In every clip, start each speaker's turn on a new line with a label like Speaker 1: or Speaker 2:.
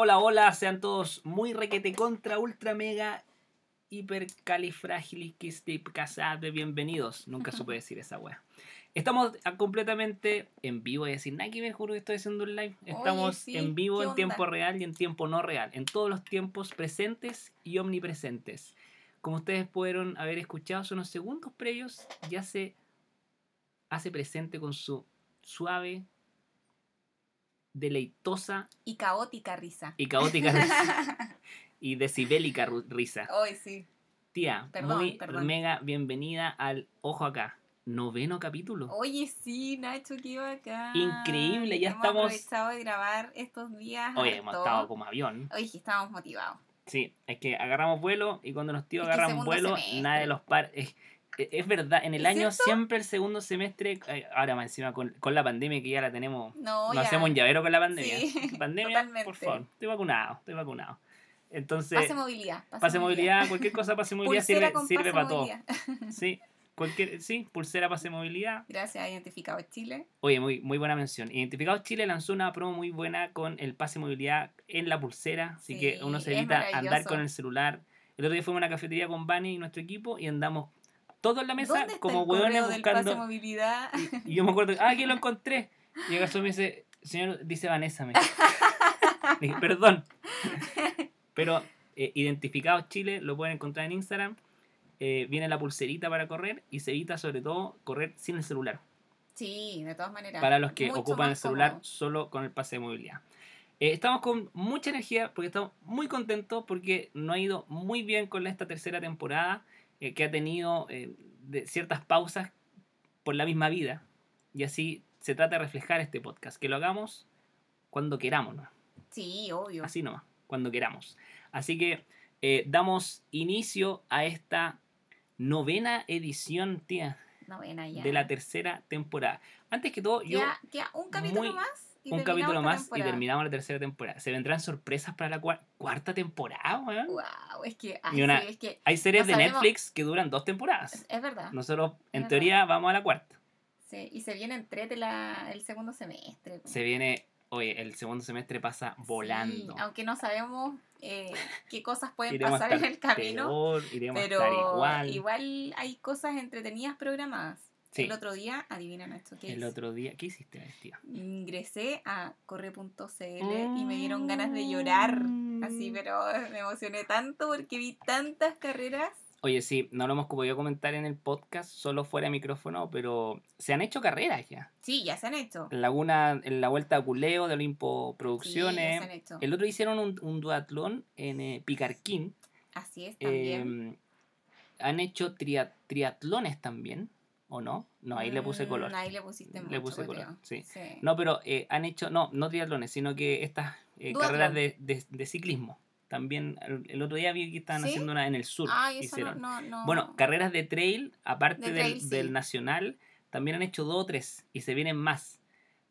Speaker 1: Hola, hola, hola, sean todos muy requete contra ultra mega hiper califragilisticexpialidocious, bienvenidos. Nunca supe decir esa wea. Estamos completamente en vivo, es decir, nada que me juro que estoy haciendo un live. Estamos
Speaker 2: sí,
Speaker 1: en vivo
Speaker 2: ¿qué
Speaker 1: en tiempo real y en tiempo no real, en todos los tiempos presentes y omnipresentes. Como ustedes pudieron haber escuchado hace unos segundos previos, ya se hace presente con su suave, deleitosa
Speaker 2: Y caótica risa.
Speaker 1: y caótica risa. y decibélica risa.
Speaker 2: Hoy sí.
Speaker 1: Tía,
Speaker 2: Perdón,
Speaker 1: muy
Speaker 2: perdón.
Speaker 1: mega bienvenida al Ojo Acá, noveno capítulo.
Speaker 2: Oye, sí, Nacho, qué bacán.
Speaker 1: Increíble, ya
Speaker 2: hemos
Speaker 1: estamos-
Speaker 2: aprovechado de grabar estos días.
Speaker 1: Oye, hemos
Speaker 2: harto.
Speaker 1: estado como avión.
Speaker 2: Oye, estábamos motivados.
Speaker 1: Sí, es que agarramos vuelo y cuando los tíos
Speaker 2: Es
Speaker 1: agarran vuelo,
Speaker 2: semestre.
Speaker 1: nadie los para. Es, es- es verdad, en el
Speaker 2: ¿Es
Speaker 1: año
Speaker 2: cierto?
Speaker 1: siempre el segundo semestre, ay, ahora más encima con, con la pandemia que ya la tenemos,
Speaker 2: No,
Speaker 1: nos hacemos un llavero con la pandemia.
Speaker 2: Sí,
Speaker 1: pandemia,
Speaker 2: totalmente.
Speaker 1: por favor, estoy vacunado, estoy vacunado. Entonces,
Speaker 2: Pase movilidad.
Speaker 1: pase movilidad, cualquier cosa pase movilidad sirve, sirve
Speaker 2: pase
Speaker 1: para todo. Sí, cualquier, sí, pulsera pase movilidad.
Speaker 2: Gracias a Identificado Chile.
Speaker 1: Oye, muy, muy buena mención. Identificados Chile lanzó una promo muy buena con el pase movilidad en la pulsera, así
Speaker 2: Sí,
Speaker 1: que uno se evita andar con el celular. El otro día fuimos a una cafetería con Bani y nuestro equipo y andamos todos en la mesa
Speaker 2: ¿Dónde está
Speaker 1: como hueones
Speaker 2: del
Speaker 1: buscando.
Speaker 2: movilidad?
Speaker 1: Y, y yo me acuerdo, ah, aquí lo encontré. Y el garçón me dice, señor, dice Vanessa. Me. Dije, perdón. Pero eh, Identificados Chile lo pueden encontrar en Instagram. Eh, viene la pulserita para correr y se evita sobre todo correr sin el celular.
Speaker 2: Sí, de todas maneras.
Speaker 1: para los que
Speaker 2: mucho
Speaker 1: ocupan el celular
Speaker 2: cómodo.
Speaker 1: solo con el pase de movilidad. Eh, estamos con mucha energía porque estamos muy contentos porque nos ha ido muy bien con esta tercera temporada eh, que ha tenido eh, de ciertas pausas por la misma vida y así se trata de reflejar este podcast, que lo hagamos cuando queramos, ¿no?
Speaker 2: Sí, obvio.
Speaker 1: así nomás, cuando queramos. Así que eh, damos inicio a esta novena edición, tía,
Speaker 2: Novena ya.
Speaker 1: de la tercera temporada. Antes que todo, yo
Speaker 2: Queda, queda un capítulo
Speaker 1: muy-
Speaker 2: más. Y
Speaker 1: un capítulo más y terminamos la tercera temporada. Se vendrán sorpresas para la cua- cuarta temporada, weón.
Speaker 2: Wow, es que,
Speaker 1: Y
Speaker 2: ay,
Speaker 1: una-
Speaker 2: sí, es que
Speaker 1: Hay series de
Speaker 2: sabemos-
Speaker 1: Netflix que duran dos temporadas.
Speaker 2: es verdad.
Speaker 1: Nosotros, en
Speaker 2: verdad.
Speaker 1: teoría, vamos a la cuarta.
Speaker 2: Sí, y se viene entrete la, el segundo semestre.
Speaker 1: Se viene, oye, el segundo semestre pasa volando.
Speaker 2: Sí, aunque no sabemos eh, qué cosas pueden pasar en el camino,
Speaker 1: peor, iremos a
Speaker 2: pero
Speaker 1: estar igual.
Speaker 2: igual. hay cosas entretenidas programadas.
Speaker 1: Sí.
Speaker 2: El otro día, adivinen esto, ¿qué
Speaker 1: El otro día, ¿qué hiciste, tía?
Speaker 2: Ingresé a corre.cl y me dieron ganas de llorar.
Speaker 1: Mm.
Speaker 2: Así, pero me emocioné tanto porque vi tantas carreras.
Speaker 1: Oye, sí, no lo hemos podido comentar en el podcast, solo fuera de micrófono, pero se han hecho carreras ya.
Speaker 2: Sí, ya se han hecho.
Speaker 1: En Laguna, en la Vuelta a Culeo de Olimpo
Speaker 2: Sí, ya
Speaker 1: Producciones.
Speaker 2: se han hecho.
Speaker 1: El otro hicieron un, un duatlón en eh, Picarquín.
Speaker 2: Así es, también.
Speaker 1: Eh, han hecho tria- triatlones también, ¿o no? No, ahí le puse
Speaker 2: Mm,
Speaker 1: color.
Speaker 2: Ahí le pusiste mucho,
Speaker 1: Le puse color, sí.
Speaker 2: sí.
Speaker 1: No, pero eh, han hecho, no, no triatlones, sino que estas eh, carreras de, de- de ciclismo. También el, el otro día vi que estaban
Speaker 2: ¿Sí?
Speaker 1: haciendo una en el sur.
Speaker 2: Ay, eso
Speaker 1: hicieron.
Speaker 2: no, no.
Speaker 1: Bueno, carreras de trail, aparte
Speaker 2: De
Speaker 1: del,
Speaker 2: sí.
Speaker 1: del nacional, también han hecho dos o tres y se vienen más.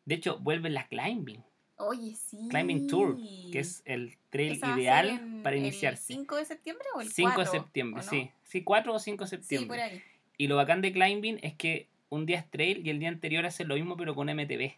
Speaker 1: De hecho, vuelve la climbing,
Speaker 2: Oye, sí.
Speaker 1: Climbing Tour, que es el trail
Speaker 2: Esa
Speaker 1: ideal para
Speaker 2: ¿El
Speaker 1: iniciarse.
Speaker 2: 5 de septiembre o el
Speaker 1: 5 de
Speaker 2: 4,
Speaker 1: septiembre, sí. Sí, 4 o 5 de
Speaker 2: Sí,
Speaker 1: septiembre.
Speaker 2: por ahí.
Speaker 1: Y lo bacán de climbing es que un día es trail y el día anterior hacen lo mismo pero con MTB.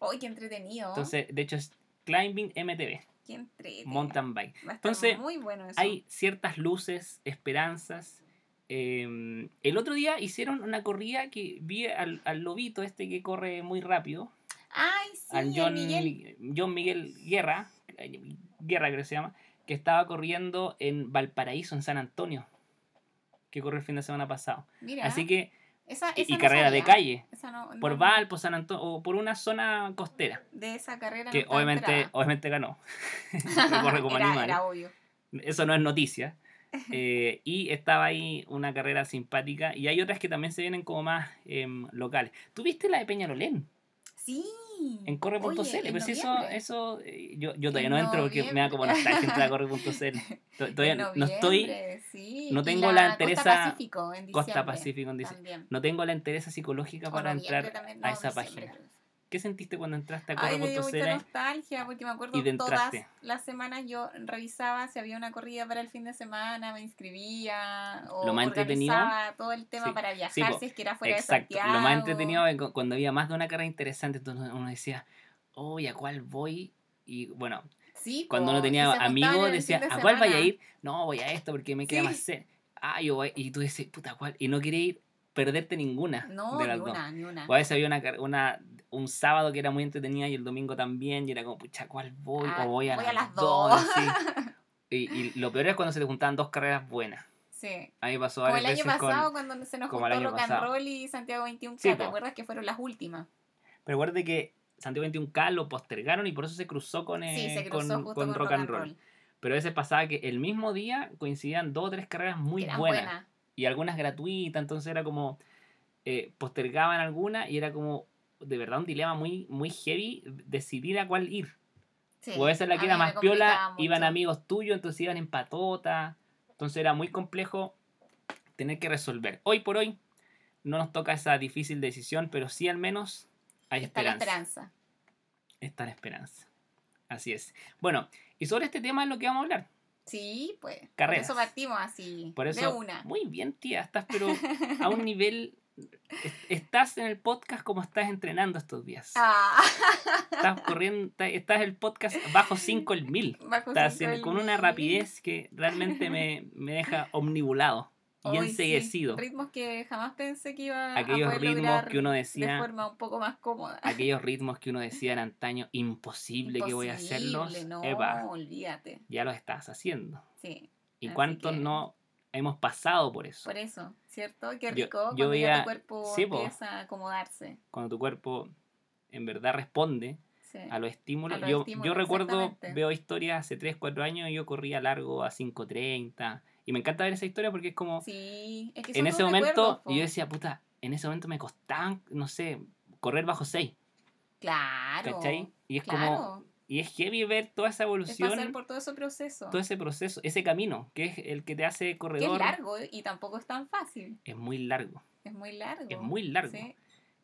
Speaker 2: ¡Ay, qué entretenido!
Speaker 1: Entonces, de hecho es climbing MTB,
Speaker 2: qué entretenido.
Speaker 1: mountain bike. Entonces,
Speaker 2: muy bueno eso.
Speaker 1: Hay ciertas luces, esperanzas. Eh, el otro día hicieron una corrida que vi al, al lobito este que corre muy rápido,
Speaker 2: ¡Ay, sí!
Speaker 1: al
Speaker 2: el
Speaker 1: John
Speaker 2: Miguel.
Speaker 1: Miguel. John Miguel Guerra, eh, Guerra creo que se llama, que estaba corriendo en Valparaíso, en San Antonio, que corrió el fin de semana pasado.
Speaker 2: Mira,
Speaker 1: Así que,
Speaker 2: esa,
Speaker 1: y,
Speaker 2: esa
Speaker 1: y
Speaker 2: no
Speaker 1: carrera de calle,
Speaker 2: Esa no-
Speaker 1: por
Speaker 2: no-
Speaker 1: Valpo, San Antonio, o por una zona costera,
Speaker 2: De esa carrera
Speaker 1: que
Speaker 2: no
Speaker 1: obviamente, obviamente ganó. Corre como
Speaker 2: era,
Speaker 1: animal.
Speaker 2: era obvio.
Speaker 1: Eso no es noticia. Eh, y estaba ahí una carrera simpática. Y hay otras que también se vienen como más em, locales. ¿Tuviste la de Peñalolén?
Speaker 2: Sí.
Speaker 1: En corre.cl. Pero si eso, eso eh, yo, yo todavía
Speaker 2: En
Speaker 1: no entro porque me da como nostalgia entrar a corre.cl. To- Todavía no estoy,
Speaker 2: sí.
Speaker 1: no tengo la
Speaker 2: Costa
Speaker 1: entereza-
Speaker 2: Pacífico en
Speaker 1: Costa Pacífico en diciembre. no tengo la entereza psicológica para entrar a esa página. ¿Qué sentiste cuando entraste a
Speaker 2: Ay, me dio mucha
Speaker 1: corre.cl?
Speaker 2: nostalgia porque me acuerdo
Speaker 1: y
Speaker 2: todas las semanas yo revisaba si había una corrida para el fin de semana, me inscribía o
Speaker 1: Lo más entretenido-
Speaker 2: todo el tema
Speaker 1: Sí,
Speaker 2: para viajar
Speaker 1: sí,
Speaker 2: si es que era fuera
Speaker 1: Exacto.
Speaker 2: de Santiago.
Speaker 1: Lo más entretenido es cuando había más de una carrera interesante, entonces uno decía, oh, ¿y a cuál voy? Y bueno,
Speaker 2: Sí,
Speaker 1: cuando uno tenía amigos, decía,
Speaker 2: de
Speaker 1: ¿a cuál vaya a ir? No, voy a esto porque me queda más cerca. Ah, yo voy. Y tú dices, puta, ¿cuál? Y no quería ir, perderte ninguna
Speaker 2: No,
Speaker 1: de
Speaker 2: ni
Speaker 1: las dos.
Speaker 2: una, ni una.
Speaker 1: O a veces había una, una, un sábado que era muy entretenida y el domingo también, y era como, pucha, ¿cuál voy?
Speaker 2: Ah,
Speaker 1: o voy a
Speaker 2: voy
Speaker 1: las,
Speaker 2: a las
Speaker 1: dos.
Speaker 2: dos.
Speaker 1: Y, y lo peor es cuando se te juntaban dos carreras buenas.
Speaker 2: Sí.
Speaker 1: A mí pasó
Speaker 2: Como el año pasado
Speaker 1: con...
Speaker 2: cuando se nos juntó Rock and. Roll y Santiago 21K,
Speaker 1: Sí,
Speaker 2: ¿te
Speaker 1: po.
Speaker 2: acuerdas que fueron las últimas?
Speaker 1: Pero acuérdate que Santiago 21K lo postergaron y por eso se cruzó con,
Speaker 2: sí,
Speaker 1: eh,
Speaker 2: se cruzó
Speaker 1: con, con
Speaker 2: con,
Speaker 1: Rock and Roll. Pero a veces pasaba que el mismo día coincidían dos o tres carreras muy buenas.
Speaker 2: buenas.
Speaker 1: Y algunas gratuitas, entonces era como eh, postergaban algunas y era como de verdad un dilema muy, muy heavy decidir a cuál ir.
Speaker 2: Sí,
Speaker 1: o a veces la que era más piola
Speaker 2: complicaba
Speaker 1: iban
Speaker 2: mucho.
Speaker 1: amigos tuyos, entonces iban en patota, entonces era muy complejo tener que resolver. Hoy por hoy no nos toca esa difícil decisión, pero sí al menos hay
Speaker 2: Está la
Speaker 1: esperanza.
Speaker 2: esperanza.
Speaker 1: Está la esperanza. Así es. Bueno, y sobre este tema es lo que vamos a hablar.
Speaker 2: Sí, pues.
Speaker 1: Carreras.
Speaker 2: Por eso partimos así.
Speaker 1: Por eso,
Speaker 2: de una.
Speaker 1: muy bien, tía, estás pero a un nivel... es- Estás en el podcast como estás entrenando estos días.
Speaker 2: Ah,
Speaker 1: Estás corriendo, estás- estás el podcast bajo 5 el mil.
Speaker 2: bajo
Speaker 1: Estás
Speaker 2: cinco
Speaker 1: haciendo
Speaker 2: el
Speaker 1: con una rapidez que realmente me, me deja omnibulado y
Speaker 2: sí,
Speaker 1: enseguecido.
Speaker 2: ritmos que jamás pensé que iba
Speaker 1: Aquellos
Speaker 2: a poder
Speaker 1: ritmos
Speaker 2: lograr
Speaker 1: que uno
Speaker 2: de
Speaker 1: decía,
Speaker 2: forma un poco más cómoda.
Speaker 1: aquellos ritmos que uno decía en antaño, imposible, que voy a hacerlos.
Speaker 2: Imposible, No,
Speaker 1: Epa,
Speaker 2: olvídate.
Speaker 1: ya los estás haciendo.
Speaker 2: Sí,
Speaker 1: ¿Y cuántos
Speaker 2: que-
Speaker 1: no hemos pasado por eso?
Speaker 2: por eso, ¿cierto? Qué
Speaker 1: Yo-
Speaker 2: rico
Speaker 1: yo
Speaker 2: cuando ya tu cuerpo
Speaker 1: sí,
Speaker 2: empieza a acomodarse.
Speaker 1: Cuando tu cuerpo en verdad responde
Speaker 2: Sí.
Speaker 1: a los estímulos.
Speaker 2: A los
Speaker 1: yo,
Speaker 2: estímulos,
Speaker 1: yo recuerdo, veo historias hace 3, 4 años y yo corría largo a 5.30. Y me encanta ver esa historia porque es como,
Speaker 2: Sí, es que
Speaker 1: en ese momento, yo decía, puta, en ese momento me costaba, no sé, correr bajo 6.
Speaker 2: Claro.
Speaker 1: ¿Cachai? Y es como, y es heavy ver toda esa
Speaker 2: Es
Speaker 1: evolución,
Speaker 2: pasar por todo ese proceso.
Speaker 1: todo ese proceso, ese camino, que es el que te hace
Speaker 2: que es
Speaker 1: corredor.
Speaker 2: largo y tampoco es tan fácil.
Speaker 1: Es muy largo.
Speaker 2: Es muy largo.
Speaker 1: Es muy largo.
Speaker 2: Sí.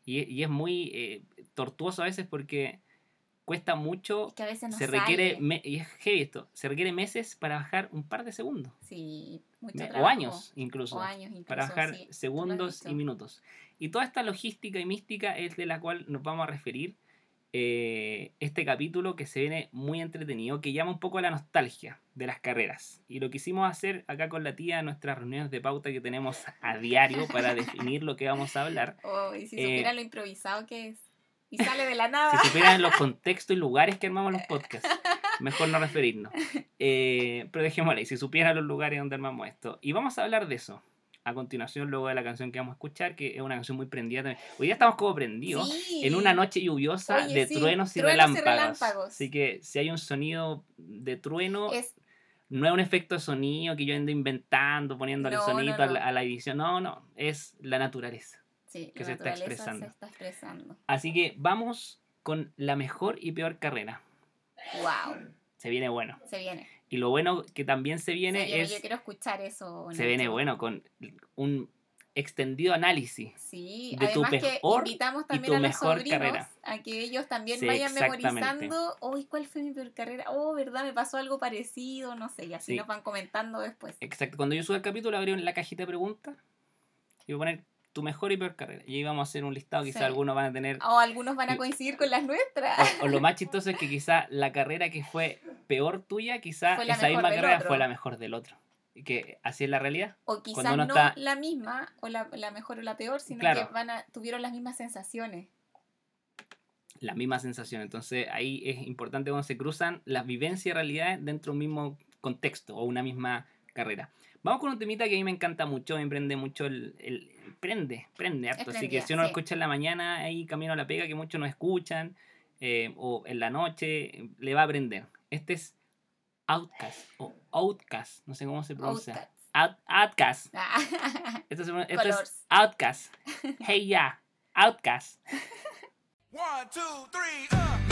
Speaker 1: Y, y es muy eh, tortuoso a veces porque cuesta mucho.
Speaker 2: Es que a veces no
Speaker 1: se requiere, me- y es heavy esto, se requiere meses para bajar un par de segundos.
Speaker 2: Sí, mucho
Speaker 1: Me- o años incluso.
Speaker 2: O años incluso,
Speaker 1: para bajar
Speaker 2: sí,
Speaker 1: segundos y minutos. Y toda esta logística y mística es de la cual nos vamos a referir eh, este capítulo que se viene muy entretenido, que llama un poco a la nostalgia de las carreras. Y lo quisimos hacer acá con la tía en nuestras reuniones de pauta que tenemos a diario para definir lo que vamos a hablar.
Speaker 2: Oh, y si
Speaker 1: Eh,
Speaker 2: supiera lo improvisado que es. Y sale de la nada.
Speaker 1: Si supieran los contextos y lugares que armamos los podcasts, mejor no referirnos. Eh, pero dejémoslo ahí, si supieran los lugares donde armamos esto. Y vamos a hablar de eso a continuación, luego de la canción que vamos a escuchar, que es una canción muy prendida también. Hoy día estamos como prendidos.
Speaker 2: Sí.
Speaker 1: En una noche lluviosa
Speaker 2: Oye,
Speaker 1: de
Speaker 2: sí,
Speaker 1: truenos, y,
Speaker 2: truenos y
Speaker 1: relámpagos. Así que si hay un sonido de trueno,
Speaker 2: Es,
Speaker 1: no es un efecto de sonido que yo ando inventando, poniéndole
Speaker 2: No,
Speaker 1: sonido
Speaker 2: no,
Speaker 1: A, la,
Speaker 2: no.
Speaker 1: a la edición. No, no, es la naturaleza.
Speaker 2: Sí,
Speaker 1: que
Speaker 2: la
Speaker 1: se está expresando.
Speaker 2: Se está expresando.
Speaker 1: Así que vamos con la mejor y peor carrera.
Speaker 2: Wow,
Speaker 1: Se viene bueno.
Speaker 2: se viene.
Speaker 1: Y lo bueno que también se viene
Speaker 2: se viene.
Speaker 1: es.
Speaker 2: Yo quiero escuchar eso.
Speaker 1: Se viene bueno con un extendido análisis.
Speaker 2: Sí,
Speaker 1: de tu
Speaker 2: además que
Speaker 1: peor
Speaker 2: invitamos
Speaker 1: y
Speaker 2: también
Speaker 1: tu
Speaker 2: a los
Speaker 1: mejor
Speaker 2: sobrinos
Speaker 1: carrera.
Speaker 2: a que ellos también
Speaker 1: Sí,
Speaker 2: vayan memorizando, uy, ¿cuál fue mi peor carrera? Oh, ¿verdad? Me pasó algo parecido, no sé, y así
Speaker 1: Sí.
Speaker 2: nos van comentando después.
Speaker 1: Exacto. Cuando yo suba el capítulo, abrí la cajita de preguntas y voy a poner tu mejor y peor carrera. Y ahí vamos a hacer un listado. Quizás
Speaker 2: Sí.
Speaker 1: algunos van a tener.
Speaker 2: O algunos van a coincidir con las nuestras.
Speaker 1: O, o lo más chistoso es que quizá la carrera que fue peor tuya, quizá
Speaker 2: Fue la
Speaker 1: esa misma carrera
Speaker 2: otro.
Speaker 1: fue la mejor del otro. Y que así es la realidad.
Speaker 2: O quizás no
Speaker 1: está-
Speaker 2: la misma, o la, la mejor o la peor, sino
Speaker 1: Claro.
Speaker 2: que van a, tuvieron las mismas sensaciones.
Speaker 1: La misma sensación. Entonces ahí es importante cuando se cruzan las vivencias y realidades dentro de un mismo contexto o una misma carrera. Vamos con un temita que a mí me encanta mucho, me prende mucho el, el- prende, prende harto. Así que si uno lo escucha en la mañana, ahí camino a la pega, que muchos no escuchan, eh, o en la noche, le va a prender. Este es Outcast, o Outcast, no sé cómo se pronuncia.
Speaker 2: Outcast.
Speaker 1: Out- Outcast.
Speaker 2: Ah,
Speaker 1: Esto, se- esto es
Speaker 2: Colors.
Speaker 1: Outcast. Hey ya, Outcast.
Speaker 3: One, two, three, uh.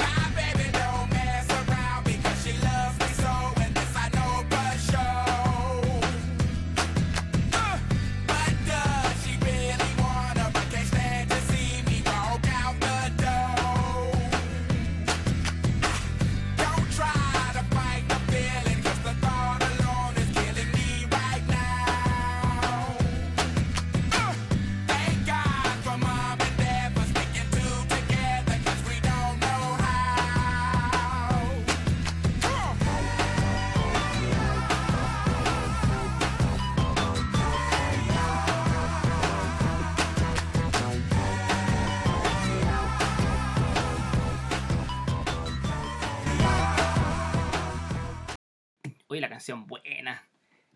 Speaker 1: La canción buena.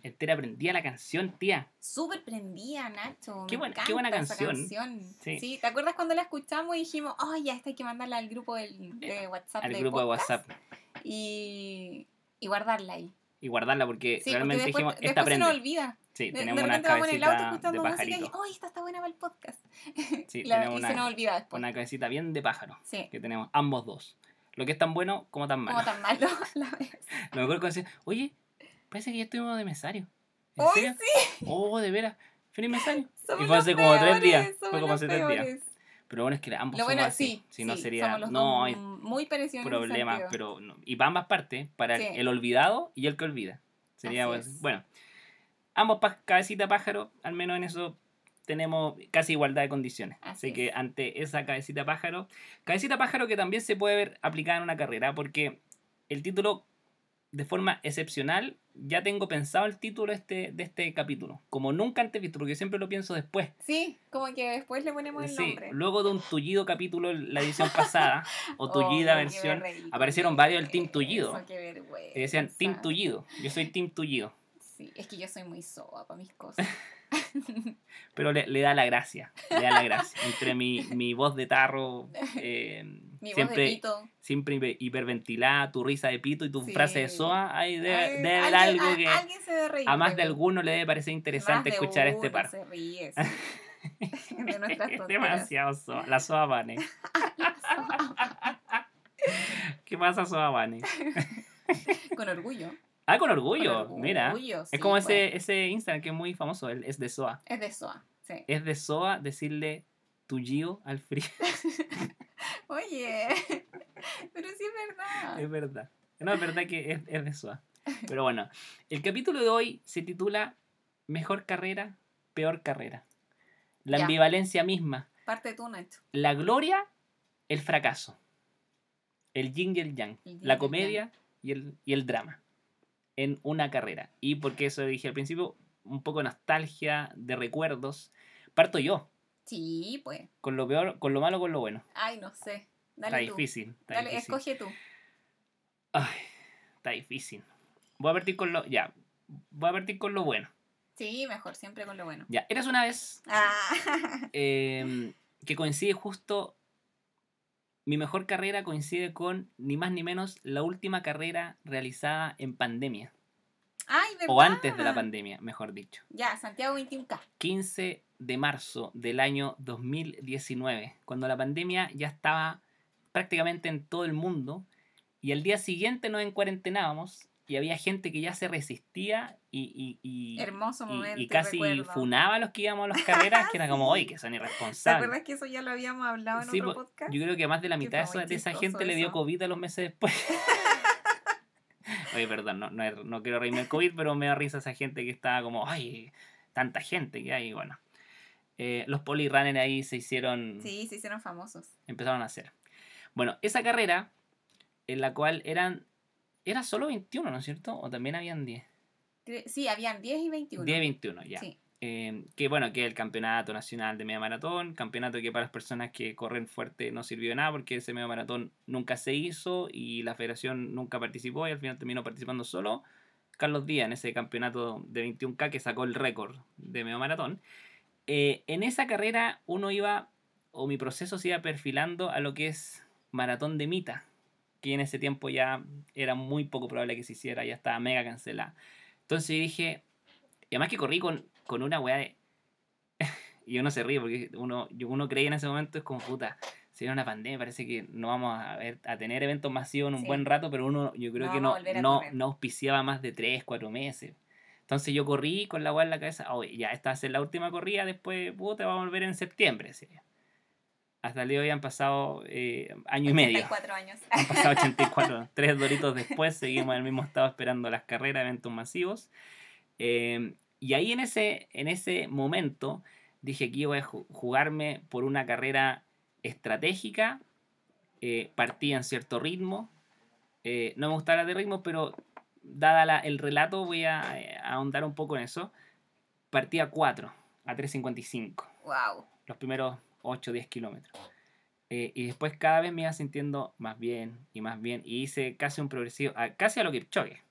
Speaker 1: Entera aprendía la canción, tía.
Speaker 2: Súper prendía, Nacho.
Speaker 1: Qué buena- qué buena canción.
Speaker 2: Sí.
Speaker 1: Sí.
Speaker 2: ¿te acuerdas cuando la escuchamos y dijimos, oh, ya, esta hay que mandarla al grupo del, de WhatsApp?
Speaker 1: Al
Speaker 2: de
Speaker 1: grupo de WhatsApp.
Speaker 2: Y, y guardarla ahí.
Speaker 1: Y guardarla porque
Speaker 2: Sí, porque
Speaker 1: realmente
Speaker 2: después,
Speaker 1: dijimos, esta
Speaker 2: se
Speaker 1: aprende.
Speaker 2: nos olvida.
Speaker 1: Sí,
Speaker 2: De, de
Speaker 1: tenemos una
Speaker 2: repente vamos en el auto
Speaker 1: cabecita de
Speaker 2: escuchando música y,
Speaker 1: pajarito.
Speaker 2: oh, esta está buena para el podcast.
Speaker 1: Sí,
Speaker 2: La-
Speaker 1: tenemos
Speaker 2: y se nos olvida después.
Speaker 1: una cabecita bien de pájaro.
Speaker 2: Sí,
Speaker 1: Que tenemos ambos dos. Lo que es tan bueno como tan malo.
Speaker 2: como tan malo a la vez.
Speaker 1: Lo mejor que decir, oye, parece que ya estuvimos de mesario. ¿En
Speaker 2: ¡Uy,
Speaker 1: serio?
Speaker 2: sí!
Speaker 1: Oh, de veras. Feliz mesario.
Speaker 2: Somos
Speaker 1: y fue hace como tres días. Fue
Speaker 2: somos
Speaker 1: como hace tres días. Pero bueno, es que ambos
Speaker 2: Lo
Speaker 1: somos
Speaker 2: bueno,
Speaker 1: así.
Speaker 2: sí,
Speaker 1: Si no
Speaker 2: sí,
Speaker 1: sería.
Speaker 2: somos
Speaker 1: No, hay
Speaker 2: muy ese
Speaker 1: problemas. Pero no. Y para ambas partes, para el-
Speaker 2: Sí.
Speaker 1: el olvidado y el que olvida. Sería
Speaker 2: Así
Speaker 1: bueno. Ambos pa- cabecita pájaro, al menos en eso tenemos casi igualdad de condiciones.
Speaker 2: Así
Speaker 1: Así que
Speaker 2: es.
Speaker 1: ante esa cabecita pájaro, cabecita pájaro que también se puede ver aplicada en una carrera, porque el título, de forma excepcional, ya tengo pensado el título este, de este capítulo, como nunca antes visto, porque siempre lo pienso después.
Speaker 2: Sí, como que después le ponemos el
Speaker 1: Sí,
Speaker 2: nombre.
Speaker 1: luego de un tullido capítulo la edición pasada, o
Speaker 2: Oh,
Speaker 1: tullida
Speaker 2: qué
Speaker 1: versión, aparecieron varios del Team Tullido.
Speaker 2: Eso, qué vergüenza.
Speaker 1: y decían Team Tullido. Yo soy Team Tullido.
Speaker 2: Sí, es que yo soy muy soa para mis cosas.
Speaker 1: Pero le, le da la gracia, le da la gracia. Entre mi, mi voz de tarro, eh,
Speaker 2: Mi
Speaker 1: siempre,
Speaker 2: voz de pito.
Speaker 1: siempre hiper- hiperventilada, tu risa de pito y tu
Speaker 2: Sí.
Speaker 1: frase de soa, ahí debe,
Speaker 2: Ay,
Speaker 1: debe haber algo
Speaker 2: a-
Speaker 1: que
Speaker 2: alguien se debe reír
Speaker 1: a más
Speaker 2: de
Speaker 1: de alguno le debe parecer interesante
Speaker 2: Más de
Speaker 1: escuchar este par.
Speaker 2: se ríe, sí. de nuestras
Speaker 1: Es
Speaker 2: tonteras.
Speaker 1: demasiado soa, la soa Vane. ¿Qué pasa, soa Vane?
Speaker 2: Con orgullo.
Speaker 1: Ah, con orgullo,
Speaker 2: Con
Speaker 1: mira.
Speaker 2: orgullo, sí,
Speaker 1: es como
Speaker 2: pues.
Speaker 1: ese, ese Instagram que es muy famoso, el- es de soa.
Speaker 2: Es de soa, sí.
Speaker 1: Es de soa decirle tuyo al frío.
Speaker 2: Oye, pero sí es verdad.
Speaker 1: Es verdad. No, es verdad que es, es de SOA. Pero bueno, el capítulo de hoy se titula Mejor carrera, peor carrera. La
Speaker 2: Ya.
Speaker 1: ambivalencia misma.
Speaker 2: Parte tú, Nacho.
Speaker 1: La gloria, el fracaso. El yin y el yang.
Speaker 2: El yin y
Speaker 1: La comedia y el, y el drama. En una carrera. Y porque eso dije al principio, un poco de nostalgia, de recuerdos. Parto yo,
Speaker 2: Sí, pues.
Speaker 1: con lo peor, con lo malo, con lo bueno.
Speaker 2: Ay, no sé.
Speaker 1: Está
Speaker 2: Dale tú.
Speaker 1: difícil. Está
Speaker 2: Dale,
Speaker 1: difícil.
Speaker 2: escoge tú.
Speaker 1: Ay, está difícil. Voy a partir con lo. Ya. Voy a partir con lo bueno.
Speaker 2: Sí, mejor, siempre con lo bueno.
Speaker 1: Ya. Eres una vez
Speaker 2: Ah,
Speaker 1: eh, que coincide justo. Mi mejor carrera coincide con ni más ni menos la última carrera realizada en pandemia.
Speaker 2: Ay, ¿verdad?
Speaker 1: O antes de la pandemia, mejor dicho.
Speaker 2: Ya, Santiago 21K.
Speaker 1: 15 de marzo del año 2019, cuando la pandemia ya estaba prácticamente en todo el mundo y al día siguiente nos encuarentenábamos y había gente que ya se resistía y, y, y-
Speaker 2: Hermoso momento.
Speaker 1: y casi
Speaker 2: recuerdo.
Speaker 1: funaba a los que íbamos a las carreras, que era como, oye, que son
Speaker 2: ¿Te
Speaker 1: irresponsables.
Speaker 2: acuerdas que eso ya lo habíamos hablado en
Speaker 1: Sí,
Speaker 2: otro
Speaker 1: po-
Speaker 2: podcast?
Speaker 1: yo creo que más de la mitad de
Speaker 2: muy
Speaker 1: de esa gente le dio
Speaker 2: eso.
Speaker 1: COVID a los meses después. Oye, perdón, no, no, no quiero reírme del COVID, pero me da risa esa gente que estaba como, ay, tanta gente que hay, bueno. Eh, los polirunners ahí se hicieron,
Speaker 2: Sí, se hicieron famosos.
Speaker 1: empezaron a hacer. Bueno, esa carrera, en la cual eran, era solo 21, ¿no es cierto? O también habían 10.
Speaker 2: Cre- Sí, habían 10 y 21.
Speaker 1: 10 y 21, ya.
Speaker 2: Sí.
Speaker 1: Eh, que bueno, que el campeonato nacional de media maratón, campeonato que para las personas que corren fuerte no sirvió de nada porque ese media maratón nunca se hizo y la federación nunca participó y al final terminó participando solo Carlos Díaz en ese campeonato de 21K que sacó el récord de medio maratón. Eh, en esa carrera uno iba, o mi proceso se iba perfilando a lo que es maratón de mita, que en ese tiempo ya era muy poco probable que se hiciera, ya estaba mega cancelada. Entonces dije, y además que corrí con, con una weá de... y uno se ríe porque uno, uno creía en ese momento, es como puta, si era una pandemia, parece que no vamos a, ver, a tener eventos masivos en un
Speaker 2: Sí.
Speaker 1: buen rato, pero uno yo creo
Speaker 2: No
Speaker 1: que no, no, no auspiciaba más de 3, 4 meses. Entonces yo corrí con la weá en la cabeza, "Oye, ya esta va a ser la última corrida, después puta, vamos a volver en septiembre. yo. Hasta el día de hoy han pasado eh, año y medio.
Speaker 2: 84 años.
Speaker 1: Han pasado 84. Tres doritos después, seguimos en el mismo estado esperando las carreras, eventos masivos. Eh, y ahí en ese, en ese momento dije que iba a ju- jugarme por una carrera estratégica. Eh, partía en cierto ritmo. Eh, no me gustaba la de ritmo, pero dada la- el relato voy a, eh, ahondar un poco en eso. Partía a 4, a 3.55
Speaker 2: wow.
Speaker 1: los primeros 8 o 10 kilómetros. Eh, y después cada vez me iba sintiendo más bien y más bien. Y hice casi un progresivo, a- casi a lo choque.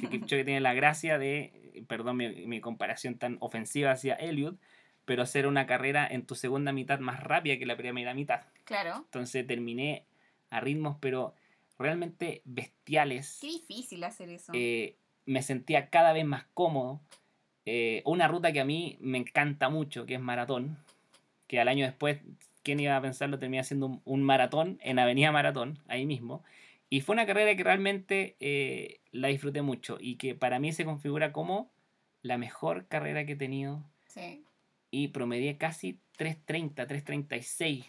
Speaker 1: Que Kipchoge tiene la gracia de, perdón mi, mi comparación tan ofensiva hacia Elliot, pero hacer una carrera en tu segunda mitad más rápida que la primera mitad.
Speaker 2: Claro.
Speaker 1: Entonces terminé a ritmos, pero realmente bestiales.
Speaker 2: Qué difícil hacer eso.
Speaker 1: Eh, me sentía cada vez más cómodo. Eh, una ruta que a mí me encanta mucho, que es maratón, que al año después, ¿quién iba a pensarlo? Terminé haciendo un, un maratón en Avenida Maratón, ahí mismo. Y fue una carrera que realmente eh, la disfruté mucho y que para mí se configura como la mejor carrera que he tenido
Speaker 2: sí.
Speaker 1: y promedié casi 3.30, 3.36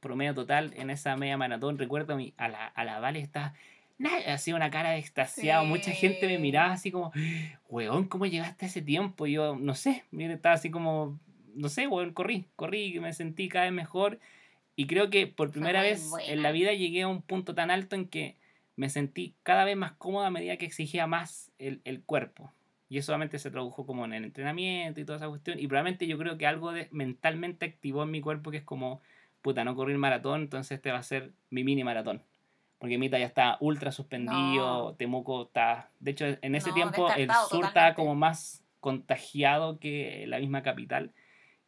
Speaker 1: promedio total en esa media maratón. Recuerdo a, mi- a la, a la Vale estaba hacía una cara de extasiado. Mucha gente me miraba así como, weón, ¿cómo llegaste a ese tiempo? Y yo, no sé, mire, estaba así como, no sé, weón, corrí, corrí, me sentí cada vez mejor. Y creo que por primera vez en la vida llegué a un punto tan alto en que me sentí cada vez más cómoda a medida que exigía más el, el cuerpo. Y eso solamente se tradujo como en el entrenamiento y toda esa cuestión. Y probablemente yo creo que algo de, mentalmente activó en mi cuerpo que es como, puta, no corrí el maratón, entonces este va a ser mi mini maratón. Porque Mita ya está ultra suspendido,
Speaker 2: No.
Speaker 1: Temuco está... De hecho, en ese
Speaker 2: No,
Speaker 1: tiempo el sur
Speaker 2: totalmente.
Speaker 1: como más contagiado que la misma capital.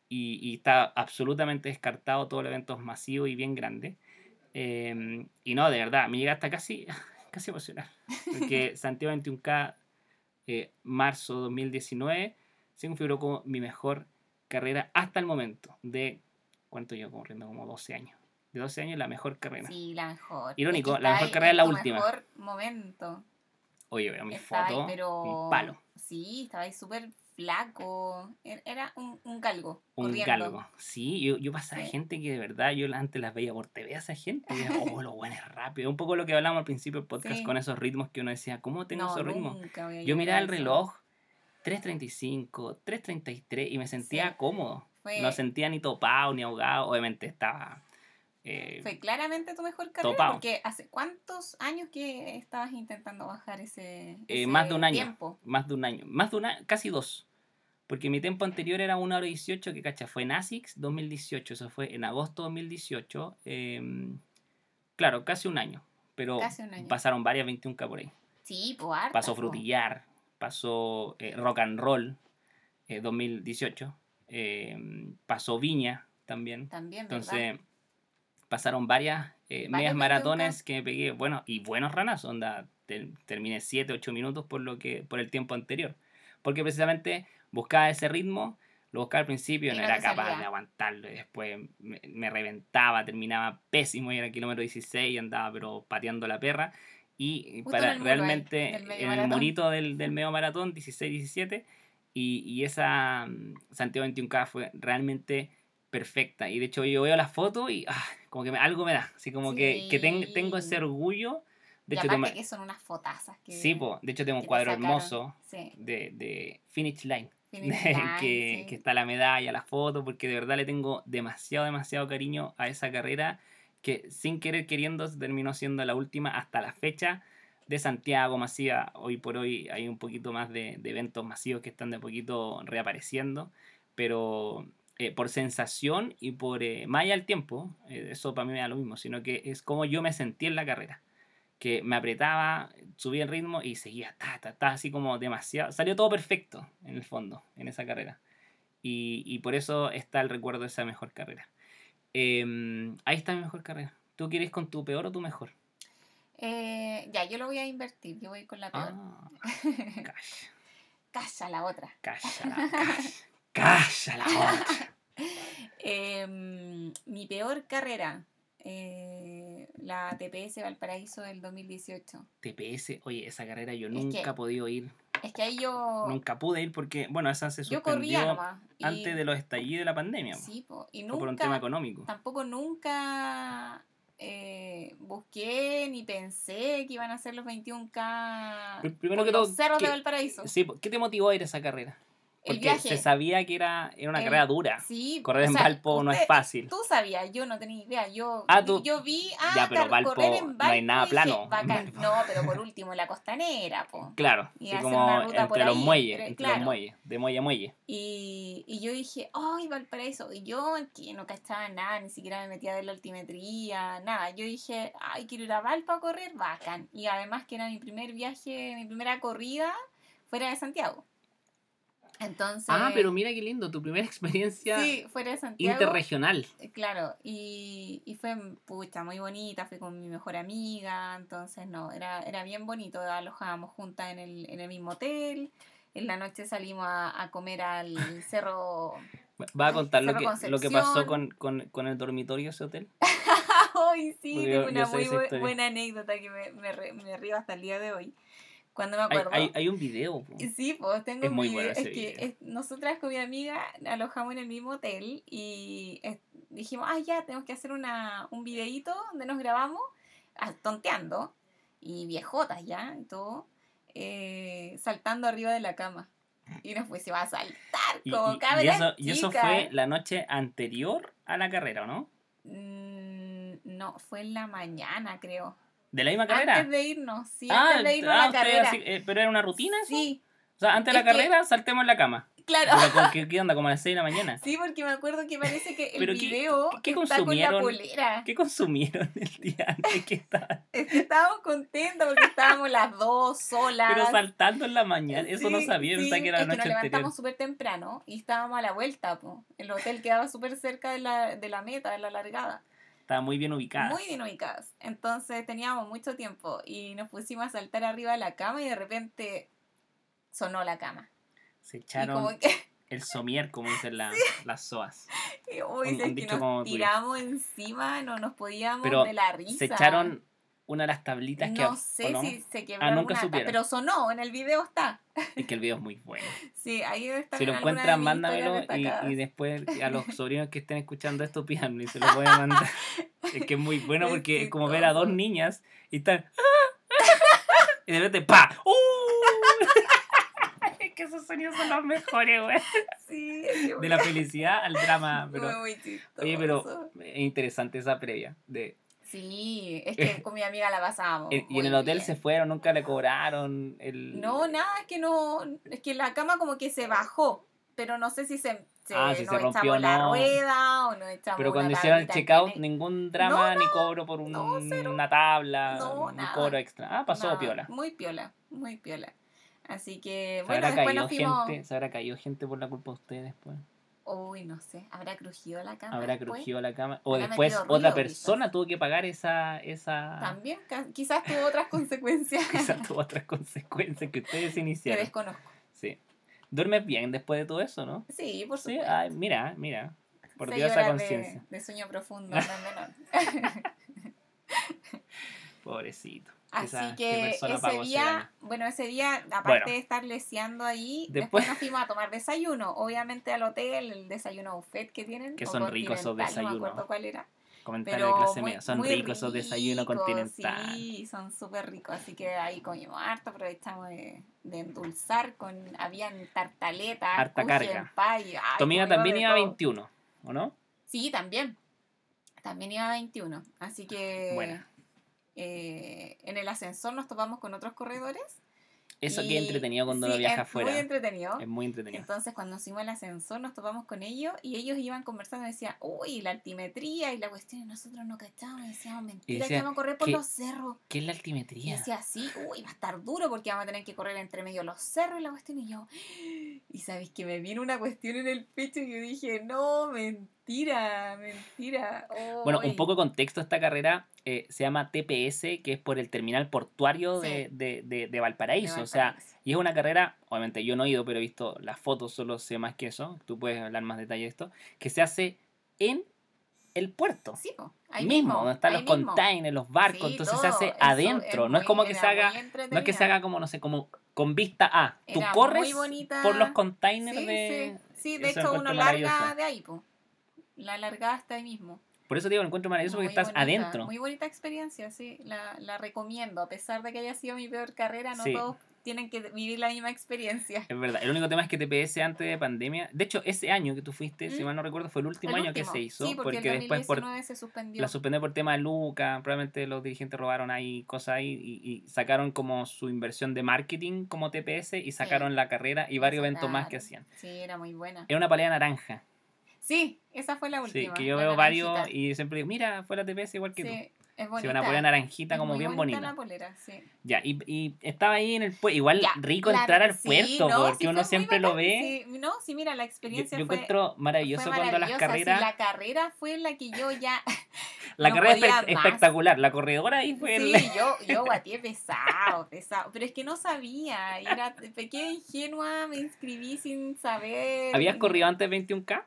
Speaker 1: Y, y está absolutamente descartado todo el evento masivo y bien grande. Eh, y no, de verdad, me llega hasta casi, casi emocionar. Porque Santiago 21K, eh, marzo 2019, se configuró como mi mejor carrera hasta el momento. De, ¿cuánto llevo corriendo? Como 12 años. De 12 años la mejor carrera.
Speaker 2: Sí, la mejor.
Speaker 1: Irónico,
Speaker 2: Es que
Speaker 1: la mejor carrera es la última.
Speaker 2: mejor momento.
Speaker 1: Oye, veo mi
Speaker 2: Estabais,
Speaker 1: foto,
Speaker 2: pero...
Speaker 1: un palo.
Speaker 2: Sí, estabais súper flaco. E- Era un, un galgo.
Speaker 1: Un
Speaker 2: corriendo.
Speaker 1: galgo. Sí, yo, yo pasaba
Speaker 2: Sí.
Speaker 1: gente que de verdad yo antes las veía por TV a esa gente. Y era, oh, lo bueno es rápido. Un poco lo que hablamos al principio del podcast
Speaker 2: Sí.
Speaker 1: con esos ritmos que uno decía, ¿cómo tengo
Speaker 2: No,
Speaker 1: esos ritmos? Yo miraba el reloj, 3.35, 3.33 y me sentía
Speaker 2: Sí.
Speaker 1: cómodo.
Speaker 2: Fue,
Speaker 1: No sentía ni topado ni ahogado. Obviamente estaba... eh,
Speaker 2: fue claramente tu mejor carrera porque hace cuántos años que estabas intentando bajar ese,
Speaker 1: Eh,
Speaker 2: ese
Speaker 1: más de un año.
Speaker 2: tiempo.
Speaker 1: Más de un año. Más de una, casi dos. Porque mi tiempo anterior era 1 hora 18, que cacha, fue en ASICS 2018. Eso fue en agosto 2018. em, claro, casi un año. Pero
Speaker 2: un año.
Speaker 1: pasaron varias 21K por ahí.
Speaker 2: Sí, pues hartas,
Speaker 1: Pasó
Speaker 2: po.
Speaker 1: Frutillar, pasó eh, Rock and Roll eh, 2018. em, pasó Viña también.
Speaker 2: También, ¿verdad?
Speaker 1: Entonces, pasaron varias eh, medias
Speaker 2: 21K.
Speaker 1: maratones que me pegué, bueno, y buenos ranas, onda, ter- terminé 7, 8 minutos por lo que por el tiempo anterior. Porque precisamente buscaba ese ritmo, lo buscaba al principio,
Speaker 2: Y
Speaker 1: no
Speaker 2: no
Speaker 1: era capaz
Speaker 2: salía.
Speaker 1: de aguantarlo, y después me, me reventaba, terminaba pésimo, y era el kilómetro 16 y andaba pero pateando la perra. Y
Speaker 2: Justo
Speaker 1: para
Speaker 2: en
Speaker 1: realmente en el
Speaker 2: maratón.
Speaker 1: murito del, del medio maratón, 16-17, y, y esa mm, Santiago 21K fue realmente perfecta. Y de hecho yo veo la foto y ah, como que me- algo me da. Así como que, que ten- tengo ese orgullo. De
Speaker 2: y
Speaker 1: hecho,
Speaker 2: aparte
Speaker 1: toma-
Speaker 2: que son unas fotazas que,
Speaker 1: sí, po, de hecho tengo un
Speaker 2: te
Speaker 1: cuadro hermoso
Speaker 2: Sí,
Speaker 1: de, de Finish Line.
Speaker 2: finish
Speaker 1: de-
Speaker 2: line,
Speaker 1: que,
Speaker 2: sí.
Speaker 1: que está la medalla, la foto, porque de verdad le tengo demasiado, demasiado cariño a esa carrera que sin querer queriendo terminó siendo la última hasta la fecha de Santiago masiva. Hoy por hoy hay un poquito más de, de eventos masivos que están de poquito reapareciendo, pero eh, por sensación y por eh, más allá del tiempo, eh, eso para mí me da lo mismo, sino que es como yo me sentí en la carrera. Que me apretaba, subía el ritmo y seguía, ta, ta, ta, así como demasiado. Salió todo perfecto en el fondo, en esa carrera. Y, y por eso está el recuerdo de esa mejor carrera. Em, ahí está mi mejor carrera. ¿Tú quieres con tu peor o tu mejor?
Speaker 2: Eh, ya, yo lo voy a invertir, yo voy con la peor.
Speaker 1: Ah, calla,
Speaker 2: Calla la otra.
Speaker 1: calla, la- calla, calla la.
Speaker 2: Em, mi peor carrera, eh, la TPS Valparaíso del 2018.
Speaker 1: TPS, oye, esa carrera yo
Speaker 2: Es
Speaker 1: nunca he podido ir.
Speaker 2: Es que ahí yo,
Speaker 1: Nunca pude ir porque, bueno, esa se
Speaker 2: yo corría
Speaker 1: suspendió
Speaker 2: nomás. y-
Speaker 1: antes de los estallidos de la pandemia.
Speaker 2: Sí, po, y
Speaker 1: fue por un
Speaker 2: nunca,
Speaker 1: tema económico.
Speaker 2: tampoco nunca eh, busqué ni pensé que iban a ser los 21K
Speaker 1: Pr- primero que
Speaker 2: los
Speaker 1: todo,
Speaker 2: cerros de
Speaker 1: ¿qué-
Speaker 2: Valparaíso.
Speaker 1: Sí, ¿qué te motivó a ir a esa carrera?
Speaker 2: El
Speaker 1: Porque
Speaker 2: viaje.
Speaker 1: se sabía que era, era una
Speaker 2: El-
Speaker 1: carrera dura.
Speaker 2: Sí,
Speaker 1: Correr en
Speaker 2: sea,
Speaker 1: Valpo no es
Speaker 2: usted-
Speaker 1: fácil.
Speaker 2: Tú sabías, yo no tenía idea. Yo,
Speaker 1: Ah,
Speaker 2: vi-
Speaker 1: tú-
Speaker 2: yo vi. Ah,
Speaker 1: Ya, pero Valpo
Speaker 2: correr en
Speaker 1: no hay
Speaker 2: Valpo
Speaker 1: nada
Speaker 2: dije,
Speaker 1: plano. Valpo.
Speaker 2: No, pero por último la costanera, po.
Speaker 1: Claro,
Speaker 2: Y hacer
Speaker 1: como
Speaker 2: una ruta por
Speaker 1: entre los
Speaker 2: ahí,
Speaker 1: muelles, entre los
Speaker 2: claro.
Speaker 1: muelles, de muelle a muelle.
Speaker 2: Y, y yo dije, ¡ay, Valparaíso! Y yo que no cachaba nada, ni siquiera me metía a ver la altimetría, nada. Yo dije, ¡ay, quiero ir a Valpo a correr! Bacán. Y además que era mi primer viaje, mi primera corrida fuera de Santiago. Entonces.
Speaker 1: Ah, pero mira qué lindo, tu primera experiencia
Speaker 2: Sí, fuera de Santiago.
Speaker 1: interregional.
Speaker 2: Eh, Claro, y, y fue pucha, muy bonita, fui con mi mejor amiga, entonces no, era, era bien bonito, alojábamos juntas en el, en el mismo hotel, en la noche salimos a, a comer al cerro...
Speaker 1: Va a contar lo que, lo que pasó con, con, con el dormitorio ese hotel.
Speaker 2: ¡Ay, sí! Tengo una muy bu- buena anécdota que me, me, me río hasta el día de hoy, cuando me acuerdo.
Speaker 1: hay, hay un video. po.
Speaker 2: Sí, pues tengo
Speaker 1: Es
Speaker 2: un
Speaker 1: muy
Speaker 2: video.
Speaker 1: bueno
Speaker 2: Es que
Speaker 1: video.
Speaker 2: es- nosotras con mi amiga alojamos en el mismo hotel y es- dijimos, ah, ya, tenemos que hacer una, un videíto donde nos grabamos ah, tonteando y viejotas ya y todo, eh, saltando arriba de la cama. Y nos pusimos a saltar como
Speaker 1: y- y eso, y eso fue la noche anterior a la carrera, ¿o no?
Speaker 2: Mm, no, fue en la mañana, creo.
Speaker 1: ¿De la misma carrera?
Speaker 2: Antes de irnos, sí,
Speaker 1: ah,
Speaker 2: antes de irnos
Speaker 1: ah,
Speaker 2: a la
Speaker 1: ustedes
Speaker 2: carrera.
Speaker 1: así- eh, pero era una rutina eso?
Speaker 2: Sí,
Speaker 1: O sea, antes de la
Speaker 2: Es que-
Speaker 1: carrera saltemos en la cama.
Speaker 2: claro.
Speaker 1: Pero ¿qué, qué onda? Como a las 6 de la mañana.
Speaker 2: Sí, porque me acuerdo que parece que el
Speaker 1: Pero ¿qué-
Speaker 2: video
Speaker 1: qué
Speaker 2: está con la
Speaker 1: consumieron?
Speaker 2: polera.
Speaker 1: ¿Qué consumieron el día antes que estaban?
Speaker 2: Es que estábamos contentos porque estábamos las dos solas.
Speaker 1: Pero saltando en la mañana, eso no
Speaker 2: Sí,
Speaker 1: sabía,
Speaker 2: sí,
Speaker 1: pensaba que era la
Speaker 2: es que
Speaker 1: noche
Speaker 2: nos
Speaker 1: anterior.
Speaker 2: levantamos súper temprano y estábamos a la vuelta. Po. El hotel quedaba súper cerca de la, de la meta, de la largada.
Speaker 1: Estaba muy bien ubicada.
Speaker 2: Muy bien ubicadas. Entonces teníamos mucho tiempo y nos pusimos a saltar arriba de la cama y de repente sonó la cama.
Speaker 1: Se echaron
Speaker 2: que,
Speaker 1: el somier, como dicen la- las soas.
Speaker 2: y, uy,
Speaker 1: Un-
Speaker 2: es
Speaker 1: un
Speaker 2: que nos
Speaker 1: tuyo.
Speaker 2: tiramos encima, no nos podíamos
Speaker 1: Pero
Speaker 2: de la risa.
Speaker 1: Se echaron una de las tablitas que...
Speaker 2: No
Speaker 1: ¿o
Speaker 2: sé
Speaker 1: no?
Speaker 2: si se quebró
Speaker 1: Ah, nunca
Speaker 2: alguna pero sonó, en el video está.
Speaker 1: Es que el video es muy bueno.
Speaker 2: Sí, ahí estar
Speaker 1: Si lo encuentran, mándamelo y, y después a los sobrinos que estén escuchando esto, pídanlo y se lo voy a mandar. Es que es muy bueno porque es como ver a dos niñas y están... Y de repente, ¡pa! ¡Uh! Es que esos sonidos son los mejores, güey.
Speaker 2: Sí,
Speaker 1: De la felicidad al drama. Pero,
Speaker 2: muy, muy
Speaker 1: oye, pero es interesante esa previa. De,
Speaker 2: Sí, es que con mi amiga la pasábamos.
Speaker 1: Y en el hotel
Speaker 2: bien.
Speaker 1: se fueron, nunca le cobraron el...
Speaker 2: No, nada, es que no. Es que la cama como que se bajó. Pero no sé si se. se
Speaker 1: Ah, si
Speaker 2: nos
Speaker 1: se rompió,
Speaker 2: echamos la
Speaker 1: no.
Speaker 2: rueda o nos echamos
Speaker 1: Pero cuando hicieron el checkout,
Speaker 2: que-
Speaker 1: ningún drama ni cobro por un-
Speaker 2: no,
Speaker 1: una tabla,
Speaker 2: No,
Speaker 1: un cobro extra. Ah, pasó
Speaker 2: nada,
Speaker 1: piola.
Speaker 2: Muy piola, muy piola. Así que,
Speaker 1: ¿Se
Speaker 2: bueno, después nos fuimos.
Speaker 1: gente? ¿Se habrá caído gente por la culpa de ustedes después?
Speaker 2: Uy, no sé, ¿habrá crujido la cama?
Speaker 1: ¿Habrá
Speaker 2: después?
Speaker 1: crujido la cama? O después otra persona tuvo que pagar esa... esa...
Speaker 2: También, quizás tuvo otras consecuencias
Speaker 1: Quizás tuvo otras consecuencias que ustedes
Speaker 2: que
Speaker 1: iniciaron.
Speaker 2: desconozco.
Speaker 1: Sí. ¿Duermes bien después de todo eso, no?
Speaker 2: Sí, por
Speaker 1: Sí,
Speaker 2: supuesto.
Speaker 1: ay, mira, mira. Por Dios esa
Speaker 2: de-
Speaker 1: conciencia.
Speaker 2: De, sueño profundo, no menor.
Speaker 1: Pobrecito.
Speaker 2: Así que ese día, bueno, ese día, aparte
Speaker 1: Bueno.
Speaker 2: de estar leseando ahí,
Speaker 1: Después-
Speaker 2: después, nos fuimos a tomar desayuno. Obviamente al hotel, el desayuno buffet que tienen.
Speaker 1: Que son ricos esos
Speaker 2: No me
Speaker 1: desayunos.
Speaker 2: acuerdo cuál era.
Speaker 1: Comentario
Speaker 2: Pero
Speaker 1: de clase
Speaker 2: muy,
Speaker 1: media. Son
Speaker 2: muy
Speaker 1: ricos esos desayunos
Speaker 2: ricos,
Speaker 1: continental.
Speaker 2: Sí, son súper ricos. Así que ahí comimos harto, aprovechamos de, de endulzar con, habían tartaletas,
Speaker 1: Harta carga.
Speaker 2: pie, ay,
Speaker 1: Tu amiga
Speaker 2: comimos
Speaker 1: también iba a
Speaker 2: todo.
Speaker 1: 21, ¿o no?
Speaker 2: Sí, también. También iba a 21. Así que
Speaker 1: Buena.
Speaker 2: Eh, en el ascensor nos topamos con otros corredores.
Speaker 1: Eso
Speaker 2: y-
Speaker 1: que entretenido cuando uno
Speaker 2: sí,
Speaker 1: viaja
Speaker 2: es
Speaker 1: afuera.
Speaker 2: Muy entretenido.
Speaker 1: Es muy entretenido.
Speaker 2: Entonces, cuando nos fuimos al ascensor, nos topamos con ellos y ellos iban conversando y decían, uy, la altimetría y la cuestión, y nosotros no cachábamos y decíamos, mentira,
Speaker 1: decía,
Speaker 2: que vamos a correr por
Speaker 1: ¿qué-
Speaker 2: los cerros.
Speaker 1: ¿Qué es la
Speaker 2: Y
Speaker 1: altimetría?
Speaker 2: decía, sí, uy, va a estar duro porque vamos a tener que correr entre medio los cerros y la cuestión. Y yo, y sabéis que me vino una cuestión en el pecho y yo dije, no, mentira, mentira.
Speaker 1: Bueno, un poco de contexto, esta carrera eh, se llama TPS, que es por el terminal portuario
Speaker 2: Sí.
Speaker 1: de, de, de- de Valparaíso. O sea, y es una carrera, obviamente yo no he ido, pero he visto las fotos, solo sé más que eso. Tú puedes hablar más detalle de esto. Que se hace en el puerto.
Speaker 2: Sí, po, ahí
Speaker 1: mismo,
Speaker 2: mismo,
Speaker 1: donde están los
Speaker 2: mismo.
Speaker 1: containers, los barcos,
Speaker 2: Sí,
Speaker 1: entonces se hace adentro. no es como que se haga, no es que se haga como, no sé, como con vista a. Tú
Speaker 2: Era
Speaker 1: corres por los containers
Speaker 2: Sí,
Speaker 1: de...
Speaker 2: sí, sí, de
Speaker 1: eso
Speaker 2: hecho uno larga de ahí, po. La largada está ahí mismo.
Speaker 1: Por eso digo, lo encuentro maravilloso porque
Speaker 2: Muy
Speaker 1: estás
Speaker 2: bonita,
Speaker 1: adentro.
Speaker 2: Muy bonita experiencia, sí. La, la recomiendo. A pesar de que haya sido mi peor carrera, no
Speaker 1: Sí.
Speaker 2: todos tienen que vivir la misma experiencia.
Speaker 1: Es verdad. El único tema es que TPS antes de pandemia. De hecho, ese año que tú fuiste, si
Speaker 2: ¿Mm?
Speaker 1: mal no recuerdo, fue el último
Speaker 2: El
Speaker 1: año que se hizo.
Speaker 2: Sí, porque,
Speaker 1: porque
Speaker 2: el
Speaker 1: después por
Speaker 2: 2019 se suspendió.
Speaker 1: la suspendió por tema de Luca. Probablemente los dirigentes robaron ahí cosas ahí y, y sacaron como su inversión de marketing como TPS y sacaron la carrera y varios eventos más que hacían.
Speaker 2: Sí, era muy buena.
Speaker 1: Era una palea naranja.
Speaker 2: Sí, esa fue la
Speaker 1: Sí,
Speaker 2: última.
Speaker 1: que yo veo varios y siempre digo, mira, fue la TPS igual que tú.
Speaker 2: Sí, es
Speaker 1: Sí,
Speaker 2: bonita.
Speaker 1: una polera naranjita
Speaker 2: Es
Speaker 1: como
Speaker 2: muy
Speaker 1: bien
Speaker 2: bonita.
Speaker 1: bonita.
Speaker 2: la polera, sí.
Speaker 1: Ya, y, y estaba ahí en el puerto. Igual
Speaker 2: Ya,
Speaker 1: rico
Speaker 2: la-
Speaker 1: entrar al
Speaker 2: sí,
Speaker 1: puerto,
Speaker 2: no,
Speaker 1: porque
Speaker 2: sí
Speaker 1: uno siempre lo ve.
Speaker 2: sí. No, sí, mira, la
Speaker 1: Yo,
Speaker 2: experiencia
Speaker 1: yo
Speaker 2: fue,
Speaker 1: encuentro maravilloso
Speaker 2: fue
Speaker 1: cuando las.
Speaker 2: Sí,
Speaker 1: carreras.
Speaker 2: la carrera fue la que yo ya...
Speaker 1: La
Speaker 2: no
Speaker 1: carrera es espectacular. La corredora ahí fue el-
Speaker 2: Sí, yo, yo guateé pesado, pesado. Pero es que no sabía. Era pequeña ingenua, me inscribí sin saber.
Speaker 1: ¿Habías corrido antes 21K?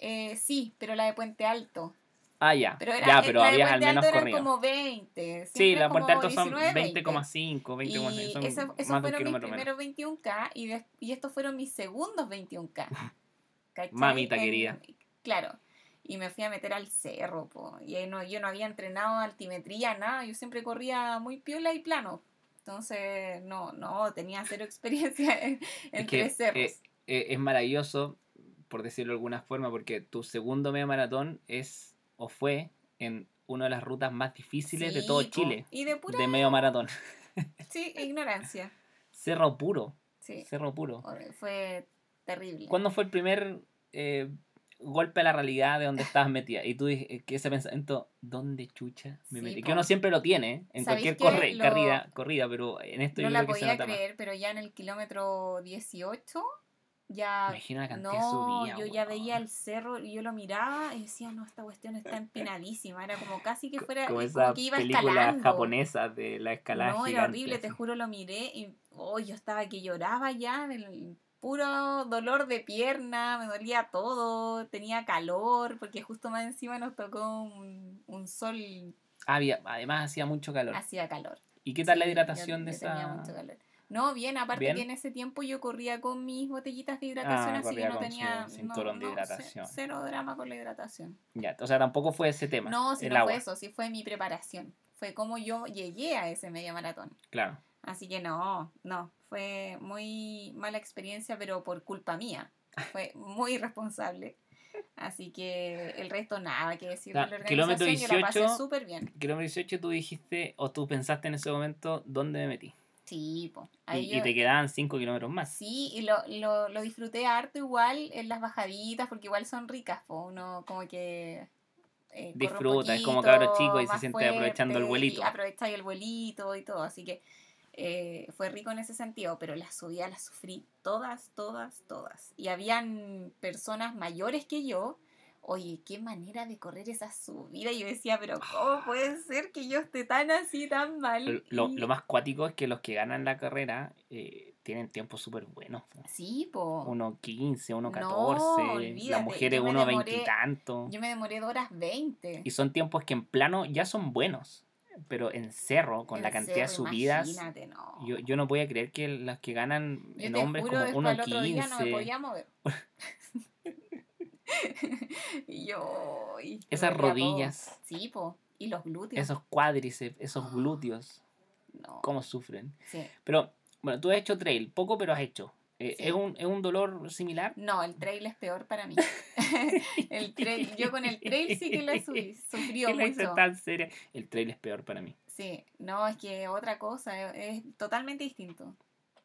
Speaker 2: Eh, sí, pero la de Puente Alto.
Speaker 1: Ah, ya.
Speaker 2: Pero era,
Speaker 1: ya,
Speaker 2: eh,
Speaker 1: pero
Speaker 2: la de
Speaker 1: habías al menos corrido.
Speaker 2: como 20.
Speaker 1: Sí, la
Speaker 2: como
Speaker 1: Puente Alto son
Speaker 2: 19,
Speaker 1: 20,5, 20,6.
Speaker 2: Y
Speaker 1: Son
Speaker 2: eso-
Speaker 1: más
Speaker 2: esos
Speaker 1: de un
Speaker 2: fueron mis primeros 21K y, des- y estos fueron mis segundos 21K. ¿cachai?
Speaker 1: Mamita
Speaker 2: En-
Speaker 1: querida.
Speaker 2: Claro. Y me fui a meter al cerro, po. Y ahí no, yo no había entrenado altimetría, nada. Yo siempre corría muy piola y plano. Entonces, no, no, tenía cero experiencia en, en
Speaker 1: Es que,
Speaker 2: tres cerros.
Speaker 1: eh, eh, es maravilloso, por decirlo de alguna forma, porque tu segundo medio maratón es o fue en una de las rutas más difíciles de todo. Chile,
Speaker 2: Y de pura,
Speaker 1: de medio maratón.
Speaker 2: sí, ignorancia.
Speaker 1: Cerro puro,
Speaker 2: Sí,
Speaker 1: cerro puro.
Speaker 2: Fue terrible.
Speaker 1: ¿Cuándo fue el primer eh, golpe a la realidad de donde estabas metida? Y tú dij- que ese pensamiento, ¿dónde chucha me
Speaker 2: Sí,
Speaker 1: metí? Que uno siempre lo tiene en
Speaker 2: ¿Sabéis
Speaker 1: cualquier corre,
Speaker 2: Lo-
Speaker 1: carrera, corrida, pero en esto
Speaker 2: no
Speaker 1: yo
Speaker 2: la
Speaker 1: creo que se
Speaker 2: podía
Speaker 1: más.
Speaker 2: creer, pero ya en el kilómetro 18 ya
Speaker 1: Imagina la cantidad
Speaker 2: no,
Speaker 1: de subida.
Speaker 2: yo ya
Speaker 1: weón.
Speaker 2: veía el cerro y yo lo miraba y decía, no, esta cuestión está empinadísima. Era como casi que fuera,
Speaker 1: Como
Speaker 2: como
Speaker 1: esa
Speaker 2: que iba
Speaker 1: película
Speaker 2: escalando.
Speaker 1: japonesa de la escalada
Speaker 2: No, era
Speaker 1: gigante,
Speaker 2: horrible, te
Speaker 1: así.
Speaker 2: juro, lo miré y oh, yo estaba que lloraba ya del puro dolor de pierna, me dolía todo, tenía calor, porque justo más encima nos tocó un, un sol,
Speaker 1: Había, además hacía mucho calor.
Speaker 2: hacía calor.
Speaker 1: ¿Y qué tal la
Speaker 2: Sí,
Speaker 1: hidratación
Speaker 2: yo-
Speaker 1: de
Speaker 2: yo tenía
Speaker 1: esa?
Speaker 2: mucho calor. No, bien, aparte
Speaker 1: ¿Bien?
Speaker 2: que en ese tiempo yo corría con mis botellitas de hidratación,
Speaker 1: Ah,
Speaker 2: así que no tenía
Speaker 1: cinturón de
Speaker 2: cero drama con la hidratación.
Speaker 1: Ya, o sea, tampoco fue ese tema.
Speaker 2: No, si
Speaker 1: el
Speaker 2: no
Speaker 1: agua.
Speaker 2: fue eso, sí fue mi preparación. Fue como yo llegué a ese medio maratón.
Speaker 1: Claro.
Speaker 2: Así que no, no, fue muy mala experiencia, pero por culpa mía. Fue muy irresponsable. Así que el resto nada que decir de la
Speaker 1: kilómetro
Speaker 2: organización, yo la pasé
Speaker 1: 18.
Speaker 2: súper bien.
Speaker 1: Kilómetro 18 tú dijiste, o tú pensaste en ese momento, ¿dónde me metí?
Speaker 2: Sí, po.
Speaker 1: Y, y te quedaban 5 kilómetros más.
Speaker 2: Sí, y lo, lo, lo disfruté harto igual en las bajaditas, porque igual son ricas, uno como que... eh,
Speaker 1: Disfruta, es como
Speaker 2: poquito
Speaker 1: cabro chico y se siente aprovechando el vuelito.
Speaker 2: Aprovecháis el vuelito y todo, así que eh, fue rico en ese sentido, pero las subidas las sufrí todas, todas, todas. Y habían personas mayores que yo. Oye, qué manera de correr esa subida. Y yo decía, pero ¿cómo puede ser que yo esté tan así, tan mal?
Speaker 1: Lo, lo más cuático es que los que ganan la carrera eh, tienen tiempos súper buenos. po.
Speaker 2: Sí, po.
Speaker 1: 1.15, 1.14,
Speaker 2: No, olvídate,
Speaker 1: las mujeres 1.20
Speaker 2: demoré-
Speaker 1: y tanto.
Speaker 2: Yo me demoré 2 horas 20.
Speaker 1: Y son tiempos que en plano ya son buenos. Pero en cerro, con
Speaker 2: En
Speaker 1: la cantidad de
Speaker 2: cerro,
Speaker 1: subidas,
Speaker 2: Imagínate, no.
Speaker 1: yo, yo no podía creer que las que ganan
Speaker 2: Yo
Speaker 1: en hombres como
Speaker 2: después al otro día no me
Speaker 1: 1.15.
Speaker 2: podía mover. y yo. y
Speaker 1: Esas
Speaker 2: todo.
Speaker 1: rodillas.
Speaker 2: Sí, po. Y los glúteos.
Speaker 1: Esos cuádriceps, esos glúteos,
Speaker 2: No.
Speaker 1: cómo sufren.
Speaker 2: Sí.
Speaker 1: Pero, bueno, tú has hecho trail, poco pero has hecho. Eh,
Speaker 2: Sí.
Speaker 1: ¿es, un, ¿Es un dolor similar?
Speaker 2: No, el trail es peor para mí. el trail, yo con el trail sí que la subí, sufrió
Speaker 1: ¿Qué la hice
Speaker 2: mucho.
Speaker 1: tan seria? El trail es peor para mí.
Speaker 2: Sí, no, es que otra cosa, es, es totalmente distinto.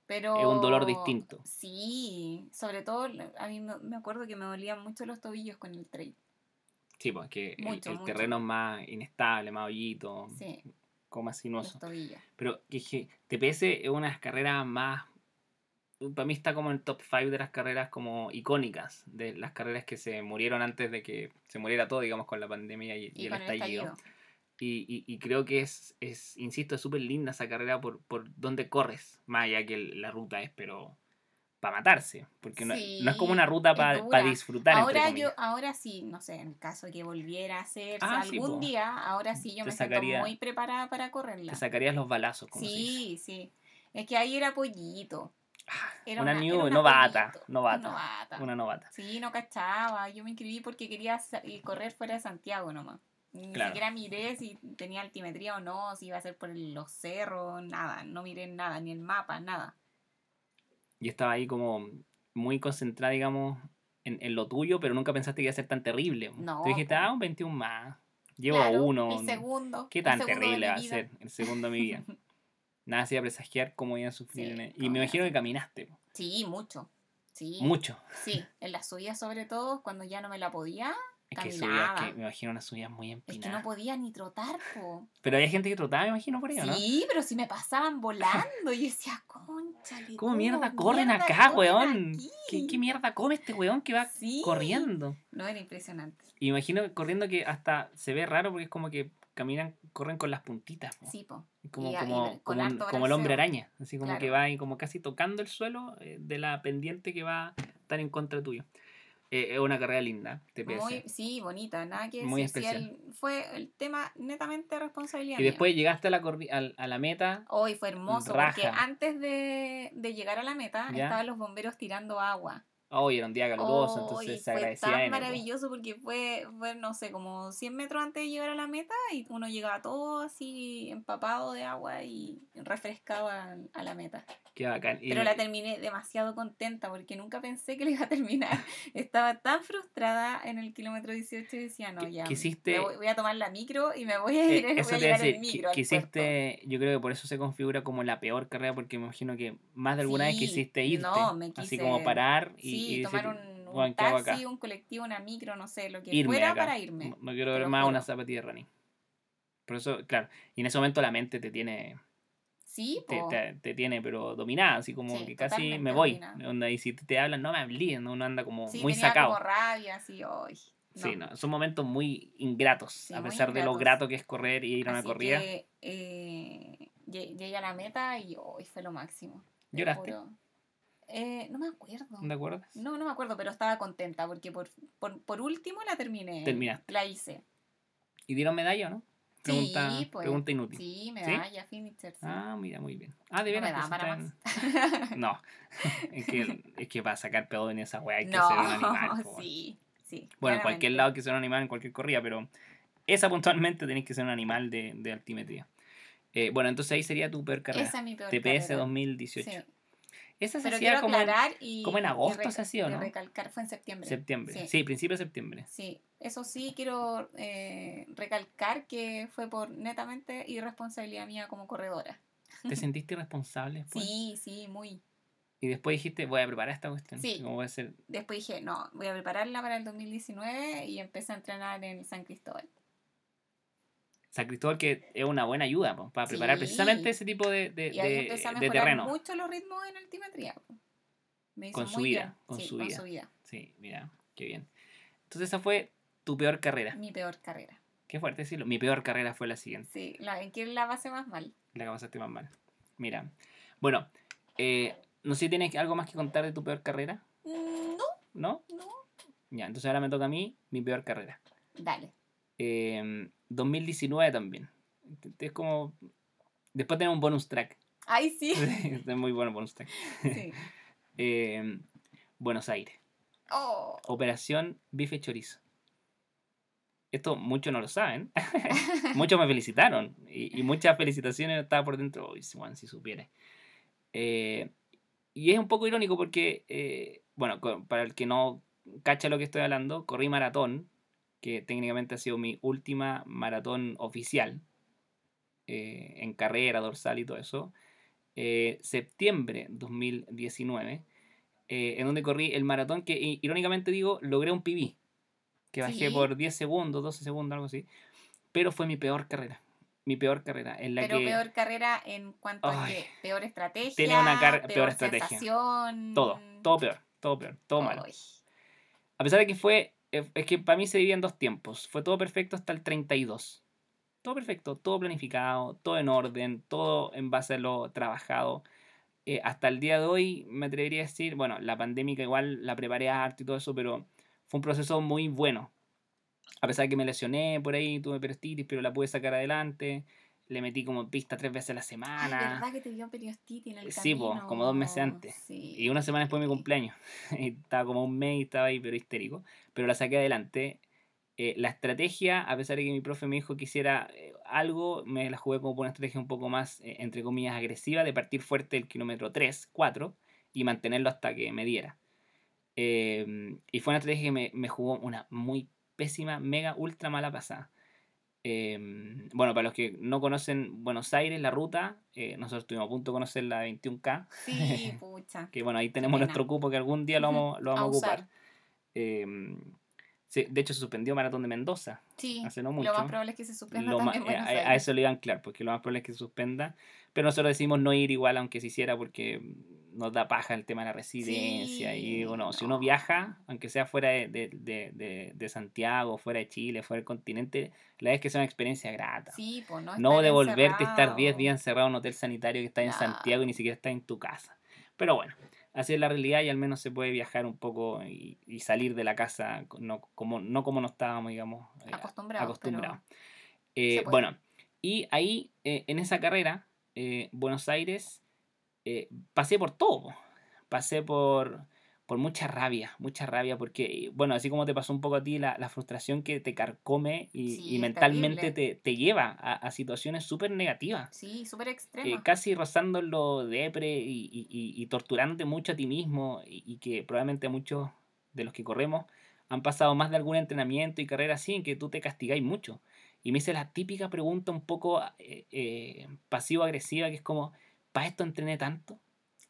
Speaker 2: Pero...
Speaker 1: Es un dolor distinto.
Speaker 2: Sí, sobre todo a mí me acuerdo que me dolían mucho los tobillos con el trail.
Speaker 1: Sí, porque el-
Speaker 2: Mucho,
Speaker 1: el,
Speaker 2: mucho.
Speaker 1: terreno es más inestable, más hoyito,
Speaker 2: Sí,
Speaker 1: como más
Speaker 2: los
Speaker 1: sinuoso.
Speaker 2: tobillos.
Speaker 1: Pero que, que TPS es una de las carreras más. Para mí está como en el top 5 de las carreras como icónicas, de las carreras que se murieron antes de que se muriera todo, digamos, con la pandemia y, y
Speaker 2: Y
Speaker 1: el
Speaker 2: con el
Speaker 1: estallido. Y, y, y creo que es, es insisto, es súper linda esa carrera por, por donde corres, más allá que el- la ruta es, pero para matarse, porque no, no es como una ruta para disfrutar.
Speaker 2: Ahora yo, ahora sí, no sé, en caso de que volviera a hacerse
Speaker 1: Ah,
Speaker 2: algún día, ahora sí yo me siento
Speaker 1: sacaría-
Speaker 2: muy preparada para correrla.
Speaker 1: Te sacarías los balazos, como se.
Speaker 2: Sí, sí. Es que ahí era pollito. Era
Speaker 1: una new,
Speaker 2: una
Speaker 1: novata, novata,
Speaker 2: novata.
Speaker 1: Una novata.
Speaker 2: Sí, no cachaba. Yo me inscribí porque quería y correr fuera de Santiago nomás. Ni
Speaker 1: Claro.
Speaker 2: siquiera miré si tenía altimetría o no, si iba a ser por los cerros, nada. No miré nada, ni el mapa, nada.
Speaker 1: Y estaba ahí como muy concentrada, digamos, en, en lo tuyo, pero nunca pensaste que iba a ser tan terrible.
Speaker 2: No,
Speaker 1: Tú dijiste, ah, un 21 más. Llevo
Speaker 2: Claro,
Speaker 1: uno.
Speaker 2: El segundo.
Speaker 1: ¿Qué tan
Speaker 2: segundo
Speaker 1: terrible va a ser el segundo de mi vida? Nada hacía presagiar cómo iba a sufrir.
Speaker 2: Sí,
Speaker 1: el- Y me imagino que caminaste.
Speaker 2: Sí, mucho. Sí.
Speaker 1: Mucho.
Speaker 2: Sí, en las subidas sobre todo, cuando ya no me la podía,
Speaker 1: Es que subías, que me imagino unas subidas muy
Speaker 2: es que no podía ni trotar, po.
Speaker 1: Pero había gente que trotaba, me imagino, por ahí, ¿o ¿no?
Speaker 2: Sí, pero si me pasaban volando, y decía, conchale.
Speaker 1: ¿Cómo mierda corren acá, weón? ¿Qué, ¿Qué mierda come este weón que va
Speaker 2: Sí.
Speaker 1: corriendo?
Speaker 2: No, era impresionante.
Speaker 1: Y me imagino corriendo que hasta se ve raro porque es como que caminan, corren con las puntitas. po.
Speaker 2: Sí, po.
Speaker 1: Como,
Speaker 2: Y- y
Speaker 1: como, como, un-
Speaker 2: harto
Speaker 1: como el hombre araña, así como
Speaker 2: Claro.
Speaker 1: que va ahí como casi tocando el suelo eh, de la pendiente que va a estar en contra tuyo. Eh, es una carrera linda, TPS.
Speaker 2: Muy, sí, bonita, nada que
Speaker 1: Muy
Speaker 2: decir. Sí,
Speaker 1: especial.
Speaker 2: el- fue el tema netamente responsabilidad
Speaker 1: y
Speaker 2: mía.
Speaker 1: después llegaste a la, al- a la meta.
Speaker 2: Hoy fue hermoso porque antes de, de llegar a la meta
Speaker 1: Ya.
Speaker 2: estaban los bomberos tirando agua.
Speaker 1: Hoy era un día caluroso,
Speaker 2: Oh,
Speaker 1: entonces se
Speaker 2: fue
Speaker 1: agradecía
Speaker 2: tan
Speaker 1: N, po.
Speaker 2: maravilloso porque fue, fue, no sé, como 100 metros antes de llegar a la meta y uno llegaba todo así empapado de agua y refrescado a, a la meta.
Speaker 1: Qué bacán. Y-
Speaker 2: Pero la terminé demasiado contenta porque nunca pensé que la iba a terminar. Estaba tan frustrada en el kilómetro 18 y decía, no,
Speaker 1: ¿Qué-
Speaker 2: ya.
Speaker 1: quisiste-
Speaker 2: voy, voy a tomar la micro y me voy a
Speaker 1: Eh,
Speaker 2: ir, voy
Speaker 1: eso
Speaker 2: a llegar
Speaker 1: decir,
Speaker 2: en micro.
Speaker 1: hiciste, yo creo que por eso se configura como la peor carrera, porque me imagino que más de alguna vez
Speaker 2: Sí,
Speaker 1: quisiste irte.
Speaker 2: no, me
Speaker 1: Así
Speaker 2: quise-
Speaker 1: como parar y,
Speaker 2: Sí,
Speaker 1: y decir,
Speaker 2: tomar un, un
Speaker 1: "Weón, ¿qué hago acá?
Speaker 2: taxi, un colectivo, una micro, no sé, lo que
Speaker 1: Irme
Speaker 2: fuera
Speaker 1: acá.
Speaker 2: para irme.
Speaker 1: No, no quiero ver más una
Speaker 2: juro.
Speaker 1: zapatilla de running. Por eso, claro, y en ese momento la mente te tiene,
Speaker 2: Sí,
Speaker 1: te, te- te tiene pero dominada, así como
Speaker 2: Sí,
Speaker 1: que casi me voy. Onda, y si te, hablan, no me hablé, ¿no? uno anda como
Speaker 2: Sí,
Speaker 1: muy
Speaker 2: tenía
Speaker 1: sacado.
Speaker 2: como rabia, así, hoy.
Speaker 1: Sí, no, son momentos muy ingratos,
Speaker 2: Sí,
Speaker 1: a pesar de lo
Speaker 2: ingratos.
Speaker 1: grato que es correr y ir a una
Speaker 2: Así
Speaker 1: corrida.
Speaker 2: que, eh, lle- llegué a la meta y hoy fue lo máximo. te
Speaker 1: ¿Lloraste?
Speaker 2: juro. Eh, no me acuerdo.
Speaker 1: ¿De acuerdo?
Speaker 2: No, no me acuerdo, pero estaba contenta porque por, por, por último la terminé.
Speaker 1: Terminaste.
Speaker 2: La hice.
Speaker 1: ¿Y dieron medalla o no? Pregunta,
Speaker 2: sí, pues.
Speaker 1: pregunta inútil.
Speaker 2: Sí, medalla, finisher. Sí.
Speaker 1: Ah, mira, muy bien. Ah, de
Speaker 2: No me
Speaker 1: veras.
Speaker 2: da
Speaker 1: pues,
Speaker 2: para
Speaker 1: en- No, es que, es que para sacar pedo en esa weá hay que
Speaker 2: no,
Speaker 1: ser un animal. po, weón.
Speaker 2: sí, sí.
Speaker 1: bueno, en cualquier lado hay que ser un animal, en cualquier corrida, pero esa puntualmente tenés que ser un animal de, de altimetría. Eh, bueno, entonces ahí sería tu peor carrera.
Speaker 2: Esa es mi peor
Speaker 1: TPS
Speaker 2: carrera.
Speaker 1: 2018.
Speaker 2: Sí.
Speaker 1: Esa se
Speaker 2: Pero
Speaker 1: hacía como en
Speaker 2: aclarar y.
Speaker 1: como en
Speaker 2: y
Speaker 1: agosto se hacía, ¿o
Speaker 2: y
Speaker 1: no?
Speaker 2: recalcar, fue en septiembre.
Speaker 1: septiembre. Sí,
Speaker 2: Sí.
Speaker 1: principio de septiembre.
Speaker 2: Sí, eso sí quiero eh, recalcar que fue por netamente irresponsabilidad mía como corredora.
Speaker 1: ¿Te sentiste irresponsable después?
Speaker 2: Sí, sí, muy.
Speaker 1: Y después dijiste, voy a preparar esta cuestión.
Speaker 2: Sí.
Speaker 1: ¿Cómo voy a hacer?
Speaker 2: Después dije, no, voy a prepararla para el 2019 y empecé a entrenar en San Cristóbal.
Speaker 1: San Cristóbal que es una buena ayuda po, para preparar
Speaker 2: Sí.
Speaker 1: precisamente ese tipo de, de,
Speaker 2: Y ahí a
Speaker 1: de terreno.
Speaker 2: mucho los ritmos en altimetría. po. Me hizo
Speaker 1: Con
Speaker 2: muy
Speaker 1: subida,
Speaker 2: bien.
Speaker 1: con
Speaker 2: sí, con subida.
Speaker 1: Sí, mira, qué bien. Entonces esa fue tu peor carrera.
Speaker 2: Mi peor carrera.
Speaker 1: Qué fuerte decirlo. Mi peor carrera fue la siguiente.
Speaker 2: Sí, la, ¿en qué la pasé más mal?
Speaker 1: La que pasaste más mal. Mira. Bueno, eh, no sé si tienes algo más que contar de tu peor carrera,
Speaker 2: Mm, No,
Speaker 1: ¿no?
Speaker 2: no.
Speaker 1: Ya, entonces ahora me toca a mí mi peor carrera.
Speaker 2: Dale.
Speaker 1: Eh, 2019 también. Es como... Después tenemos un bonus track.
Speaker 2: Ay, sí.
Speaker 1: es muy bueno el bonus track.
Speaker 2: sí.
Speaker 1: Eh, Buenos Aires.
Speaker 2: Oh,
Speaker 1: Operación Bife Chorizo. Esto muchos no lo saben. muchos me felicitaron. Y, y muchas felicitaciones estaba por dentro. Uy, Juan, si supiera. Eh, y es un poco irónico porque, eh, bueno, para el que no cacha lo que estoy hablando, corrí maratón, que técnicamente ha sido mi última maratón oficial, eh, en carrera, dorsal y todo eso, eh, septiembre 2019, eh, en donde corrí el maratón que, irónicamente digo, logré un PB, que bajé
Speaker 2: Sí.
Speaker 1: por 10 segundos, 12 segundos, algo así, pero fue mi peor carrera, mi peor carrera, en la
Speaker 2: pero
Speaker 1: que
Speaker 2: peor carrera en cuanto a que peor estrategia.
Speaker 1: Tenía una peor estrategia.
Speaker 2: sensación.
Speaker 1: todo, todo peor, todo peor, todo malo.
Speaker 2: Ay,
Speaker 1: A pesar de que fue, es que para mí se divide en dos tiempos. Fue todo perfecto hasta el 32. Todo perfecto, todo planificado, todo en orden, todo en base a lo trabajado. Eh, hasta el día de hoy me atrevería a decir, bueno, la pandémica igual la preparé harto y todo eso, pero fue un proceso muy bueno. A pesar de que me lesioné por ahí, tuve perostitis, pero la pude sacar adelante. Le metí como pista tres veces a la semana.
Speaker 2: ¿verdad que te dio en el
Speaker 1: Sí, po, como dos meses antes.
Speaker 2: Sí.
Speaker 1: Y una semana después de mi cumpleaños. Estaba como un mes y estaba ahí, pero histérico. Pero la saqué adelante. Eh, la estrategia, a pesar de que mi profe me dijo que hiciera eh, algo, me la jugué como por una estrategia un poco más, eh, entre comillas, agresiva, de partir fuerte el kilómetro 3, 4 y mantenerlo hasta que me diera. Em, y fue una estrategia que me, me jugó una muy pésima, mega, ultra mala pasada. Em, bueno, para los que no conocen Buenos Aires, la ruta, eh, nosotros estuvimos a punto de conocer la 21K.
Speaker 2: Sí, pucha.
Speaker 1: Que bueno, ahí tenemos nuestro cupo que algún día lo vamos, lo vamos a,
Speaker 2: A
Speaker 1: ocupar. Em, sí, de hecho, se suspendió Maratón de Mendoza.
Speaker 2: Sí,
Speaker 1: Hace no
Speaker 2: lo
Speaker 1: mucho.
Speaker 2: más probable es que se suspenda
Speaker 1: Lo
Speaker 2: también
Speaker 1: eh,
Speaker 2: Buenos
Speaker 1: a, a
Speaker 2: Aires.
Speaker 1: eso le iban claro, porque lo más probable es que se suspenda. Pero nosotros decidimos no ir igual, aunque se hiciera, porque nos da paja el tema de la residencia. y digo, no, si uno
Speaker 2: no.
Speaker 1: viaja, aunque sea fuera de, de, de, de- Santiago, fuera de Chile, fuera del continente, la vez que sea una experiencia grata.
Speaker 2: Sí, pues no
Speaker 1: devolverte y estar 10
Speaker 2: encerrado.
Speaker 1: días encerrado en un hotel sanitario que está en
Speaker 2: No.
Speaker 1: Santiago y ni siquiera está en tu casa. Pero bueno, así es la realidad y al menos se puede viajar un poco y, y salir de la casa no como, no como no estábamos, digamos, eh,
Speaker 2: Acostumbrados, pero
Speaker 1: Eh, bueno, y ahí eh, en esa carrera, eh, Buenos Aires, eh, pasé por todo. Pasé por, por mucha rabia, mucha rabia, porque, bueno, así como te pasó un poco a ti, la, la frustración que te carcome y,
Speaker 2: Sí,
Speaker 1: y mentalmente te, te lleva a, a situaciones súper negativas.
Speaker 2: Sí, súper
Speaker 1: eh,
Speaker 2: extrema.
Speaker 1: casi rozando lo depre y, y, y, torturándote mucho a ti mismo y, y que probablemente muchos de los que corremos han pasado más de algún entrenamiento y carrera así en que tú te castigáis mucho. Y me hice la típica pregunta un poco eh, eh, pasivo-agresiva que es como, ¿para esto entrené tanto?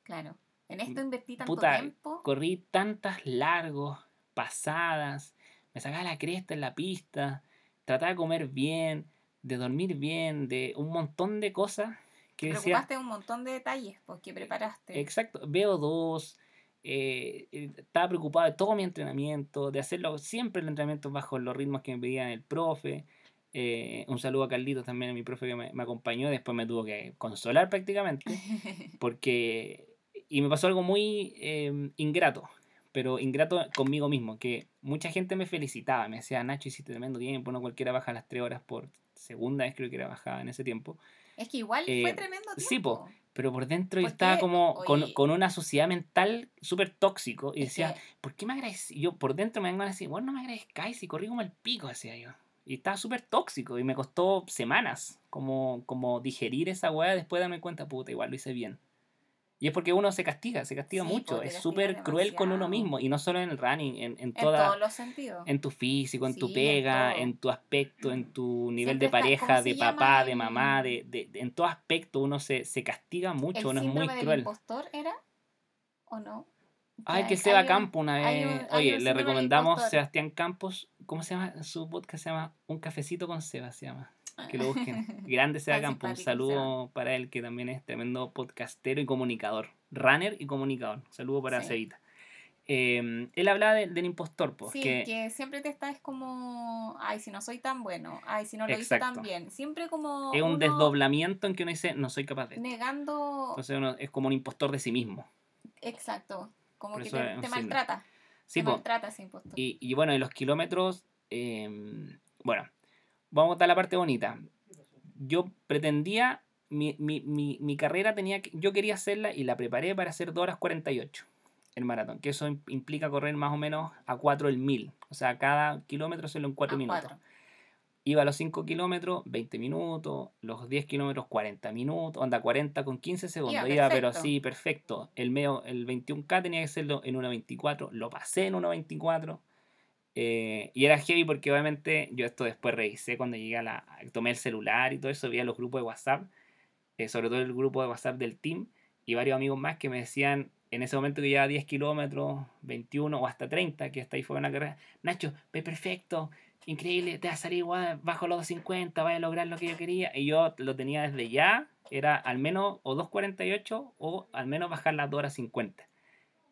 Speaker 2: Claro. En esto invertí tanto
Speaker 1: Puta,
Speaker 2: tiempo.
Speaker 1: Corrí tantas largos, pasadas, me sacaba la cresta en la pista, trataba de comer bien, de dormir bien, de un montón de cosas que
Speaker 2: Te
Speaker 1: decía,
Speaker 2: preocupaste de un montón de detalles pues, que preparaste.
Speaker 1: Exacto, veo dos. eh, eh, estaba preocupado de todo mi entrenamiento, de hacerlo siempre el entrenamiento bajo los ritmos que me pedía el profe. Eh, un saludo a Carlitos también, a mi profe que me, me acompañó. Después me tuvo que consolar prácticamente. Porque. Y me pasó algo muy eh, ingrato, pero ingrato conmigo mismo. Que mucha gente me felicitaba, me decía, Nacho, hiciste tremendo tiempo. No cualquiera baja las tres horas por segunda vez, creo que era bajada en ese tiempo.
Speaker 2: es que igual
Speaker 1: Eh,
Speaker 2: fue tremendo tiempo.
Speaker 1: sí, po. Pero por dentro yo
Speaker 2: ¿Por
Speaker 1: estaba como con, con una sociedad mental súper tóxico y decía,
Speaker 2: que-
Speaker 1: ¿por qué me agradecí? Yo por dentro me vengo a decir, bueno, no me agradezcáis si corrí como el pico, decía yo. Y estaba súper tóxico y me costó semanas como, como digerir esa weá después de darme cuenta, puta, igual lo hice bien. Y es porque uno se castiga, se castiga
Speaker 2: Sí,
Speaker 1: mucho, es súper cruel con uno mismo y no solo en el running, en, en
Speaker 2: en
Speaker 1: toda...
Speaker 2: todos los sentidos.
Speaker 1: En tu físico, en tu
Speaker 2: Sí, en
Speaker 1: pega,
Speaker 2: todo.
Speaker 1: en tu aspecto, en tu nivel
Speaker 2: Siempre
Speaker 1: de pareja,
Speaker 2: ¿cómo
Speaker 1: de papá, de
Speaker 2: el-
Speaker 1: mamá, de, de- de- en todo aspecto uno se, se castiga mucho,
Speaker 2: ¿El
Speaker 1: uno es muy
Speaker 2: del
Speaker 1: cruel.
Speaker 2: impostor era? ¿O no?
Speaker 1: Ay, que Seba
Speaker 2: un-
Speaker 1: Campo una vez.
Speaker 2: un-
Speaker 1: Oye, le recomendamos. Sebastián Campos. ¿Cómo se llama? Su podcast se llama Un cafecito con Seba, se llama. Que lo busquen. Grande Seba
Speaker 2: Tan
Speaker 1: Campos. Un saludo para él, que también es tremendo podcastero y comunicador. Runner y comunicador. Un saludo para
Speaker 2: Sí.
Speaker 1: Sebita. Eh, él hablaba de- del impostor, pues.
Speaker 2: Sí,
Speaker 1: que,
Speaker 2: que... siempre te estás como, ay, si no soy tan bueno, ay, si no lo hice tan bien. Siempre como
Speaker 1: es un
Speaker 2: uno
Speaker 1: desdoblamiento en que uno dice, no soy capaz de esto.
Speaker 2: negando,
Speaker 1: Entonces uno es como un impostor de sí mismo.
Speaker 2: exacto, como que te, maltrata,
Speaker 1: Sí,
Speaker 2: te
Speaker 1: po.
Speaker 2: maltrata ese impostor.
Speaker 1: Y, y bueno, en los kilómetros, eh, bueno, vamos a la parte bonita. Yo pretendía, mi, mi, mi, mi carrera tenía que, yo quería hacerla y la preparé para hacer 2 horas 48 el maratón, que eso im- implica correr más o menos a 4 el mil, o sea, cada kilómetro hacerlo en 4
Speaker 2: A
Speaker 1: minutos.
Speaker 2: cuatro.
Speaker 1: Iba a los 5 kilómetros, 20 minutos, los 10 kilómetros, 40 minutos, onda 40 con 15 segundos. Iba, pero sí, perfecto. El medio, el 21K tenía que hacerlo en 1.24, lo pasé en 1.24. eh, y era heavy porque obviamente yo esto después revisé cuando llegué a la. tomé el celular y todo eso, vi a los grupos de WhatsApp, eh, sobre todo el grupo de WhatsApp del team, y varios amigos más que me decían en ese momento que llevaba 10 kilómetros, 21 o hasta 30, que hasta ahí fue una carrera, Nacho, ve perfecto, increíble, te va a salir igual, bajo los 250, vas a lograr lo que yo quería. Y yo lo tenía desde ya, era al menos o 2.48 o al menos bajar las 2 horas 50.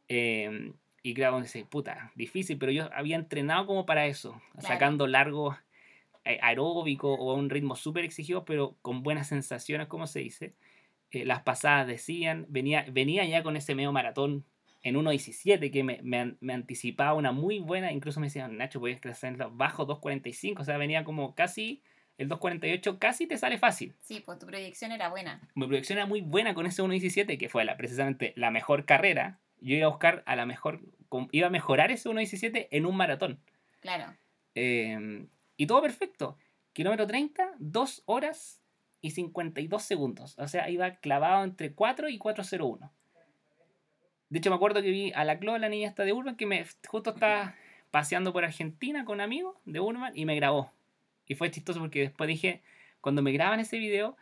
Speaker 1: Eh, y claro, dice, puta, difícil, pero yo había entrenado como para eso,
Speaker 2: Claro.
Speaker 1: sacando largos aeróbico o a un ritmo súper exigido, pero con buenas sensaciones, como se dice. Eh, las pasadas decían, venía, venía ya con ese medio maratón en 1.17 que me, me, me anticipaba una muy buena, incluso me decían, Nacho, puedes crecer bajo 2.45, o sea, venía como casi, el 2.48 casi te sale fácil.
Speaker 2: Sí, pues tu proyección era buena.
Speaker 1: Mi proyección era muy buena con ese 1.17, que fue la, precisamente la mejor carrera. Yo iba a buscar a la mejor, iba a mejorar ese 1.17 en un maratón.
Speaker 2: Claro.
Speaker 1: Eh, y todo perfecto. Kilómetro 30, 2 horas y 52 segundos. O sea, iba clavado entre 4 y 401. De hecho, me acuerdo que vi a la Clo, la niña esta de Urban, que me justo estaba paseando por Argentina con amigos de Urban y me grabó. Y fue chistoso porque después dije, cuando me graban ese video,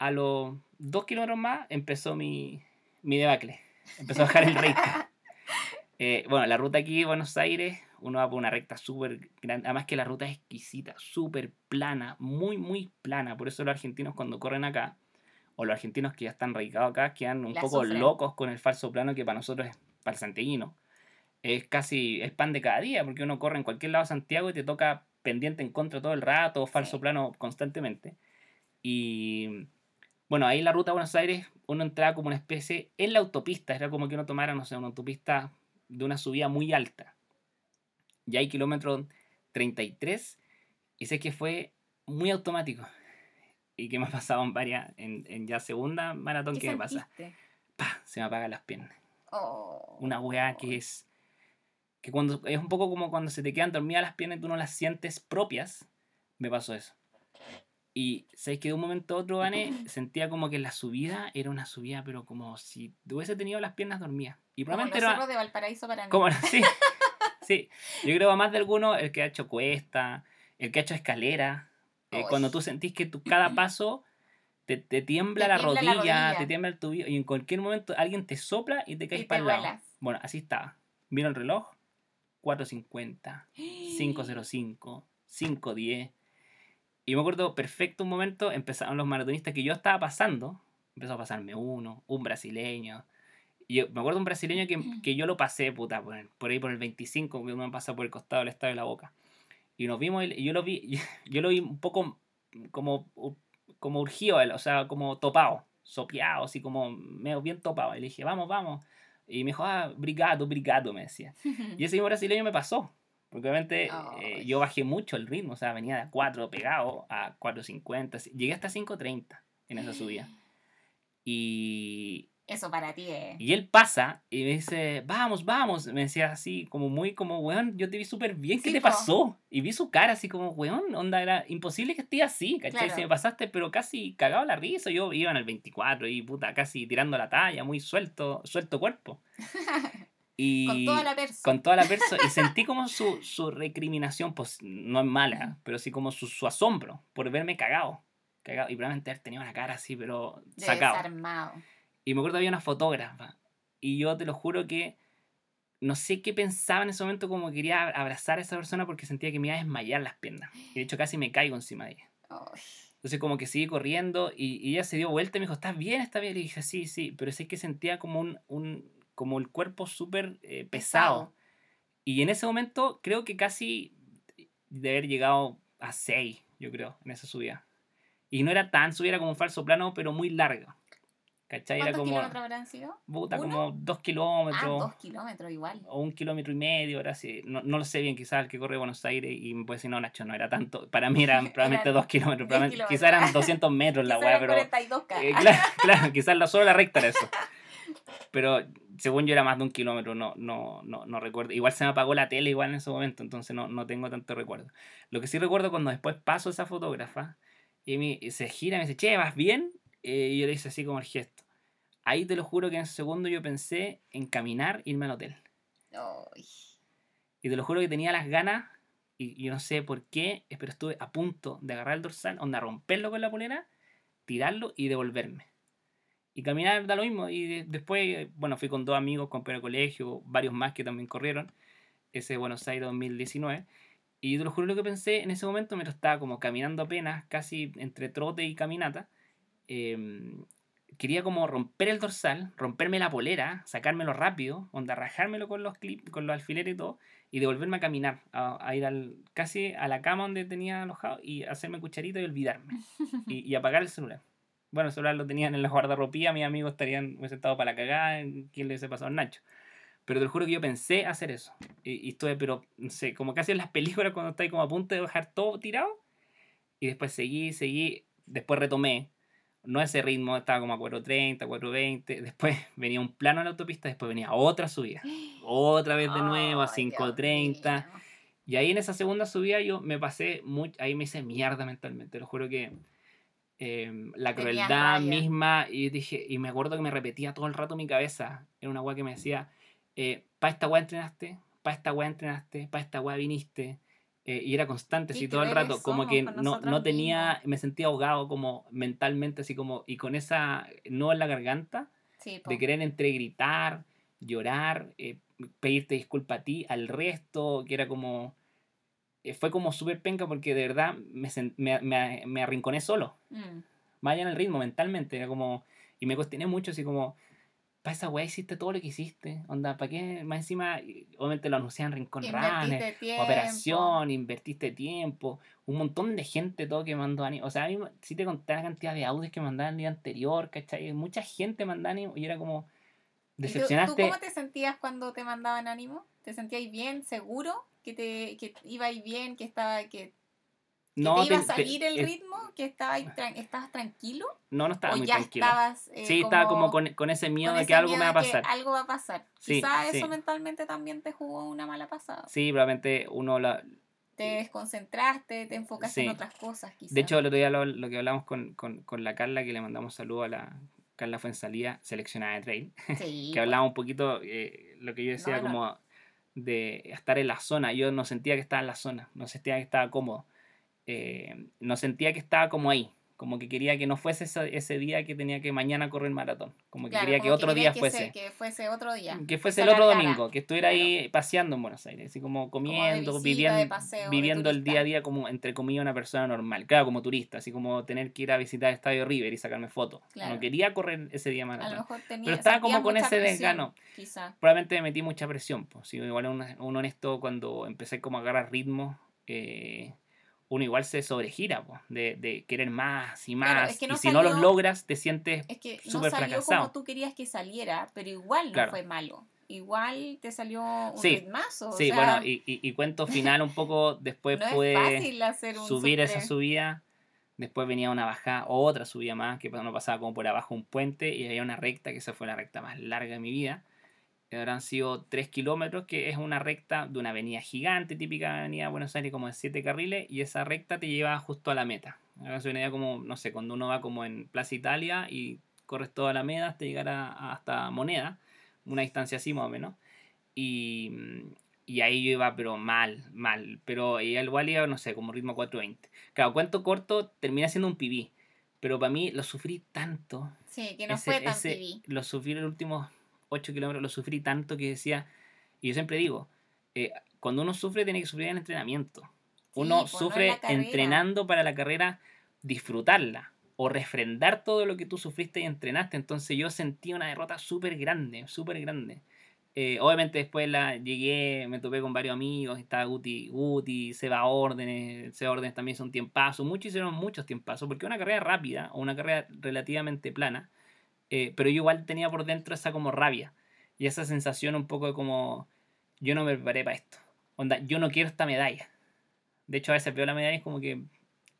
Speaker 1: a los 2 kilómetros más empezó mi, mi debacle. Empezó a bajar el rating. Eh, bueno, la ruta aquí, Buenos Aires, uno va por una recta súper grande. Además que la ruta es exquisita, súper plana, muy, muy plana. Por eso los argentinos cuando corren acá, o los argentinos que ya están radicados acá, quedan un
Speaker 2: La
Speaker 1: poco
Speaker 2: sufren.
Speaker 1: locos con el falso plano que para nosotros es, para el santiaguino, es casi el pan de cada día, porque uno corre en cualquier lado de Santiago y te toca pendiente en contra todo el rato, falso
Speaker 2: Sí.
Speaker 1: plano constantemente. Y bueno, ahí en la ruta a Buenos Aires uno entraba como una especie en la autopista, era como que uno tomara, no sé, una autopista de una subida muy alta. Ya hay kilómetro 33 y sé que fue muy automático y que me ha pasado en varias, en, en ya segunda maratón
Speaker 2: ¿Qué
Speaker 1: que me pasa. ¡Pah! Se me apagan las piernas.
Speaker 2: Oh.
Speaker 1: Una weá que es. que cuando es un poco como cuando se te quedan dormidas las piernas y tú no las sientes propias. Me pasó eso. Y sabes que de un momento a otro, Vane, sentía como que la subida era una subida, pero como si hubiese tenido las piernas dormidas. Y
Speaker 2: Como
Speaker 1: probablemente
Speaker 2: los
Speaker 1: era.
Speaker 2: de Valparaíso para mí.
Speaker 1: Como, sí, sí. Yo creo a más de alguno, el que ha hecho cuesta, el que ha hecho escalera. Eh,
Speaker 2: Uy.
Speaker 1: cuando tú sentís que tu, cada paso te, te tiembla,
Speaker 2: Te
Speaker 1: la,
Speaker 2: tiembla la
Speaker 1: rodilla, te tiembla el tobillo, y en cualquier momento alguien te sopla y te caes
Speaker 2: Y
Speaker 1: para
Speaker 2: te
Speaker 1: el lado.
Speaker 2: vuelas.
Speaker 1: Bueno, así estaba. Miro el reloj, 4.50, 5.05, 5.10. Y me acuerdo perfecto un momento, empezaron los maratonistas que yo estaba pasando, empezó a pasarme uno, un brasileño. Y yo, me acuerdo un brasileño que, que yo lo pasé, puta, por, por ahí por el 25, que uno pasa por el costado del estadio de la boca. Y nos vimos, y yo lo vi, yo lo vi un poco como, como urgido, él, o sea, como topado, sopeado, así como medio bien topado. Y le dije, vamos, vamos. Y me dijo, ah, brigado, brigado, me decía. Y ese mismo brasileño me pasó. Porque obviamente eh,
Speaker 2: Ay.
Speaker 1: yo bajé mucho el ritmo, o sea, venía de a 4 pegado a 4.50, llegué hasta 5.30 en esa subida. Y,
Speaker 2: Eso para ti es.
Speaker 1: y él pasa y me dice, vamos, vamos. Me decía así, como muy, como, weón, yo te vi súper bien, ¿qué
Speaker 2: Sí,
Speaker 1: te
Speaker 2: po.
Speaker 1: pasó? Y vi su cara así como, weón, onda, era imposible que esté así, ¿cachai?
Speaker 2: Claro.
Speaker 1: Si me pasaste, pero casi cagado la risa. Yo iba en el 24 y puta, casi tirando la talla, muy suelto, suelto cuerpo. Y
Speaker 2: Con toda la persona.
Speaker 1: con toda la y sentí como su, su recriminación, pues no es mala, pero sí como su, su asombro por verme cagado. cagado. Y probablemente haber tenido una cara así, pero sacado.
Speaker 2: desarmado.
Speaker 1: Y me acuerdo había una fotógrafa. Y yo te lo juro que no sé qué pensaba en ese momento, como quería abrazar a esa persona porque sentía que me iba a desmayar las piernas. Y de hecho casi me caigo encima de ella. Entonces como que seguí corriendo y, y ella se dio vuelta y me dijo, ¿estás bien? ¿Estás bien? Y dije, sí, sí, pero sí que sentía como un, un como el cuerpo súper eh, pesado. Y en ese momento creo que casi de haber llegado a 6, yo creo, en esa subida. Y no era tan subida, era como un falso plano, pero muy largo. ¿Cachai? Era
Speaker 2: ¿Cuántos
Speaker 1: como,
Speaker 2: kilómetros habrán sido?
Speaker 1: puta,
Speaker 2: ¿Uno?
Speaker 1: como dos
Speaker 2: Ah,
Speaker 1: kilómetros
Speaker 2: dos kilómetros igual.
Speaker 1: o un kilómetro y medio, ahora sí. No, no lo sé bien, quizás el que corre a Buenos Aires y me puede decir, no, Nacho, no era tanto. Para mí eran probablemente dos kilómetros,
Speaker 2: 10
Speaker 1: probablemente-
Speaker 2: kilómetros.
Speaker 1: quizás eran 200 metros la weá, pero...
Speaker 2: 42K.
Speaker 1: eh, claro, claro, quizás la, solo la recta era eso. Pero según yo era más de un kilómetro, no, no, no, no recuerdo. Igual se me apagó la tele igual en ese momento, entonces no, no tengo tanto recuerdo. Lo que sí recuerdo cuando después paso esa fotógrafa y, me, y se gira y me dice, che, ¿vas bien? Eh, y yo le hice así como el gesto. Ahí te lo juro que en ese segundo yo pensé en caminar e irme al hotel.
Speaker 2: Ay,
Speaker 1: Y te lo juro que tenía las ganas, y yo no sé por qué, eh, pero estuve a punto de agarrar el dorsal, onda, romperlo con la polera, tirarlo y devolverme. Y caminar da lo mismo. Y de- después, bueno, fui con dos amigos, compañeros de colegio, varios más que también corrieron, ese Buenos Aires 2019. Y te lo juro lo que pensé en ese momento, me lo estaba como caminando apenas, casi entre trote y caminata. Em, quería como romper el dorsal, romperme la polera, sacármelo rápido, onda, rajármelo con los clips, con los alfileres y todo, y devolverme a caminar, a, a ir al, casi a la cama donde tenía alojado y hacerme cucharita y olvidarme. Y, y apagar el celular. Bueno, el celular lo tenían en la guardarropía, mis amigos estarían estado para la cagada, quién le hubiese pasado Nacho. Pero te lo juro que yo pensé hacer eso. Y, y estuve, pero, no sé, como casi en las películas cuando estáis como a punto de dejar todo tirado. Y después seguí, seguí, después retomé. No ese ritmo, estaba como a 4.30, 4.20. Después venía un plano en la autopista, después venía otra subida. Otra vez de nuevo a
Speaker 2: ay, Dios
Speaker 1: 5.30.
Speaker 2: mío.
Speaker 1: Y ahí en esa segunda subida yo me pasé, muy, ahí me hice mierda mentalmente, lo juro que em, la crueldad misma, y dije, y me acuerdo que me repetía todo el rato en mi cabeza, era una weá que me decía, para esta weá entrenaste, para esta weá entrenaste, para esta weá viniste, eh, y era constante, así todo el rato, como que no, no tenía,
Speaker 2: mismos.
Speaker 1: me sentía ahogado como mentalmente, así como, y con esa no en la garganta,
Speaker 2: Sí,
Speaker 1: de querer entre gritar, llorar, eh, pedirte disculpa a ti, al resto, que era como... eh, fue como súper penca porque de verdad me, me, me, me arrinconé solo,
Speaker 2: Mm.
Speaker 1: vaya en el ritmo mentalmente, era como... Y me cuestioné mucho, así como... Para esa weá hiciste todo lo que hiciste, onda, ¿para qué? Más encima, obviamente lo anunciaban Rincón Runner,
Speaker 2: Invertiste tiempo.
Speaker 1: operación, invertiste tiempo, un montón de gente todo que mandó ánimo. O sea, a mí si te conté la cantidad de audios que mandaban el día anterior, ¿cachai? Mucha gente mandaba ánimo y era como.
Speaker 2: ¿Y tú-
Speaker 1: Decepcionaste.
Speaker 2: ¿Tú, cómo te sentías cuando te mandaban ánimo? ¿Te sentías bien, seguro? ¿Que te que ibas bien, que estaba que
Speaker 1: no,
Speaker 2: te iba a
Speaker 1: te-
Speaker 2: salir el ritmo? ¿Que estaba tran- estabas tranquilo?
Speaker 1: No, no estaba
Speaker 2: ¿O
Speaker 1: muy
Speaker 2: ya
Speaker 1: tranquilo.
Speaker 2: estabas eh,
Speaker 1: sí, estaba como con, con ese miedo
Speaker 2: con
Speaker 1: de que algo me va a pasar.
Speaker 2: algo va a pasar.
Speaker 1: Sí,
Speaker 2: Quizás eso mentalmente también te jugó una mala pasada.
Speaker 1: Sí, probablemente uno la.
Speaker 2: Te desconcentraste, te enfocaste en otras cosas, quizás.
Speaker 1: De hecho, el otro día lo, lo que hablamos con, con, con la Carla, que le mandamos saludo a la Carla Fuensalía, seleccionada de trail.
Speaker 2: sí,
Speaker 1: que hablaba un poquito eh, lo que yo decía
Speaker 2: No, no.
Speaker 1: como de estar en la zona. Yo no sentía que estaba en la zona, no sentía que estaba cómodo. Eh, no sentía que estaba como ahí, como que quería que no fuese ese, ese día que tenía que mañana correr maratón, como que
Speaker 2: Claro,
Speaker 1: quería que
Speaker 2: como
Speaker 1: otro día
Speaker 2: que
Speaker 1: fuese.
Speaker 2: se- que fuese otro día.
Speaker 1: Que fuese
Speaker 2: se
Speaker 1: el otro domingo, que estuviera ahí paseando en Buenos Aires, así como comiendo,
Speaker 2: visita, de
Speaker 1: viviendo,
Speaker 2: paseo,
Speaker 1: viviendo el día a día como, entre comillas, una persona normal. Claro, como turista, así como tener que ir a visitar el Estadio River y sacarme fotos.
Speaker 2: Claro.
Speaker 1: No quería correr ese día
Speaker 2: A lo
Speaker 1: maratón.
Speaker 2: mejor tenía,
Speaker 1: Pero estaba como con ese desgano. Probablemente me metí mucha presión. Pues. Si igual un, un honesto, cuando empecé como a agarrar ritmo, eh, uno igual se sobregira, de, de querer más y más.
Speaker 2: Claro, es que no
Speaker 1: y si no los logras, te sientes
Speaker 2: Es que no salió
Speaker 1: fracasado.
Speaker 2: como tú querías que saliera, pero igual no
Speaker 1: Claro.
Speaker 2: fue malo. Igual te salió un
Speaker 1: Sí.
Speaker 2: ritmazo. o
Speaker 1: Sí,
Speaker 2: sea,
Speaker 1: bueno, y, y, y cuento final un poco, después
Speaker 2: no
Speaker 1: pude subir esa
Speaker 2: sub
Speaker 1: subida, después venía una bajada, otra subida más, que no pasaba como por abajo un puente, y había una recta, que esa fue la recta más larga de mi vida. Habrán sido 3 kilómetros, que es una recta de una avenida gigante, típica avenida de Buenos Aires, como de 7 carriles, y esa recta te lleva justo a la meta. Ahora se venía como, no sé, cuando uno va como en Plaza Italia y corres toda la meta hasta llegar a- hasta Moneda, una distancia así más o menos. Y, y ahí yo iba, pero mal, mal. Pero igual iba, no sé, como ritmo 420. Claro, cuento corto, terminé siendo un pibí. Pero para mí lo sufrí tanto.
Speaker 2: Sí, que no
Speaker 1: ese-
Speaker 2: fue tan
Speaker 1: ese-
Speaker 2: pibí.
Speaker 1: Lo sufrí los últimos 8 kilómetros, lo sufrí tanto que decía. Y yo siempre digo, eh, cuando uno sufre, tiene que sufrir en entrenamiento. Uno
Speaker 2: pues, no en
Speaker 1: sufre
Speaker 2: carrera.
Speaker 1: entrenando para la carrera, disfrutarla o refrendar todo lo que tú sufriste y entrenaste. Entonces yo sentí una derrota súper grande, súper grande. Eh, obviamente después la llegué, me topé con varios amigos, estaba Guti, Guti, Seba Órdenes, Seba Órdenes también hizo un tiempazo, muchos hicieron muchos tiempazos, porque una carrera rápida o una carrera relativamente plana, eh, pero yo igual tenía por dentro esa como rabia y esa sensación un poco de como, yo no me preparé para esto, onda, yo no quiero esta medalla. De hecho a veces veo la medalla y es como que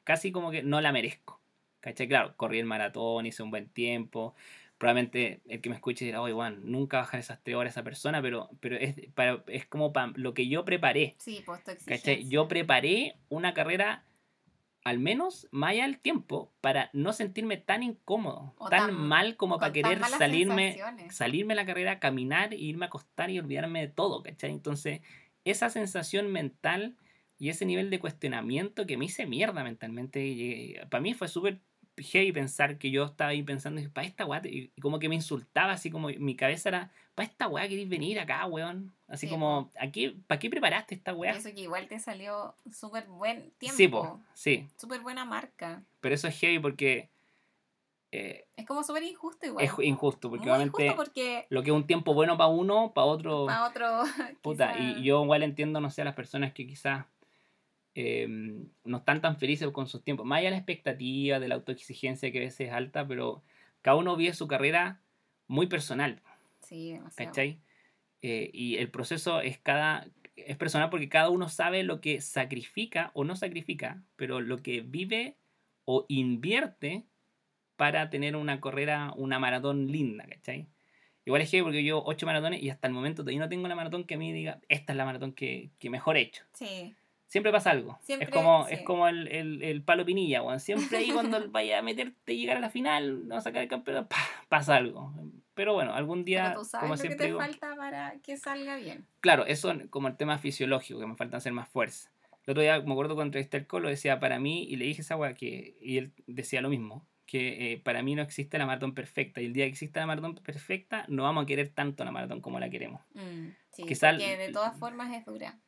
Speaker 1: casi como que no la merezco. ¿Cachai? Claro, corrí el maratón, hice un buen tiempo. Probablemente el que me escuche dirá, oye, Juan, nunca bajar esas tres horas esa persona, pero, pero es, para, es como para lo que yo preparé.
Speaker 2: Sí, pues.
Speaker 1: Yo preparé una carrera, al menos más allá del tiempo, para no sentirme tan incómodo, tan,
Speaker 2: tan-
Speaker 1: mal como para querer salirme, salirme de la carrera, caminar, e irme a acostar y olvidarme de todo, ¿cachai? Entonces, esa sensación mental y ese nivel de cuestionamiento que me hice mierda mentalmente, para mí fue súper heavy pensar que yo estaba ahí pensando, para esta y y como que me insultaba, así como mi cabeza era, para esta weá querés venir acá, weón. Así
Speaker 2: Sí,
Speaker 1: como, ¿a qué, ¿para qué preparaste esta weá?
Speaker 2: eso que igual te salió súper buen tiempo.
Speaker 1: Sí, po, sí,
Speaker 2: Súper buena marca.
Speaker 1: pero eso es heavy porque eh,
Speaker 2: Es como súper injusto igual.
Speaker 1: es injusto, porque
Speaker 2: Muy
Speaker 1: obviamente
Speaker 2: injusto porque
Speaker 1: lo que es un tiempo bueno para uno, para otro,
Speaker 2: para otro...
Speaker 1: puta,
Speaker 2: quizá-
Speaker 1: y yo igual entiendo, no sé, a las personas que quizás eh, no están tan felices con sus tiempos, más allá de la expectativa, de la autoexigencia que a veces es alta, pero cada uno vive su carrera muy personal.
Speaker 2: Sí, demasiado.
Speaker 1: ¿cachai? Eh, y el proceso es cada es personal porque cada uno sabe lo que sacrifica o no sacrifica, pero lo que vive o invierte para tener una carrera, una maratón linda, ¿cachai? Igual es que porque yo ocho maratones y hasta el momento todavía no tengo una maratón que a mí diga, esta es la maratón que, que mejor he hecho.
Speaker 2: Sí.
Speaker 1: Siempre pasa algo.
Speaker 2: Siempre,
Speaker 1: es como,
Speaker 2: sí.
Speaker 1: es como el, el, el palo pinilla, weón. Siempre ahí cuando vaya a meterte y llegar a la final, no a sacar el campeonato, ¡pah! pasa algo. Pero bueno, algún día,
Speaker 2: Pero tú sabes
Speaker 1: como
Speaker 2: lo que
Speaker 1: siempre
Speaker 2: te
Speaker 1: digo,
Speaker 2: falta para que salga bien.
Speaker 1: claro, eso como el tema fisiológico, que me falta hacer más fuerza. El otro día me acuerdo cuando entrevisté al Colo, decía para mí, y le dije esa weá que, y él decía lo mismo, que eh, para mí no existe la maratón perfecta, y el día que exista la maratón perfecta, no vamos a querer tanto la maratón como la queremos.
Speaker 2: Mm, sí,
Speaker 1: Quizá el-
Speaker 2: porque de todas formas es dura.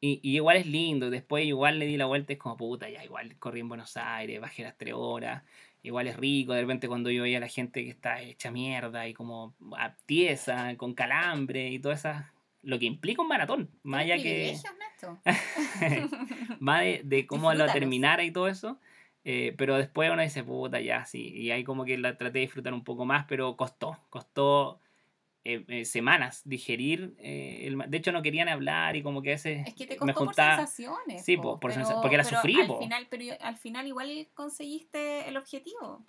Speaker 1: Y, y igual es lindo, después igual le di la vuelta, es como puta, ya igual corrí en Buenos Aires, bajé las tres horas, igual es rico, de repente cuando yo veía a la gente que está hecha mierda y como a tiesa, con calambre y todo eso, lo que implica un maratón, más allá que más de, de cómo lo terminara y todo eso, eh, pero después uno dice, puta, ya, sí, y ahí como que la traté de disfrutar un poco más, pero costó, costó eh, eh, semanas digerir, eh, el de hecho no querían hablar y como que veces
Speaker 2: Es que te costó
Speaker 1: juntaba...
Speaker 2: por sensaciones.
Speaker 1: Sí,
Speaker 2: po,
Speaker 1: po, por
Speaker 2: pero-
Speaker 1: sensa- porque la
Speaker 2: pero
Speaker 1: sufrí,
Speaker 2: Al
Speaker 1: po.
Speaker 2: final, pero al final igual conseguiste el objetivo.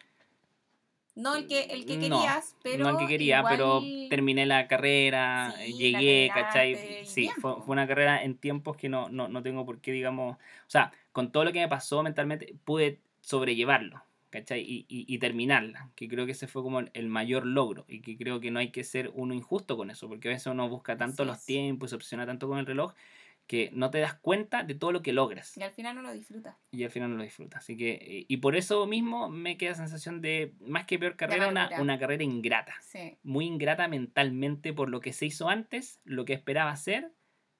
Speaker 2: No el que, el que
Speaker 1: No,
Speaker 2: querías, pero.
Speaker 1: no el que quería, pero terminé la carrera,
Speaker 2: Sí,
Speaker 1: llegué,
Speaker 2: la
Speaker 1: ¿cachai? Sí, fue, fue una carrera en tiempos que no, no, no tengo por qué, digamos, o sea, con todo lo que me pasó mentalmente, pude sobrellevarlo, ¿cachai? Y, y, y terminarla, que creo que ese fue como el mayor logro y que creo que no hay que ser uno injusto con eso, porque a veces uno busca tanto los tiempos y se obsesiona tanto con el reloj que no te das cuenta de todo lo que logras
Speaker 2: Y al final no lo disfrutas.
Speaker 1: y al final no lo disfrutas. Así que, eh, y por eso mismo me queda sensación de, más que peor carrera, una, carrera ingrata
Speaker 2: Sí.
Speaker 1: muy ingrata mentalmente por lo que se hizo antes, lo que esperaba hacer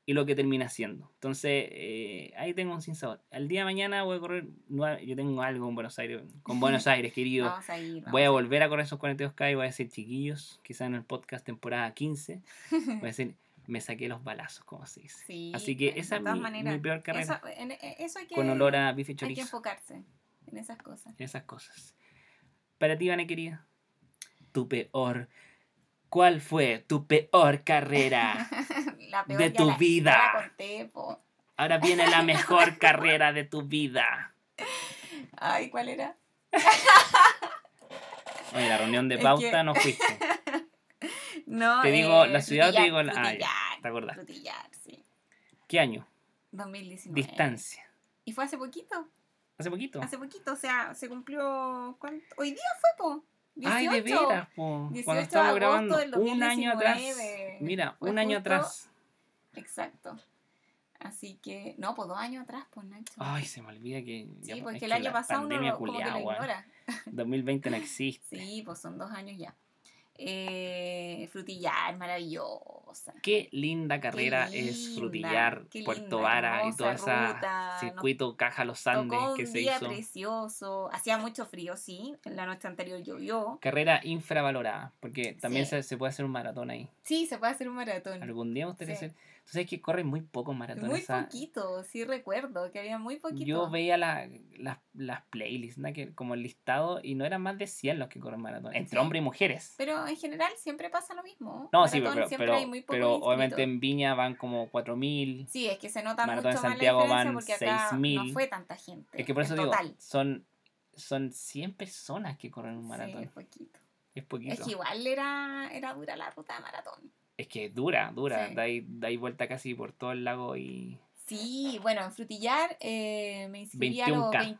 Speaker 1: y lo que termina haciendo. Entonces, eh, ahí tengo un sinsabor. Al día de mañana voy a correr, yo tengo algo en Buenos Aires, con Buenos Aires, querido.
Speaker 2: Vamos a ir.
Speaker 1: Voy a
Speaker 2: vamos
Speaker 1: volver a correr esos 42K y voy a decir, chiquillos, quizás en el podcast temporada 15, voy a decir, me saqué los balazos, como se dice.
Speaker 2: Sí,
Speaker 1: Así que esa es mi,
Speaker 2: maneras,
Speaker 1: mi peor carrera,
Speaker 2: Eso, en- en- eso hay que,
Speaker 1: con olor a bife y
Speaker 2: hay que
Speaker 1: chorizo,
Speaker 2: enfocarse en esas cosas.
Speaker 1: esas cosas. Para ti, Vane, querida, tu peor, ¿cuál fue tu peor carrera?
Speaker 2: La peor
Speaker 1: de tu
Speaker 2: la-
Speaker 1: vida.
Speaker 2: la conté, po.
Speaker 1: Ahora viene la mejor carrera de tu vida.
Speaker 2: Ay, ¿cuál era?
Speaker 1: Oye, la reunión de
Speaker 2: Es
Speaker 1: pauta
Speaker 2: que-
Speaker 1: no fuiste.
Speaker 2: No,
Speaker 1: Te digo
Speaker 2: eh,
Speaker 1: la ciudad o te
Speaker 2: Frutillar,
Speaker 1: digo la- ah,
Speaker 2: Frutillar,
Speaker 1: ¿te acordás?
Speaker 2: Frutillar, sí.
Speaker 1: ¿Qué año?
Speaker 2: 2019.
Speaker 1: Distancia.
Speaker 2: Y fue hace poquito.
Speaker 1: Hace poquito.
Speaker 2: Hace poquito, o sea, se cumplió. ¿cuánto? Hoy día fue, po. 18.
Speaker 1: Ay, de veras, po.
Speaker 2: 18
Speaker 1: Cuando
Speaker 2: agosto
Speaker 1: grabando.
Speaker 2: del
Speaker 1: Un año atrás.
Speaker 2: 2019.
Speaker 1: Mira, un año atrás.
Speaker 2: Exacto. Así que, no, pues dos años atrás, pues Nacho.
Speaker 1: Ay, se me olvida que. ya,
Speaker 2: sí,
Speaker 1: es
Speaker 2: porque
Speaker 1: que
Speaker 2: el año pasado uno lo, como que lo ignora.
Speaker 1: 2020 no existe.
Speaker 2: Sí, pues son dos años ya. Eh, frutillar, maravillosa.
Speaker 1: Qué linda carrera
Speaker 2: Qué
Speaker 1: es
Speaker 2: linda,
Speaker 1: Frutillar,
Speaker 2: qué
Speaker 1: Puerto
Speaker 2: linda,
Speaker 1: Vara y todo ese
Speaker 2: ruta, nos
Speaker 1: circuito Caja Los Andes
Speaker 2: Tocó
Speaker 1: que
Speaker 2: un
Speaker 1: se
Speaker 2: día
Speaker 1: hizo.
Speaker 2: precioso. Hacía mucho frío, sí. En la noche anterior llovió.
Speaker 1: Carrera infravalorada, porque también
Speaker 2: Sí.
Speaker 1: se, se puede hacer un maratón ahí.
Speaker 2: Sí, se puede hacer un maratón.
Speaker 1: Algún día me gustaría
Speaker 2: Sí.
Speaker 1: hacer. Tú sabes que corren muy pocos maratones.
Speaker 2: Muy poquito, sí recuerdo que había muy poquito.
Speaker 1: Yo veía la- las- las playlists, ¿no? que, como el listado, y no eran más de 100 los que corren maratón, entre
Speaker 2: Sí.
Speaker 1: hombres y mujeres.
Speaker 2: Pero en general siempre pasa lo mismo.
Speaker 1: No, sí,
Speaker 2: Maratón
Speaker 1: pero,
Speaker 2: siempre
Speaker 1: pero,
Speaker 2: hay muy pocos
Speaker 1: pero obviamente en Viña van como 4.000.
Speaker 2: Sí, es que se nota
Speaker 1: Maratón
Speaker 2: mucho
Speaker 1: en
Speaker 2: más
Speaker 1: Santiago
Speaker 2: la diferencia
Speaker 1: van
Speaker 2: porque acá no
Speaker 1: 6.000.
Speaker 2: fue tanta gente.
Speaker 1: Es que por eso digo,
Speaker 2: total.
Speaker 1: son, son 100 personas que corren un
Speaker 2: Sí,
Speaker 1: maratón.
Speaker 2: es poquito.
Speaker 1: Es poquito.
Speaker 2: Es que igual era, era dura la ruta de maratón.
Speaker 1: Es que dura, dura.
Speaker 2: Sí.
Speaker 1: Dais, dais vuelta casi por todo el lago y.
Speaker 2: Sí, bueno, en Frutillar eh, me inscribí a los
Speaker 1: 21K.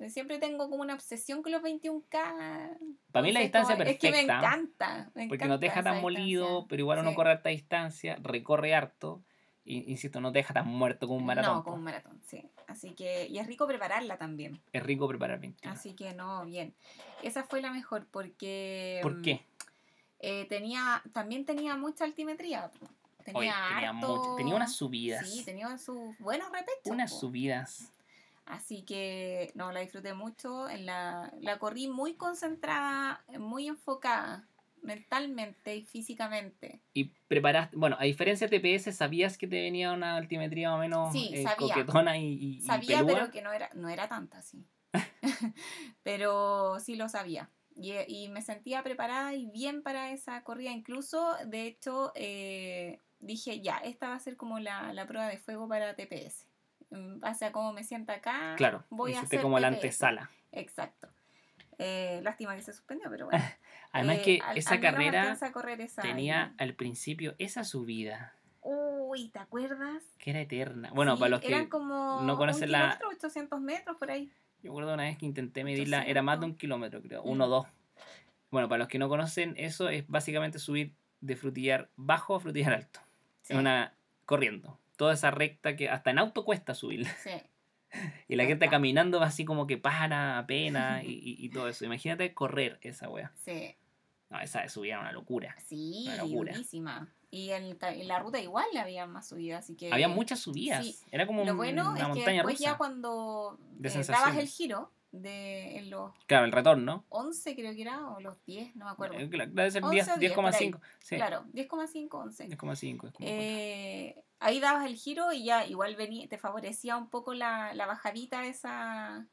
Speaker 2: 21K. Siempre tengo como una obsesión con los 21K.
Speaker 1: Para mí la distancia
Speaker 2: como- Es que me
Speaker 1: perfecta.
Speaker 2: encanta. me
Speaker 1: Porque no te deja tan molido,
Speaker 2: distancia.
Speaker 1: pero igual uno
Speaker 2: Sí.
Speaker 1: corre harta distancia, recorre harto. Y, insisto, no te deja tan muerto como un maratón.
Speaker 2: No, como un maratón, sí. Así que, y es rico prepararla también.
Speaker 1: Es rico preparar 21.
Speaker 2: Así que no, bien. Esa fue la mejor porque...
Speaker 1: ¿Por
Speaker 2: mm,
Speaker 1: qué?
Speaker 2: Eh, tenía, también tenía mucha altimetría. Tenía,
Speaker 1: Oye, tenía,
Speaker 2: harto-
Speaker 1: mucho- tenía unas subidas.
Speaker 2: Sí, tenía sus buenos repechos.
Speaker 1: unas
Speaker 2: po.
Speaker 1: subidas.
Speaker 2: Así que no, la disfruté mucho. En la, la corrí muy concentrada, muy enfocada, mentalmente y físicamente.
Speaker 1: Y preparaste, bueno, a diferencia de TPS, ¿sabías que te venía una altimetría más o menos
Speaker 2: Sí,
Speaker 1: eh,
Speaker 2: sabía.
Speaker 1: coquetona y, y- y
Speaker 2: Sabía,
Speaker 1: peluda?
Speaker 2: pero que no era, no era tanta, sí. pero sí lo sabía. Y, y me sentía preparada y bien para esa corrida. Incluso, de hecho, eh, dije, ya, esta va a ser como la, la prueba de fuego para TPS. Base a cómo me sienta acá,
Speaker 1: Claro,
Speaker 2: voy a hacer
Speaker 1: como la antesala.
Speaker 2: Exacto. Eh, lástima que se suspendió, pero bueno.
Speaker 1: Además
Speaker 2: Eh,
Speaker 1: que
Speaker 2: al-
Speaker 1: esa
Speaker 2: al
Speaker 1: carrera
Speaker 2: esa
Speaker 1: tenía al principio esa subida,
Speaker 2: Uy, ¿te acuerdas?
Speaker 1: que era eterna. Bueno,
Speaker 2: Sí,
Speaker 1: para los
Speaker 2: Eran
Speaker 1: que...
Speaker 2: como
Speaker 1: no conocen la-
Speaker 2: kilómetro, 800 metros por ahí.
Speaker 1: Yo recuerdo una vez que intenté medirla, era más de un
Speaker 2: 800.
Speaker 1: kilómetro, creo,
Speaker 2: Mm.
Speaker 1: uno o dos. Bueno, para los que no conocen, eso es básicamente subir de frutillar bajo a frutillar alto.
Speaker 2: Sí,
Speaker 1: Es una corriendo. Toda esa recta que hasta en auto cuesta subirla.
Speaker 2: sí.
Speaker 1: Y la gente caminando va así como que para, apenas y, y- y todo eso. Imagínate correr esa wea.
Speaker 2: Sí,
Speaker 1: No, esa de subida era una locura.
Speaker 2: sí,
Speaker 1: Una locura.
Speaker 2: durísima. Y en, la ruta igual había más subidas, así que...
Speaker 1: Había muchas subidas.
Speaker 2: sí.
Speaker 1: Era como
Speaker 2: Lo bueno
Speaker 1: una
Speaker 2: es que
Speaker 1: montaña
Speaker 2: después
Speaker 1: rusa.
Speaker 2: ya cuando eh, dabas el giro, de en los
Speaker 1: Claro, el retorno.
Speaker 2: 11 creo que era, o los 10, no me acuerdo.
Speaker 1: Eh, claro, Debe ser
Speaker 2: 11
Speaker 1: 10,
Speaker 2: o 10 por ahí.
Speaker 1: 10,5. Sí,
Speaker 2: Claro, 10,5, 11.
Speaker 1: 10,5. es como-
Speaker 2: Eh, ahí dabas el giro y ya igual venía, te favorecía un poco la, la bajadita esa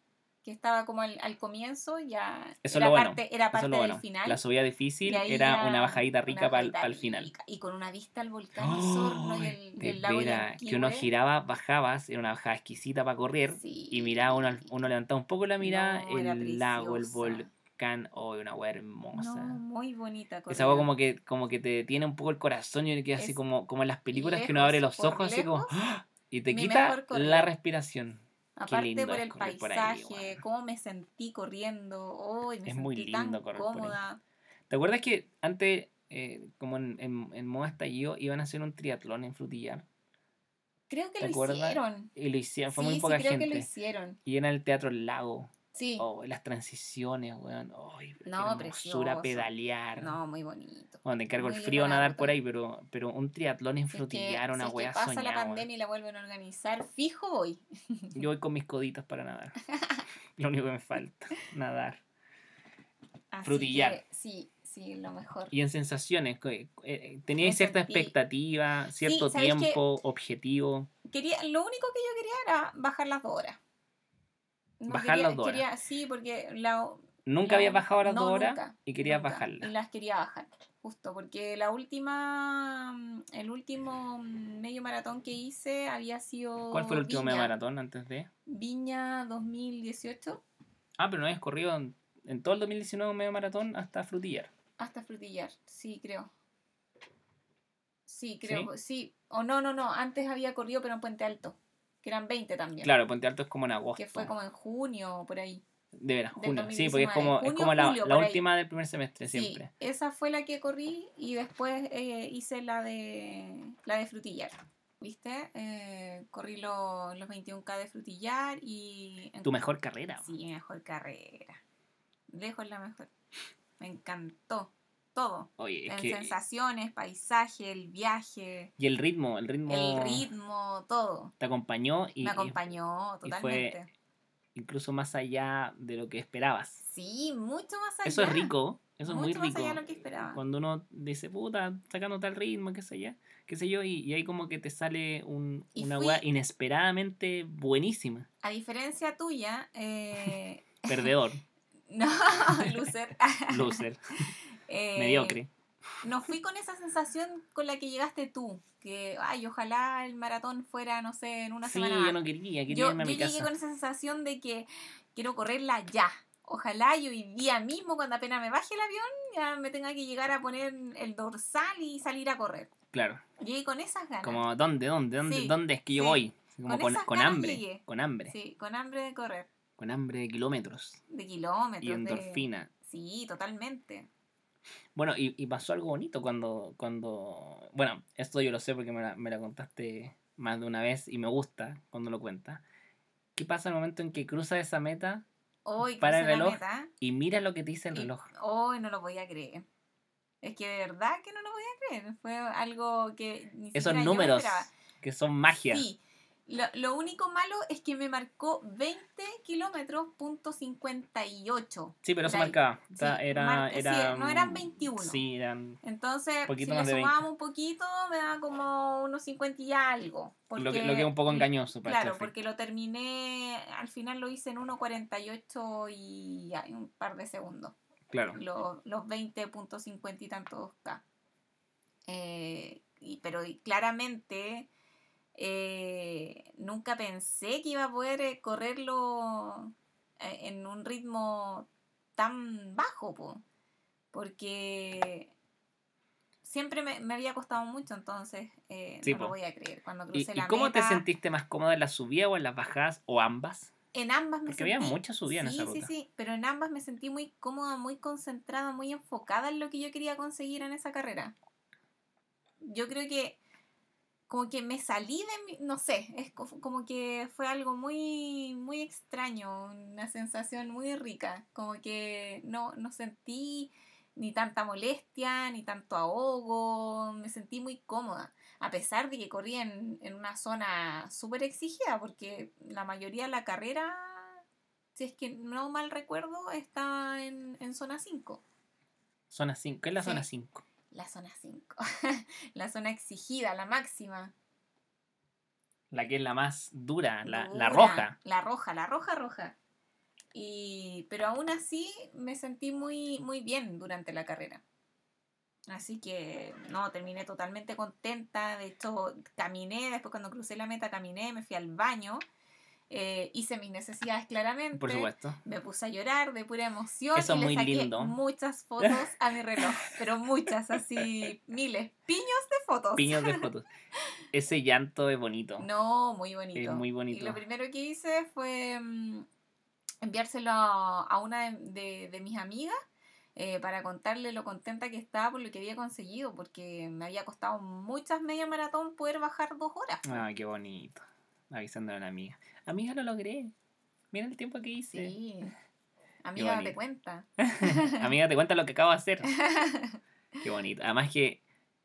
Speaker 2: que estaba como al, al comienzo, ya
Speaker 1: Eso es
Speaker 2: era
Speaker 1: lo bueno,
Speaker 2: parte, era parte
Speaker 1: lo bueno.
Speaker 2: del final.
Speaker 1: La subida difícil era una bajadita rica para el
Speaker 2: bajadita
Speaker 1: final.
Speaker 2: Y con una vista al volcán
Speaker 1: ¡Oh!
Speaker 2: Osorno y el, el lago
Speaker 1: veras, que uno giraba, bajabas, era una bajada exquisita para correr.
Speaker 2: Sí.
Speaker 1: Y miraba, uno, uno levantaba un poco la mirada,
Speaker 2: No,
Speaker 1: el lago, el volcán, oh, una weá hermosa.
Speaker 2: No, muy bonita.
Speaker 1: Esa agua
Speaker 2: corrida.
Speaker 1: como que, como que te detiene un poco el corazón y queda así como, como en las películas que uno abre los ojos así como ¡ah! y te quita la respiración.
Speaker 2: Aparte por el
Speaker 1: ahí,
Speaker 2: paisaje,
Speaker 1: weón.
Speaker 2: cómo me sentí corriendo. Oh, me
Speaker 1: Es muy
Speaker 2: sentí
Speaker 1: lindo
Speaker 2: tan
Speaker 1: ahí.
Speaker 2: cómoda.
Speaker 1: ¿Te acuerdas que antes, eh, como en, en, en modo estallido, iban a hacer un triatlón en Frutillar?
Speaker 2: Creo que
Speaker 1: ¿Te
Speaker 2: lo
Speaker 1: acuerdas?
Speaker 2: hicieron.
Speaker 1: Y lo hicieron, fue
Speaker 2: sí,
Speaker 1: muy poca
Speaker 2: sí, creo que lo
Speaker 1: gente.
Speaker 2: hicieron.
Speaker 1: Y era en el Teatro Lago.
Speaker 2: Sí.
Speaker 1: Oh, las transiciones, weón. Qué
Speaker 2: No, precioso.
Speaker 1: pedalear.
Speaker 2: No, muy bonito.
Speaker 1: Bueno, te encargo el
Speaker 2: Muy
Speaker 1: frío
Speaker 2: linda la
Speaker 1: nadar por ahí, pero, pero un triatlón en Frutillar, una
Speaker 2: si es que pasa la
Speaker 1: soñada, weón.
Speaker 2: pandemia y la vuelven a organizar, fijo voy.
Speaker 1: Yo voy con mis coditos para nadar. Lo único que me falta, nadar.
Speaker 2: Así
Speaker 1: Frutillar.
Speaker 2: que sí, sí, lo mejor.
Speaker 1: Y en sensaciones, eh, eh, teníais cierta
Speaker 2: sentí-
Speaker 1: expectativa, cierto
Speaker 2: ¿sabes qué?
Speaker 1: tiempo, objetivo.
Speaker 2: Quería, lo único que yo quería era bajar las dos horas. No
Speaker 1: Bajar
Speaker 2: quería-
Speaker 1: las dos horas.
Speaker 2: quería- sí, porque la,
Speaker 1: Nunca
Speaker 2: la-
Speaker 1: había bajado las
Speaker 2: no,
Speaker 1: dos horas
Speaker 2: nunca,
Speaker 1: y querías
Speaker 2: nunca,
Speaker 1: bajarla.
Speaker 2: Y las quería bajar, justo, porque la última, mm, el último mm, medio maratón que hice había sido
Speaker 1: ¿Cuál fue el último medio maratón antes de?
Speaker 2: Viña 2018
Speaker 1: Ah, pero no habías corrido en, en todo el 2019 un medio maratón hasta Frutillar.
Speaker 2: hasta Frutillar, sí, creo. Sí, creo, ¿Sí? O no, no, no, antes había corrido, pero en Puente Alto, que eran 20 también.
Speaker 1: Claro, Puente Alto es como en agosto.
Speaker 2: Que fue como en junio, por ahí.
Speaker 1: De veras, junio. Sí, porque es
Speaker 2: 2019,
Speaker 1: como, es como la,
Speaker 2: julio,
Speaker 1: la
Speaker 2: ahí.
Speaker 1: última del primer semestre siempre.
Speaker 2: Sí, esa fue la que corrí y después eh, hice la de la de frutillar. ¿Viste? Eh, corrí lo- los 21K de frutillar y... en-
Speaker 1: Tu mejor carrera.
Speaker 2: Sí, mejor carrera. Lejos la mejor. Me encantó. Todo.
Speaker 1: Oye,
Speaker 2: en
Speaker 1: que.
Speaker 2: sensaciones, paisaje, el viaje,
Speaker 1: Y el ritmo, el ritmo.
Speaker 2: el ritmo, todo.
Speaker 1: Te acompañó y,
Speaker 2: Me
Speaker 1: y
Speaker 2: acompañó
Speaker 1: y fue-
Speaker 2: totalmente.
Speaker 1: incluso más allá de lo que esperabas.
Speaker 2: Sí, mucho más allá.
Speaker 1: Eso es rico, eso es muy
Speaker 2: Mucho más
Speaker 1: rico.
Speaker 2: allá de lo que esperaba.
Speaker 1: Cuando uno dice, puta, sacando tal ritmo, qué sé yo, qué sé yo, y, y ahí como que te sale un, una
Speaker 2: fui-
Speaker 1: weá inesperadamente buenísima.
Speaker 2: A diferencia tuya, eh,
Speaker 1: Perdedor,
Speaker 2: no, loser.
Speaker 1: loser,
Speaker 2: Eh,
Speaker 1: mediocre.
Speaker 2: No fui con esa sensación con la que llegaste tú, que, ay, ojalá el maratón fuera, no sé, en una
Speaker 1: Sí,
Speaker 2: semana
Speaker 1: yo
Speaker 2: más.
Speaker 1: no quería, quería
Speaker 2: yo,
Speaker 1: irme a
Speaker 2: yo
Speaker 1: mi
Speaker 2: llegué
Speaker 1: casa.
Speaker 2: con esa sensación de que quiero correrla ya. Ojalá yo hoy día mismo, cuando apenas me baje el avión, ya me tenga que llegar a poner el dorsal y salir a correr.
Speaker 1: Claro,
Speaker 2: Llegué con esas ganas.
Speaker 1: como, ¿dónde, dónde, dónde,
Speaker 2: Sí,
Speaker 1: dónde es que yo
Speaker 2: sí.
Speaker 1: voy? Como
Speaker 2: Con
Speaker 1: con,
Speaker 2: esas
Speaker 1: con
Speaker 2: ganas
Speaker 1: hambre,
Speaker 2: llegué.
Speaker 1: con hambre,
Speaker 2: Sí, con hambre de correr,
Speaker 1: con hambre de kilómetros
Speaker 2: de kilómetros.
Speaker 1: y
Speaker 2: de-
Speaker 1: endorfina.
Speaker 2: Sí, totalmente.
Speaker 1: Bueno, y, y pasó algo bonito cuando, cuando... Bueno, esto yo lo sé porque me la, me la contaste más de una vez y me gusta cuando lo cuentas. ¿Qué pasa en el momento en que cruzas esa meta Para el reloj,
Speaker 2: meta
Speaker 1: y mira lo que te dice el
Speaker 2: y
Speaker 1: reloj?
Speaker 2: Hoy no lo podía creer. Es que de verdad que no lo podía creer. Fue algo que ni
Speaker 1: Esos
Speaker 2: yo
Speaker 1: números que son magia.
Speaker 2: Sí. Lo, lo único malo es que me marcó 20 kilómetros punto 58.
Speaker 1: Sí, pero eso marcaba. O
Speaker 2: Sí,
Speaker 1: sea, era,
Speaker 2: marca- sí,
Speaker 1: era,
Speaker 2: no eran
Speaker 1: mm,
Speaker 2: 21.
Speaker 1: Sí, eran
Speaker 2: Entonces, si le
Speaker 1: más de 20.
Speaker 2: sumábamos un poquito, me daba como unos 50 y algo.
Speaker 1: lo que, lo que es un poco
Speaker 2: porque-
Speaker 1: engañoso para
Speaker 2: Claro,
Speaker 1: este
Speaker 2: porque lo terminé, al final lo hice en 1.48 y hay un par de segundos.
Speaker 1: Claro.
Speaker 2: Los, los 20.50 y tantos K. Eh, y, pero y claramente eh, nunca pensé que iba a poder eh, correrlo eh, en un ritmo tan bajo, po. Porque siempre me, me había costado mucho, entonces eh,
Speaker 1: Sí,
Speaker 2: no
Speaker 1: po.
Speaker 2: lo voy a creer. Cuando
Speaker 1: ¿Y,
Speaker 2: crucé
Speaker 1: y
Speaker 2: la
Speaker 1: cómo te sentiste más cómoda en la subida o en las bajadas o ambas?
Speaker 2: En ambas me
Speaker 1: Porque había
Speaker 2: sentí-
Speaker 1: mucha subida en
Speaker 2: sí,
Speaker 1: esa
Speaker 2: Sí,
Speaker 1: ruta.
Speaker 2: sí, pero en ambas me sentí muy cómoda, muy concentrada, muy enfocada en lo que yo quería conseguir en esa carrera. Yo creo que como que me salí de mi, no sé, es co- como que fue algo muy, muy extraño, una sensación muy rica, como que no, no sentí ni tanta molestia, ni tanto ahogo, me sentí muy cómoda, a pesar de que corrí en, en una zona súper exigida, porque la mayoría de la carrera, si es que no mal recuerdo, estaba en, en zona 5.
Speaker 1: Zona 5. ¿Qué es la
Speaker 2: Sí.
Speaker 1: zona 5?
Speaker 2: La zona 5. la zona exigida, la máxima.
Speaker 1: La que es la más dura, la, la
Speaker 2: Dura,
Speaker 1: roja.
Speaker 2: La roja, la roja roja. Y, pero aún así me sentí muy, muy bien durante la carrera. Así que no, terminé totalmente contenta. De hecho, caminé, después cuando crucé la meta caminé, me fui al baño, eh, hice mis necesidades claramente.
Speaker 1: Por supuesto.
Speaker 2: Me puse a llorar de pura emoción
Speaker 1: Eso
Speaker 2: y le
Speaker 1: muy
Speaker 2: saqué
Speaker 1: lindo.
Speaker 2: muchas fotos a mi reloj, pero muchas, así miles, piños de fotos.
Speaker 1: Piños de fotos. Ese llanto es bonito.
Speaker 2: No, muy bonito.
Speaker 1: Es muy
Speaker 2: Y
Speaker 1: bonito.
Speaker 2: lo primero que hice fue mm, enviárselo a, una de, de- de mis amigas eh, para contarle lo contenta que estaba por lo que había conseguido, porque me había costado muchas media maratón poder bajar dos horas.
Speaker 1: Ah, qué bonito. Avisándole a una amiga. Amiga, lo logré. Mira el tiempo que hice.
Speaker 2: Sí. Amiga, date
Speaker 1: bonito.
Speaker 2: cuenta.
Speaker 1: Amiga, te cuenta lo que acabo de hacer. Qué bonito. Además que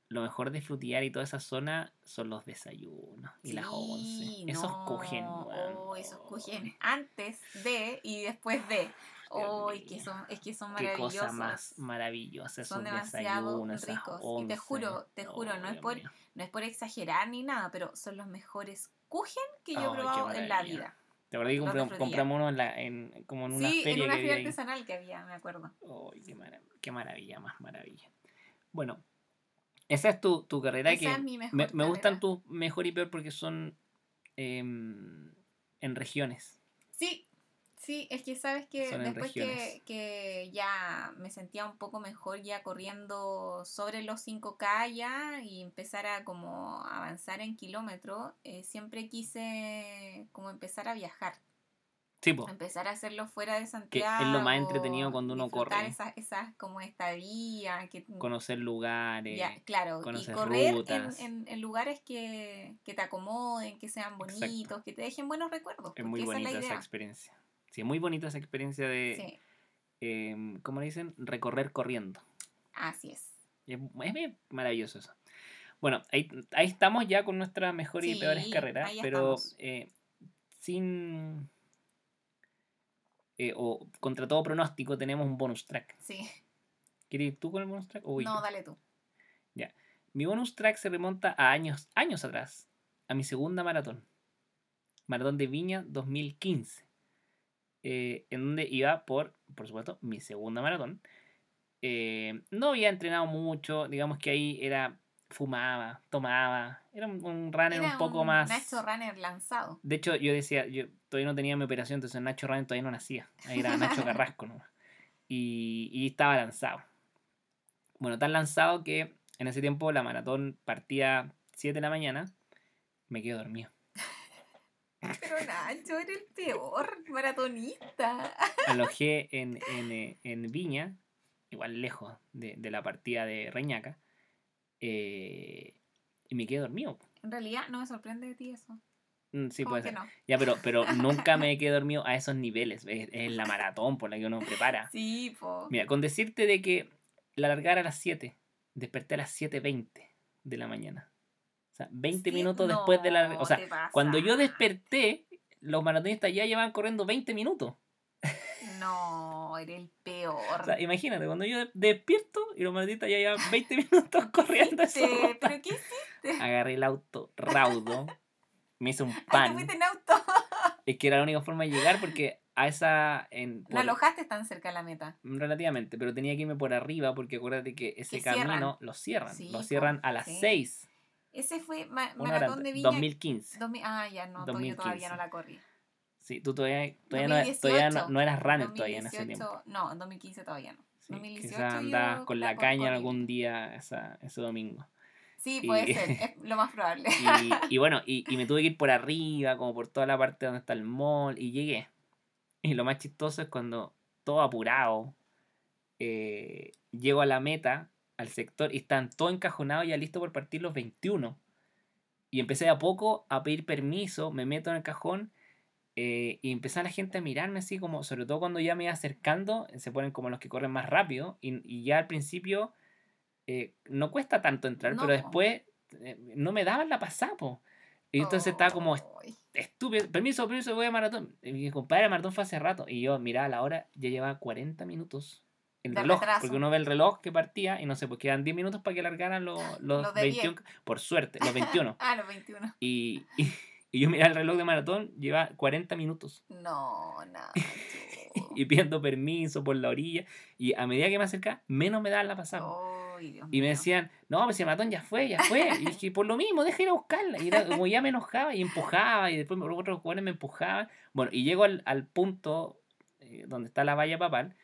Speaker 1: lo mejor de frutear y toda esa zona son los desayunos y las once. Esos
Speaker 2: no,
Speaker 1: cogen.
Speaker 2: Oh, esos cogen antes de y después de. Oh, es que son, es que son
Speaker 1: Qué
Speaker 2: maravillosos.
Speaker 1: cosa más maravillosa
Speaker 2: Son demasiado ricos. Y te juro, te juro, no es por-. No es por exagerar ni nada, pero son los mejores kuchen que yo he probado en la vida.
Speaker 1: ¿Te acordás que compramos, uno en la, en, como en una
Speaker 2: sí,
Speaker 1: feria
Speaker 2: en una feria
Speaker 1: ahí?
Speaker 2: artesanal que había, me acuerdo.
Speaker 1: Ay, qué, mara- qué maravilla, más maravilla. Bueno, esa es tu, tu carrera
Speaker 2: Esa
Speaker 1: que
Speaker 2: es mi mejor
Speaker 1: me, me gustan tus mejor y peor porque son em, en regiones.
Speaker 2: Sí, sí, es que sabes que
Speaker 1: Son
Speaker 2: después que, que ya me sentía un poco mejor ya corriendo sobre los 5K ya y empezar a como avanzar en kilómetros, eh, siempre quise como empezar a viajar.
Speaker 1: Sí,
Speaker 2: empezar a hacerlo fuera de
Speaker 1: Que
Speaker 2: Santiago.
Speaker 1: es lo más entretenido cuando uno corre.
Speaker 2: Esas, esas como estadías, que
Speaker 1: Conocer lugares.
Speaker 2: ya, claro, y correr en,
Speaker 1: rutas.
Speaker 2: en- en lugares que, que te acomoden, que sean
Speaker 1: Exacto.
Speaker 2: bonitos, que te dejen buenos recuerdos.
Speaker 1: Es muy
Speaker 2: esa
Speaker 1: bonita
Speaker 2: es la
Speaker 1: esa experiencia. Sí, es muy bonita esa experiencia de,
Speaker 2: Sí,
Speaker 1: em, ¿cómo le dicen? Recorrer corriendo.
Speaker 2: así es.
Speaker 1: Es, es maravilloso eso. Bueno, ahí, ahí estamos ya con nuestras mejores y peores carreras, pero eh, sin... eh, o contra todo pronóstico tenemos un bonus track.
Speaker 2: Sí.
Speaker 1: ¿Quieres ir tú con el bonus track o
Speaker 2: No,
Speaker 1: yo?
Speaker 2: dale tú.
Speaker 1: Mi bonus track se remonta a años, años atrás, a mi segunda maratón. Maratón de Viña 2015. Eh, en donde iba por, por supuesto, mi segunda maratón. Eh, no había entrenado mucho, digamos que ahí era, fumaba, tomaba, era un, un runner
Speaker 2: Era
Speaker 1: un poco más...
Speaker 2: Nacho Runner lanzado.
Speaker 1: De hecho, yo decía, yo todavía no tenía mi operación, entonces Nacho Runner todavía no nacía. Ahí era Nacho Carrasco. Y, y estaba lanzado. Bueno, tan lanzado que en ese tiempo la maratón partía 7 de la mañana. Me quedo dormido.
Speaker 2: Pero Nacho era el peor maratonista.
Speaker 1: Alojé en, en, eh, en Viña, igual lejos de, de la partida de Reñaca. eh, y me quedé dormido.
Speaker 2: En realidad no me sorprende de ti eso.
Speaker 1: Mm, Sí,
Speaker 2: ¿Cómo
Speaker 1: puede ser.
Speaker 2: no?
Speaker 1: Ya, pero, pero nunca me quedé dormido a esos niveles. Es, es la maratón por la que uno prepara.
Speaker 2: Sí, po.
Speaker 1: Mira, con decirte de que la largara a las 7, desperté a las 7.20 de la mañana. Sea, 20
Speaker 2: Sí,
Speaker 1: minutos después de la... O sea,
Speaker 2: te
Speaker 1: cuando yo desperté, los maratonistas ya llevan corriendo 20 minutos.
Speaker 2: No, era el peor.
Speaker 1: O sea, imagínate, cuando yo de- despierto y los maratonistas ya llevan 20 minutos corriendo esa ruta.
Speaker 2: ¿Pero qué hiciste?
Speaker 1: Agarré el auto raudo, me hice un
Speaker 2: te
Speaker 1: pan.
Speaker 2: fuiste en auto.
Speaker 1: Es que era la única forma de llegar porque a esa... En, por-
Speaker 2: alojaste tan cerca de la meta.
Speaker 1: Relativamente, pero tenía que irme por arriba porque acuérdate que ese
Speaker 2: cierran.
Speaker 1: camino lo cierran.
Speaker 2: Sí,
Speaker 1: lo cierran a las
Speaker 2: sí.
Speaker 1: 6.
Speaker 2: Ese fue ma-
Speaker 1: Una hora
Speaker 2: maratón de Viña.
Speaker 1: 2015.
Speaker 2: 2000 ah, ya no, yo todavía
Speaker 1: 2015.
Speaker 2: no la corrí.
Speaker 1: Sí, tú todavía, todavía, no, todavía no,
Speaker 2: 2018.
Speaker 1: no eras runner todavía en ese
Speaker 2: 2018
Speaker 1: tiempo.
Speaker 2: No, en 2015 todavía no.
Speaker 1: Sí,
Speaker 2: 2018
Speaker 1: quizás andabas con la caña algún día esa, ese domingo.
Speaker 2: Sí,
Speaker 1: y-
Speaker 2: puede ser, es lo más probable.
Speaker 1: Y, y bueno, y, y me tuve que ir por arriba, como por toda la parte donde está el mall, y llegué. Y lo más chistoso es cuando todo apurado, eh, llego a la meta, al sector, y están todos encajonados ya listos por partir los 21. Y empecé de a poco a pedir permiso, me meto en el cajón, eh, y empezó la gente a mirarme así como, sobre todo cuando ya me iba acercando, se ponen como los que corren más rápido, y, y ya al principio eh, no cuesta tanto entrar,
Speaker 2: No,
Speaker 1: pero después eh, no me daban la pasada, po. Y entonces estaba como estúpido, permiso, permiso, voy a maratón. Y mi compadre, el maratón fue hace rato. Y yo miraba la hora, ya llevaba 40 minutos. El
Speaker 2: De
Speaker 1: reloj,
Speaker 2: retraso.
Speaker 1: porque uno ve el reloj que partía y no sé, pues quedan 10 minutos para que largaran los, los
Speaker 2: Los de
Speaker 1: 21, por suerte, los 21.
Speaker 2: Ah, los 21.
Speaker 1: y, y, y yo miraba el reloj de maratón, lleva 40 minutos.
Speaker 2: No, nada.
Speaker 1: Y pidiendo permiso por la orilla. Y a medida que me acercaba, menos me daban la pasada. Y me decían, no, pues el maratón ya fue, ya fue. Y dije, por lo mismo, deja ir a buscarla. Y era como ya me enojaba y empujaba. Y después los otros jugadores me empujaban. Bueno, y llego al, al punto eh, donde está la valla papal.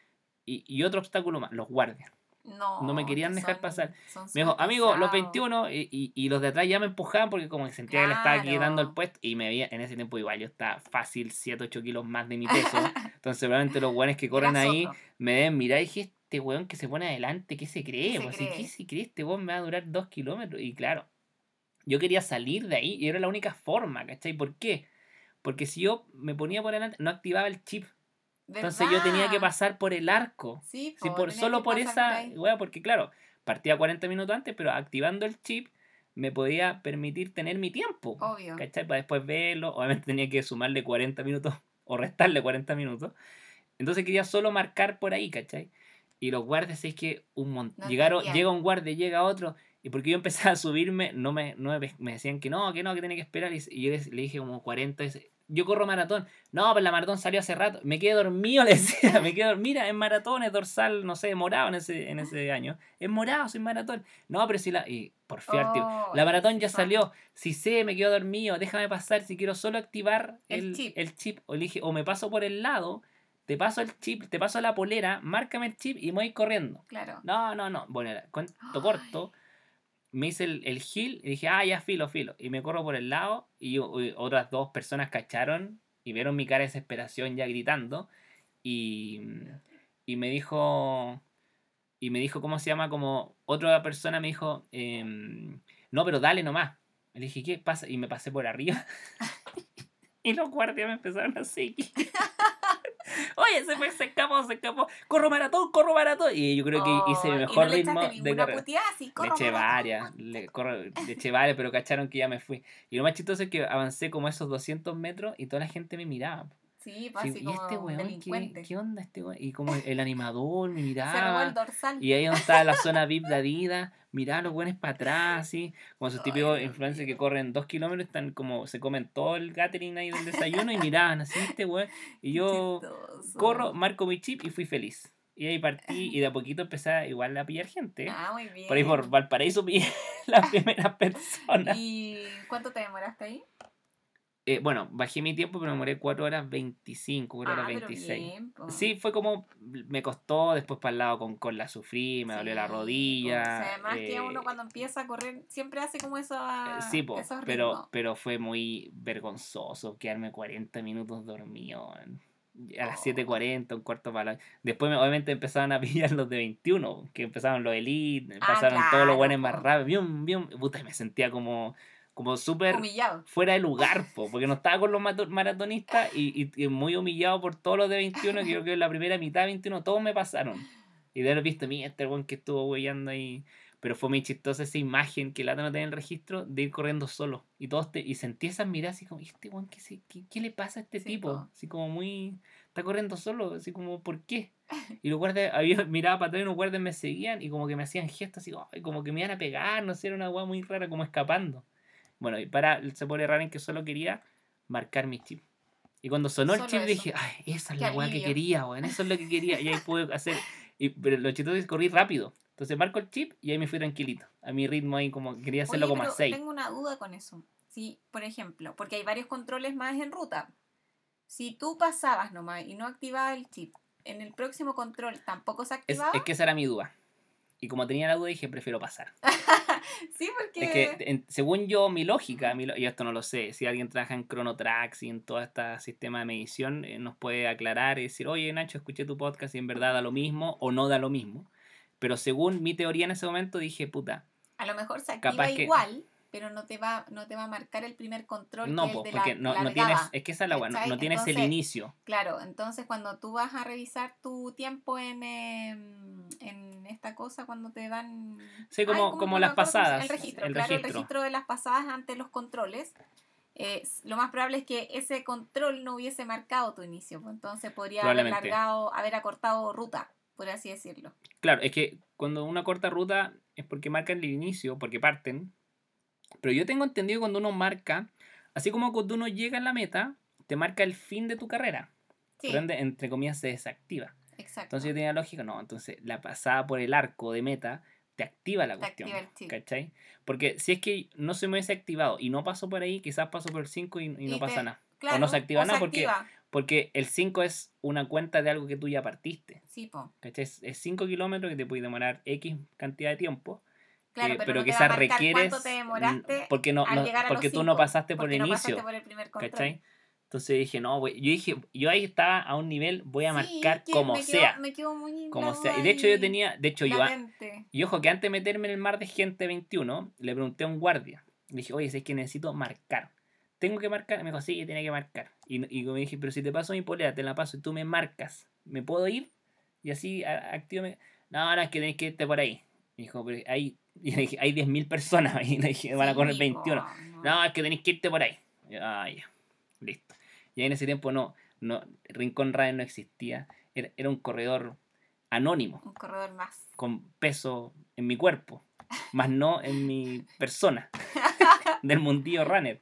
Speaker 1: Y, y otro obstáculo más, los guardias.
Speaker 2: No,
Speaker 1: no me querían
Speaker 2: que
Speaker 1: dejar
Speaker 2: son-
Speaker 1: pasar.
Speaker 2: son
Speaker 1: Me dijo, amigo, los
Speaker 2: pesados.
Speaker 1: 21. Y, y, y los de atrás ya me empujaban porque como sentía que le estaba
Speaker 2: Claro.
Speaker 1: quitando el puesto. Y me veía, en ese tiempo igual, yo estaba fácil 7, 8 kilos más de mi peso. Entonces seguramente los guanes que corren
Speaker 2: Eras
Speaker 1: ahí
Speaker 2: otro.
Speaker 1: me deben mirar y dije, este weón que se pone adelante, ¿qué se cree?
Speaker 2: ¿Qué se
Speaker 1: Pues, ¿y
Speaker 2: cree?
Speaker 1: ¿Qué se cree? Este weón me va a durar dos kilómetros. Y claro, yo quería salir de ahí y era la única forma, ¿cachai? ¿Por qué? Porque si yo me ponía por adelante, no activaba el chip. Entonces yo tenía que pasar por el arco.
Speaker 2: Sí,
Speaker 1: Sí,
Speaker 2: po,
Speaker 1: por, solo por esa, porque claro, partía 40 minutos antes, pero activando el chip me podía permitir tener mi tiempo.
Speaker 2: Obvio.
Speaker 1: ¿Cachai? Para después verlo. Obviamente tenía que sumarle 40 minutos o restarle 40 minutos. Entonces quería solo marcar por ahí, ¿cachai? Y los guardias es que un montón.
Speaker 2: No
Speaker 1: Llegaron, llega un guardia, llega otro. Y porque yo empezaba a subirme, no me, no me, me decían que no, que no, que tenía que esperar. Y, y yo les- le dije como 40 veces, yo corro maratón. No, pero la maratón salió hace rato. Me quedé dormido, le decía. Me quedé, mira, en maratón es dorsal, no sé, morado en ese, en ese año. Es morado, soy maratón. No, pero si la... Y por fiarte,
Speaker 2: Oh,
Speaker 1: la maratón ya salió. Si sé, me quedo dormido, déjame pasar. Si quiero solo activar
Speaker 2: El
Speaker 1: el,
Speaker 2: chip.
Speaker 1: el chip. O, le dije, o me paso por el lado, te paso el chip, te paso la polera, márcame el chip y me voy corriendo.
Speaker 2: Claro.
Speaker 1: No, no, no. Bueno, cuento
Speaker 2: Ay.
Speaker 1: Me hice el, el heal y dije, ah, ya filo, filo. Y me corro por el lado y otras dos personas cacharon y vieron mi cara de desesperación ya gritando. Y, y me dijo, y me dijo, ¿cómo se llama? Como otra persona me dijo, em, no, pero dale nomás. Le dije, ¿qué pasa? Y me pasé por arriba. y los guardias me empezaron a seguir. Oye, se fue, se escapó, se escapó. Corro maratón, corro maratón. Y yo creo que hice mi
Speaker 2: y
Speaker 1: mejor
Speaker 2: no le
Speaker 1: ritmo de carrera.
Speaker 2: puteada,
Speaker 1: Le eché varias, le, corro- le eché varias, pero cacharon que ya me fui. Y lo más chistoso es que avancé como esos 200 metros y toda la gente me miraba.
Speaker 2: Sí, pues
Speaker 1: Sí,
Speaker 2: así
Speaker 1: y
Speaker 2: como
Speaker 1: este weón, ¿qué,
Speaker 2: delincuente.
Speaker 1: ¿qué onda este weón? Y como el animador me miraba.
Speaker 2: el dorsal.
Speaker 1: Y ahí donde estaba la zona VIP de Adidas, miraba a los buenos para atrás, así, como esos típicos influencers que corren dos kilómetros, están como, se comen todo el catering ahí del desayuno y miraban así, este weón. Y yo
Speaker 2: Chistoso.
Speaker 1: corro, marco mi chip y fui feliz. Y ahí partí y de a poquito empecé igual a pillar gente.
Speaker 2: Ah, muy bien.
Speaker 1: Por ahí por Valparaíso pillé la primera persona.
Speaker 2: ¿Y cuánto te demoraste ahí?
Speaker 1: Eh, bueno, bajé mi tiempo, pero me demoré 4 horas 25, 4
Speaker 2: ah,
Speaker 1: horas
Speaker 2: pero
Speaker 1: 26.
Speaker 2: bien, po.
Speaker 1: Sí, fue como, me costó, después para el lado con, con la sufrí, me dolió la
Speaker 2: Sí,
Speaker 1: rodilla.
Speaker 2: O sea, además que
Speaker 1: eh,
Speaker 2: uno cuando empieza a correr siempre hace como eso
Speaker 1: eh, sí, po,
Speaker 2: esos
Speaker 1: pero, pero fue muy vergonzoso quedarme 40 minutos dormido. A las
Speaker 2: Oh.
Speaker 1: 7.40, un cuarto para la... Después me- obviamente empezaron a pillar los de 21, que empezaron los elite,
Speaker 2: Ah,
Speaker 1: pasaron todos los buenos más rápido. Bium, bium. Puta, me sentía como, como súper fuera de lugar, po, porque no estaba con los maratonistas y, y- y muy humillado por todos los de 21, que yo creo que en la primera mitad de 21 todos me pasaron. Y de haber visto, mira, este weón que estuvo huellando ahí. Pero fue muy chistosa esa imagen que Lata no tenía en el registro de ir corriendo solo. Y todos te, y sentí esas miradas así como, "¿Y este weón qué, se- qué, qué le pasa a este
Speaker 2: Sí,
Speaker 1: tipo?
Speaker 2: po.
Speaker 1: Así como muy. Está corriendo solo, así como, ¿por qué? Y los guardias, había, miraba para atrás y los guardias me seguían y como que me hacían gestos así, como que me iban a pegar, no sé, era una weá muy rara, como escapando. Bueno, y para, se pone raro en que solo quería marcar mi chip. Y cuando sonó el chip
Speaker 2: eso.
Speaker 1: dije, ay, esa es
Speaker 2: Qué
Speaker 1: la weá que quería, weón, eso es lo que quería. Y ahí pude hacer, y, pero lo chistoso es que corrí rápido. Entonces marco el chip y ahí me fui tranquilito. A mi ritmo ahí como quería hacerlo
Speaker 2: Oye,
Speaker 1: como a
Speaker 2: pero
Speaker 1: 6.
Speaker 2: tengo una duda con eso. Sí, por ejemplo, porque hay varios controles más en ruta. Si tú pasabas nomás y no activabas el chip, en el próximo control tampoco se
Speaker 1: Es,
Speaker 2: activaba.
Speaker 1: es que esa era mi duda. Y como tenía la duda, dije, prefiero pasar.
Speaker 2: Sí, porque.
Speaker 1: Es que, en- según yo, mi lógica, mi lo- y esto no lo sé, si alguien trabaja en Chronotracks y en todo este sistema de medición, eh, nos puede aclarar y decir, oye Nacho, escuché tu podcast y en verdad da lo mismo o no da lo mismo. Pero según mi teoría en ese momento, dije, puta,
Speaker 2: A lo mejor se activa
Speaker 1: capaz que-
Speaker 2: igual, pero no te va, no te va a marcar el primer control
Speaker 1: no,
Speaker 2: que es
Speaker 1: po,
Speaker 2: el de
Speaker 1: porque
Speaker 2: la
Speaker 1: no, tienes, es que esa es la weá, no, tienes el inicio.
Speaker 2: Claro, entonces cuando tú vas a revisar tu tiempo en, em, en esta cosa, cuando te dan...
Speaker 1: Sí, como-
Speaker 2: ¿cómo-
Speaker 1: como las pasadas,
Speaker 2: El registro,
Speaker 1: el
Speaker 2: claro, el
Speaker 1: registro.
Speaker 2: registro de las pasadas ante los controles. eh, lo más probable es que ese control no hubiese marcado tu inicio, pues, entonces podría haber largado, haber acortado ruta, por así decirlo.
Speaker 1: Claro, es que cuando una corta ruta es porque marcan el inicio, porque parten. Pero yo tengo entendido que cuando uno marca, así como cuando uno llega en la meta, te marca el fin de tu carrera.
Speaker 2: Sí,
Speaker 1: Por ende, entre comillas, se desactiva.
Speaker 2: exacto.
Speaker 1: Entonces yo tenía lógica, no, entonces la pasada por el arco de meta te activa la
Speaker 2: Te
Speaker 1: cuestión.
Speaker 2: activa el.
Speaker 1: ¿Cachai? Porque si es que no se me hubiese activado y no paso por ahí, quizás paso por el 5 y, y no pasa nada.
Speaker 2: Claro,
Speaker 1: no se activa nada porque-
Speaker 2: activa.
Speaker 1: Porque el 5 es una cuenta de algo que tú ya partiste.
Speaker 2: Sí, po.
Speaker 1: ¿Cachai? Es 5 kilómetros que te puede demorar X cantidad de tiempo.
Speaker 2: Claro,
Speaker 1: eh,
Speaker 2: pero,
Speaker 1: pero
Speaker 2: no
Speaker 1: quizás requieres.
Speaker 2: cuánto te
Speaker 1: mm,
Speaker 2: demoraste
Speaker 1: Porque, no,
Speaker 2: al
Speaker 1: no-
Speaker 2: a
Speaker 1: porque tú no
Speaker 2: cinco,
Speaker 1: pasaste por el
Speaker 2: no
Speaker 1: inicio.
Speaker 2: pasaste por el primer control.
Speaker 1: ¿Cachai? Entonces dije, no, güey. Yo dije, yo ahí estaba a un nivel, voy a marcar como
Speaker 2: me
Speaker 1: sea.
Speaker 2: me quedó muy
Speaker 1: Como sea. Y de hecho yo
Speaker 2: ahí
Speaker 1: tenía, de hecho yo, y ojo que antes de meterme en el mar de gente 21, le pregunté a un guardia. Le dije, oye, si es que necesito marcar. ¿Tengo que marcar? Me dijo, sí, tiene que marcar. Y, y me dije, pero si te paso mi polera, te la paso y tú me marcas, ¿me puedo ir? Y así activo. mi- No, no, es que tenés que irte por ahí. Me dijo, pero hay, y le dije, hay 10.000 personas ahí. Le dije, van a
Speaker 2: Sí,
Speaker 1: correr
Speaker 2: po,
Speaker 1: 21.
Speaker 2: no.
Speaker 1: No, es que tenéis que irte por ahí. Y, Ah, ya. Listo. Y en ese tiempo no, no Rincón Raven no existía. Era, era un corredor anónimo,
Speaker 2: Un corredor más.
Speaker 1: con peso en mi cuerpo, más no en mi persona. del mundillo runner.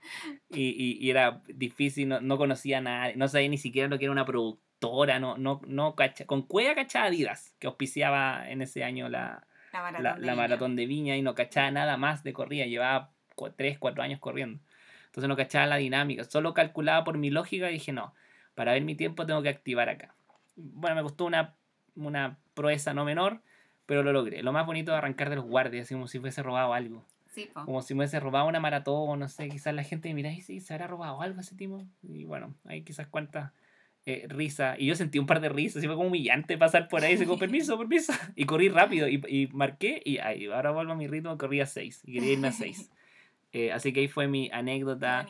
Speaker 1: Y, y- y era difícil, no, no conocía a nadie, no sabía ni siquiera lo que era una productora, no, no, no cacha- con cueva cachaba Adidas, que auspiciaba en ese año la,
Speaker 2: La maratón.
Speaker 1: la,
Speaker 2: de
Speaker 1: la
Speaker 2: Viña.
Speaker 1: maratón de Viña y no cachaba nada más de corrida, llevaba 3, 4 años corriendo. Entonces no cachaba la dinámica, solo calculaba por mi lógica y dije, no, para ver mi tiempo tengo que activar acá. Bueno, me costó una, una proeza no menor, pero lo logré. Lo más bonito es arrancar de los guardias, como si fuese robado algo.
Speaker 2: Sí.
Speaker 1: Como si me hubiese robado una maratón, no sé, quizás la gente me mira y sí, se habrá robado algo ese tipo. Y bueno, hay quizás cuantas eh, risas. Y yo sentí un par de risas, y fue como humillante pasar por ahí, como, permiso, permiso. Y corrí rápido y, y marqué y ay, ahora vuelvo a mi ritmo, corrí a 6 y quería irme a 6. así que ahí fue mi anécdota,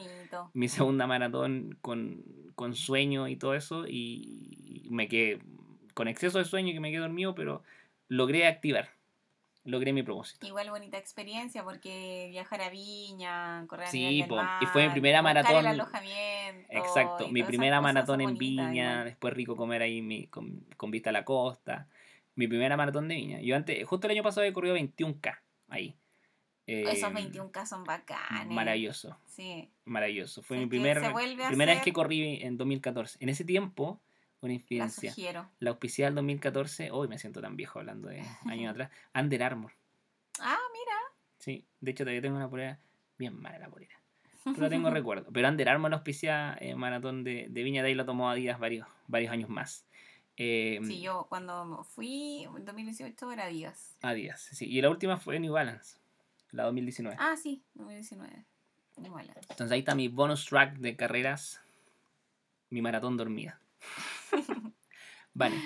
Speaker 1: mi segunda maratón con, con sueño y todo eso. Y me quedé con exceso de sueño que me quedé dormido, pero logré activar, logré mi propósito.
Speaker 2: Igual bonita experiencia porque viajar a Viña, correr a
Speaker 1: Sí, po,
Speaker 2: mar,
Speaker 1: y fue mi primera maratón.
Speaker 2: el alojamiento
Speaker 1: Exacto, mi primera maratón en Viña, después rico comer ahí mi- con, con vista a la costa. Mi primera maratón de Viña. Yo antes, justo el año pasado he corrido 21K ahí.
Speaker 2: Esos
Speaker 1: Eh,
Speaker 2: 21K son bacanes.
Speaker 1: Maravilloso,
Speaker 2: Sí.
Speaker 1: maravilloso. Fue mi primer,
Speaker 2: a
Speaker 1: primera vez que corrí en 2014. En ese tiempo, una
Speaker 2: La
Speaker 1: infidencia.
Speaker 2: sugiero.
Speaker 1: La auspiciada del 2014, hoy me siento tan viejo hablando de años atrás. Under Armour.
Speaker 2: Ah, mira.
Speaker 1: Sí, de hecho todavía tengo una polera, bien mala la polera. Pero la tengo recuerdo. Pero Under Armour la auspicia eh, maratón de, de Viña, de ahí lo tomó Adidas varios, varios años más. Eh,
Speaker 2: Sí, yo cuando fui en 2018 era Adidas.
Speaker 1: Adidas, sí. Y la última fue New Balance, la 2019.
Speaker 2: Ah, sí, 2019. Igual.
Speaker 1: Entonces ahí está mi bonus track de carreras, mi maratón dormida. vale,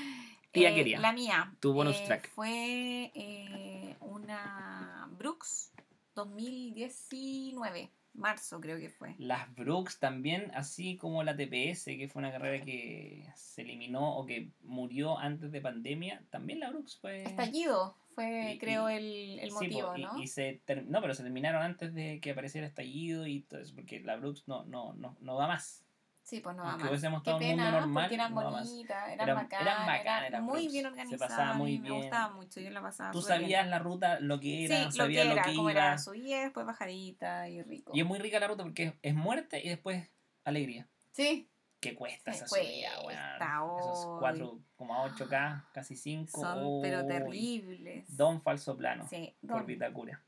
Speaker 1: tía
Speaker 2: Eh,
Speaker 1: quería.
Speaker 2: La mía.
Speaker 1: tu bonus
Speaker 2: eh,
Speaker 1: track.
Speaker 2: Fue eh, una Brooks 2019. Marzo creo que fue.
Speaker 1: Las Brooks también, así como la TPS, que fue una carrera que se eliminó o que murió antes de pandemia, también la Brooks fue...
Speaker 2: Estallido fue,
Speaker 1: Y-
Speaker 2: creo,
Speaker 1: y-
Speaker 2: el, el
Speaker 1: Sí,
Speaker 2: motivo,
Speaker 1: po, y-
Speaker 2: ¿no?
Speaker 1: y se ter- no, pero se terminaron antes de que apareciera estallido y todo eso, porque la Brooks no, no, no, no va más.
Speaker 2: Sí, pues no
Speaker 1: Aunque
Speaker 2: más.
Speaker 1: hubiésemos
Speaker 2: Qué pena,
Speaker 1: normal,
Speaker 2: porque eran
Speaker 1: no va
Speaker 2: bonitas, eran,
Speaker 1: Eran-
Speaker 2: bacanas,
Speaker 1: eran bacanas
Speaker 2: eran muy bien
Speaker 1: se
Speaker 2: organizadas.
Speaker 1: pasaba
Speaker 2: a mí
Speaker 1: muy
Speaker 2: me
Speaker 1: bien.
Speaker 2: gustaba mucho, yo la pasaba
Speaker 1: Tú
Speaker 2: bien.
Speaker 1: sabías la ruta, lo que era,
Speaker 2: Sí, lo
Speaker 1: sabías
Speaker 2: que
Speaker 1: lo
Speaker 2: era,
Speaker 1: que
Speaker 2: como
Speaker 1: iba.
Speaker 2: era subida, después bajadita y rico.
Speaker 1: Y es muy rica la ruta porque es, muerte y después alegría.
Speaker 2: Sí,
Speaker 1: ¿Qué cuesta
Speaker 2: Sí,
Speaker 1: esa subida, weón? Esos
Speaker 2: hoy.
Speaker 1: 4,8K, casi 5.
Speaker 2: son pero terribles.
Speaker 1: Don falso plano.
Speaker 2: Sí,
Speaker 1: Por
Speaker 2: don.
Speaker 1: Vitacura.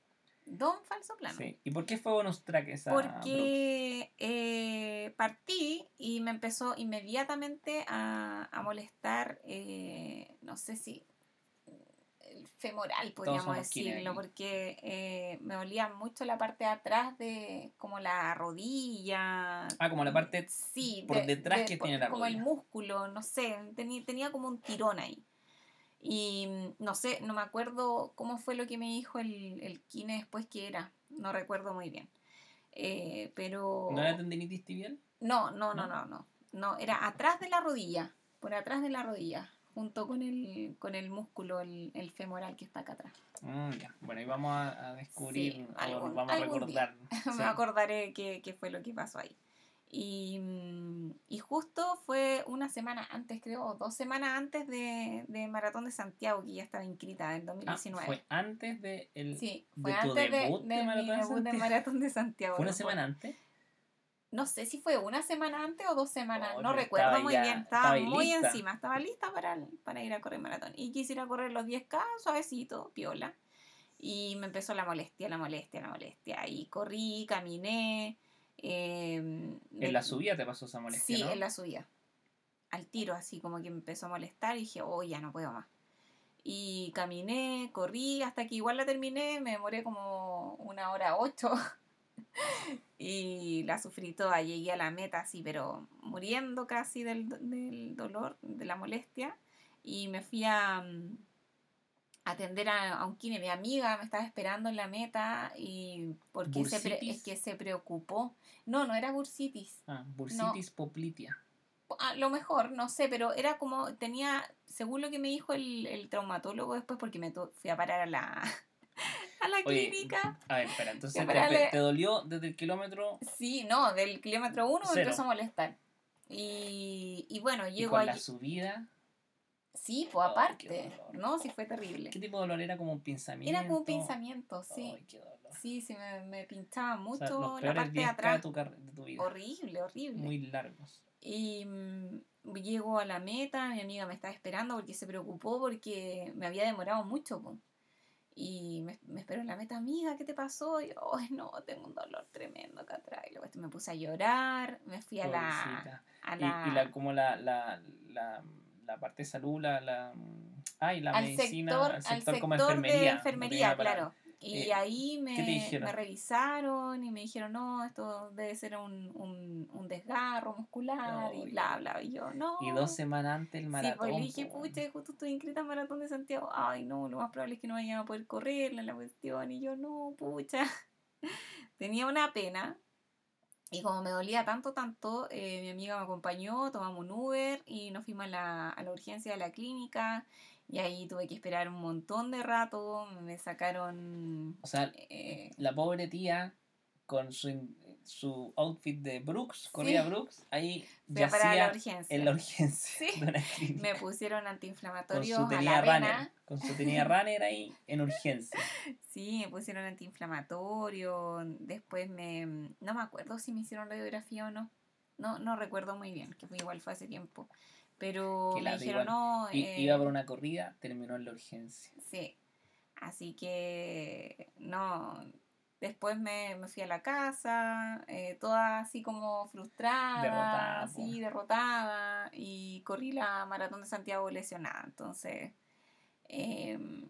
Speaker 2: Don Falso Plano.
Speaker 1: Sí. ¿Y por qué fue bonus track esa?
Speaker 2: Porque eh, partí y me empezó inmediatamente a, a molestar, eh, no sé si el femoral, podríamos decirlo, porque eh, me dolía mucho la parte de atrás de como la rodilla.
Speaker 1: Ah, como la parte
Speaker 2: sí,
Speaker 1: por detrás que
Speaker 2: por-
Speaker 1: tiene la
Speaker 2: Como el
Speaker 1: rodilla.
Speaker 2: músculo, no sé, tenía, tenía como un tirón ahí. Y mm, no sé, no me acuerdo cómo fue lo que me dijo el, el kine después que era. No recuerdo muy bien. Eh, pero.
Speaker 1: ¿No era tendinitis tibial?
Speaker 2: No, no, no,
Speaker 1: ¿No?
Speaker 2: no, no. Era atrás de la rodilla. Por atrás de la rodilla. Junto con el, con el músculo, el, el femoral que está acá atrás.
Speaker 1: Mm, ya. Bueno, y vamos a, a descubrir,
Speaker 2: Sí, algún-
Speaker 1: vamos a recordar. Sí.
Speaker 2: me acordaré qué, qué fue lo que pasó ahí. Y, mm, y justo fue una semana antes, creo, o dos semanas antes de, de Maratón de Santiago, que ya estaba inscrita en
Speaker 1: Ah,
Speaker 2: 2019.
Speaker 1: fue antes de el,
Speaker 2: sí,
Speaker 1: de
Speaker 2: fue
Speaker 1: tu
Speaker 2: antes de,
Speaker 1: debut de
Speaker 2: de
Speaker 1: Maratón de
Speaker 2: debut de
Speaker 1: Santiago.
Speaker 2: Maratón de Santiago.
Speaker 1: ¿Fue una
Speaker 2: no fue-
Speaker 1: semana antes?
Speaker 2: No sé si fue una semana antes o dos semanas,
Speaker 1: Oh,
Speaker 2: no recuerdo muy
Speaker 1: ya-
Speaker 2: bien.
Speaker 1: estaba
Speaker 2: Estaba muy
Speaker 1: lista.
Speaker 2: encima, estaba lista para, para ir a correr maratón. Y quisiera correr los 10K suavecito, piola. Y me empezó la molestia, la molestia, la molestia. Y corrí, caminé. Eh,
Speaker 1: En la subida te pasó esa molestia,
Speaker 2: Sí,
Speaker 1: ¿no?
Speaker 2: en la subida. Al tiro, así como que me empezó a molestar y dije, oh, ya no puedo más. Y caminé, corrí, hasta que igual la terminé, me demoré como una hora ocho. y la sufrí toda, llegué a la meta así, pero muriendo casi del, del dolor, de la molestia. Y me fui a mm, atender a, a un kine, mi amiga me estaba esperando en la meta y porque se es que se preocupó. No, no era bursitis.
Speaker 1: Ah, bursitis poplitea.
Speaker 2: A lo mejor, no sé, pero era como, tenía, según lo que me dijo el, el traumatólogo después, porque me fui a parar a la, a la
Speaker 1: Oye,
Speaker 2: clínica.
Speaker 1: A ver, espera, entonces te, dolió desde el kilómetro
Speaker 2: Sí, no, del kilómetro uno me empezó a molestar. Y, y bueno,
Speaker 1: y
Speaker 2: llego
Speaker 1: con
Speaker 2: allí.
Speaker 1: la subida.
Speaker 2: Sí, pues
Speaker 1: Ay,
Speaker 2: aparte. ¿no? Sí fue terrible.
Speaker 1: ¿Qué tipo de dolor era? ¿Como un pinzamiento?
Speaker 2: Era como un pinzamiento, sí.
Speaker 1: Ay, qué dolor.
Speaker 2: Sí, sí, me, me pinchaba
Speaker 1: O
Speaker 2: mucho
Speaker 1: sea, los
Speaker 2: la parte de
Speaker 1: 10K de
Speaker 2: atrás.
Speaker 1: tu, de tu vida.
Speaker 2: Horrible, horrible.
Speaker 1: Muy largos.
Speaker 2: Y mm, llego a la meta, mi amiga me estaba esperando porque se preocupó porque me había demorado mucho. po. Y me, me esperó en la meta, amiga, ¿qué te pasó? Y yo, ay, no, tengo un dolor tremendo acá atrás. Y luego este, me puse a llorar, me fui a la... A
Speaker 1: Y,
Speaker 2: la,
Speaker 1: y la, como la, la, la, la parte de salud, la, la, ay, la
Speaker 2: al
Speaker 1: medicina,
Speaker 2: sector,
Speaker 1: al sector,
Speaker 2: al
Speaker 1: como
Speaker 2: sector
Speaker 1: enfermería.
Speaker 2: de claro. Y
Speaker 1: Eh,
Speaker 2: ahí me, me revisaron y me dijeron, no, esto debe ser un, un, un desgarro muscular y bla, bla. Y yo, no.
Speaker 1: Y dos semanas antes el
Speaker 2: Sí,
Speaker 1: maratón.
Speaker 2: pues le dije, pucha, justo estoy inscrita en Maratón de Santiago. Ay, no, lo más probable es que no vayan a poder correrla la cuestión. Y yo, no, pucha. Tenía una pena. Y como me dolía tanto, tanto, eh, mi amiga me acompañó, tomamos un Uber y nos fuimos a la, a la urgencia de la clínica. Y ahí tuve que esperar un montón de rato. Me sacaron.
Speaker 1: O sea,
Speaker 2: eh,
Speaker 1: la pobre tía con su, su outfit de Brooks, corría Brooks, ahí
Speaker 2: fui a parar a la urgencia.
Speaker 1: en la urgencia
Speaker 2: Sí.
Speaker 1: de una.
Speaker 2: Me pusieron
Speaker 1: Con
Speaker 2: antiinflamatorios
Speaker 1: su
Speaker 2: a la
Speaker 1: tenía runner,
Speaker 2: vena.
Speaker 1: con su tenía runner ahí en urgencia.
Speaker 2: Sí, me pusieron antiinflamatorio, después me... No me acuerdo si me hicieron radiografía o no. No, no recuerdo muy bien, que fue igual fue hace tiempo. Pero
Speaker 1: Qué
Speaker 2: me dijeron,
Speaker 1: igual.
Speaker 2: no... Eh,
Speaker 1: Iba por una corrida, terminó en la urgencia.
Speaker 2: Sí, así que no... Después me, me fui a la casa, eh, toda así como frustrada,
Speaker 1: Derrotada, po.
Speaker 2: así derrotada, y corrí la maratón de Santiago lesionada. Entonces, em,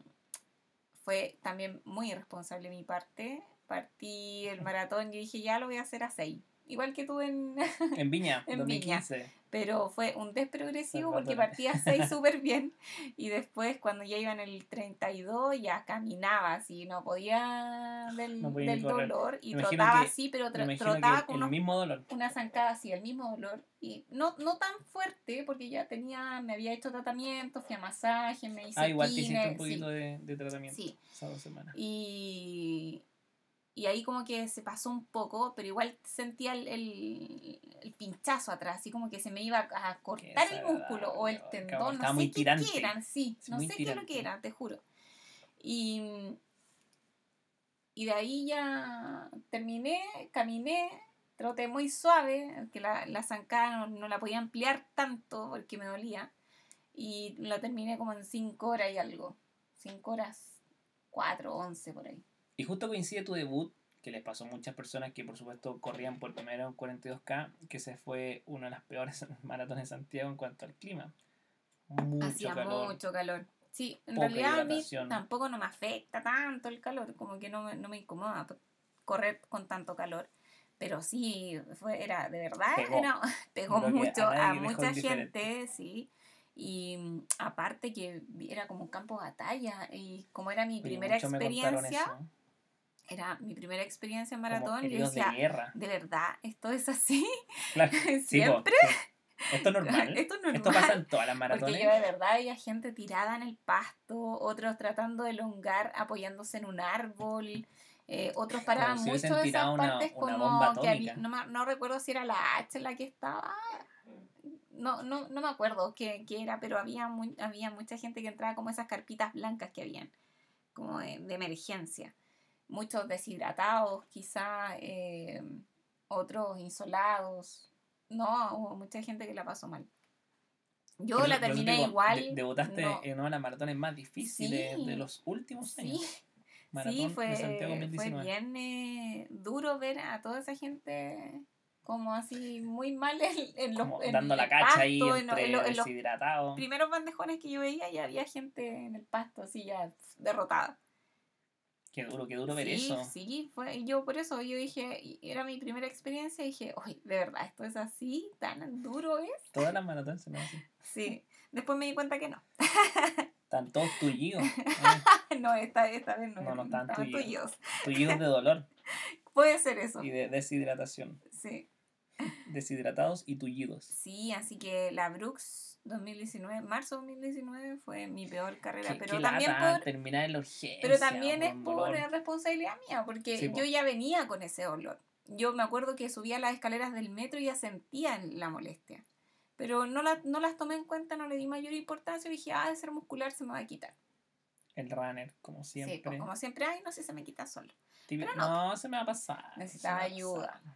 Speaker 2: fue también muy irresponsable de mi parte. Partí el maratón y dije, ya lo voy a hacer a 6. Igual que tú en...
Speaker 1: En Viña,
Speaker 2: En
Speaker 1: 2015.
Speaker 2: Pero fue un desprogresivo porque partí a 6 súper bien. Y después, cuando ya iba en el 32, ya caminaba así, no podía del,
Speaker 1: No podía ni
Speaker 2: del dolor. Y
Speaker 1: imagino
Speaker 2: trotaba
Speaker 1: que-
Speaker 2: así, pero tra- trotaba con
Speaker 1: el
Speaker 2: unos
Speaker 1: mismo dolor.
Speaker 2: una zancada así, el mismo dolor. Y no, no tan fuerte, porque ya tenía, me había hecho tratamiento, fui a masaje, me hice
Speaker 1: Ah, igual te hiciste un poquito
Speaker 2: sí,
Speaker 1: de, de tratamiento
Speaker 2: sí.
Speaker 1: esas dos semanas.
Speaker 2: Y, y ahí como que se pasó un poco, pero igual sentía el, el, el pinchazo atrás, así como que se me iba a cortar el músculo o el tendón, no sé qué,
Speaker 1: tirante.
Speaker 2: qué eran, sí, no sé qué es lo
Speaker 1: tirante.
Speaker 2: que te juro. Y, y de ahí ya terminé, caminé, troté muy suave, que la, la zancada no, no la podía ampliar tanto porque me dolía. Y la terminé como en 5 horas y algo. 5 horas, 4, 11 por ahí.
Speaker 1: Y justo coincide tu debut, que les pasó a muchas personas que por supuesto corrían por primero en 42K, que se fue una de las peores maratones de Santiago en cuanto al clima. Mucho
Speaker 2: Hacía
Speaker 1: calor.
Speaker 2: mucho calor. Sí, en
Speaker 1: Poca
Speaker 2: realidad a mí tampoco no me afecta tanto el calor, como que no no me incomoda correr con tanto calor. Pero sí, fue, era de verdad,
Speaker 1: Pegó.
Speaker 2: era- pegó mucho
Speaker 1: a
Speaker 2: a mucha gente, sí. Y mm, aparte que era como un campo de batalla y como era mi primera experiencia,
Speaker 1: eso,
Speaker 2: era mi primera experiencia en
Speaker 1: como
Speaker 2: maratón, yo
Speaker 1: heridos de
Speaker 2: decía,
Speaker 1: guerra.
Speaker 2: ¿de verdad esto es así?
Speaker 1: Claro,
Speaker 2: ¿Siempre?
Speaker 1: sí. Esto es normal.
Speaker 2: Esto es normal.
Speaker 1: Esto pasa en todas las
Speaker 2: Porque
Speaker 1: maratones.
Speaker 2: yo de verdad veía gente tirada en el pasto, otros tratando de elongar apoyándose en un árbol, eh, otros paraban
Speaker 1: Como si
Speaker 2: mucho de esas partes
Speaker 1: una
Speaker 2: como que había- no, me- no recuerdo si era la H la que estaba, no, no, no me acuerdo qué, qué era, pero había, muy- había mucha gente que entraba como esas carpitas blancas que habían, como de, de emergencia. Muchos deshidratados, quizá eh, otros insolados. No, hubo mucha gente que la pasó mal. Yo la terminé
Speaker 1: digo,
Speaker 2: igual.
Speaker 1: de- debutaste
Speaker 2: no.
Speaker 1: en una de las maratones más difíciles
Speaker 2: Sí.
Speaker 1: de los últimos
Speaker 2: Sí,
Speaker 1: años. Maratón
Speaker 2: sí,
Speaker 1: de
Speaker 2: fue,
Speaker 1: Santiago
Speaker 2: fue
Speaker 1: 2019.
Speaker 2: bien eh, duro ver a toda esa gente como así muy mal en, en los
Speaker 1: Como
Speaker 2: en
Speaker 1: dando la cacha ahí
Speaker 2: pasto,
Speaker 1: entre
Speaker 2: en en los primeros bandejones que yo veía ya había gente en el pasto así ya derrotada.
Speaker 1: Qué duro, qué duro ver
Speaker 2: sí,
Speaker 1: eso.
Speaker 2: sí, fue, yo por eso yo dije, era mi primera experiencia, dije, oye, de verdad, esto es así, tan duro es.
Speaker 1: Todas las maratones son así.
Speaker 2: Sí, después me di cuenta que no.
Speaker 1: Están todos tullidos.
Speaker 2: no, esta, esta vez no,
Speaker 1: No, no tullidos.
Speaker 2: tullidos.
Speaker 1: tullidos de dolor
Speaker 2: Puede ser eso.
Speaker 1: y de deshidratación.
Speaker 2: Sí.
Speaker 1: Deshidratados y tullidos.
Speaker 2: Sí, así que la Brooks 2019, marzo 2019 fue mi peor carrera,
Speaker 1: Qué,
Speaker 2: pero
Speaker 1: qué
Speaker 2: también
Speaker 1: lata
Speaker 2: por
Speaker 1: terminar en la urgencia.
Speaker 2: pero también es por responsabilidad mía, porque
Speaker 1: Sí,
Speaker 2: yo ya venía con ese dolor. Yo me acuerdo que subía las escaleras del metro y ya sentía la molestia. Pero no, la- no las tomé en cuenta, no le di mayor importancia y dije, ah, de ser muscular se me va a quitar.
Speaker 1: El runner, como siempre.
Speaker 2: Sí, pues, como siempre, ay, no sé, se me quita solo. Pero no.
Speaker 1: no, se me va a pasar.
Speaker 2: Necesitaba ayuda.
Speaker 1: pasar.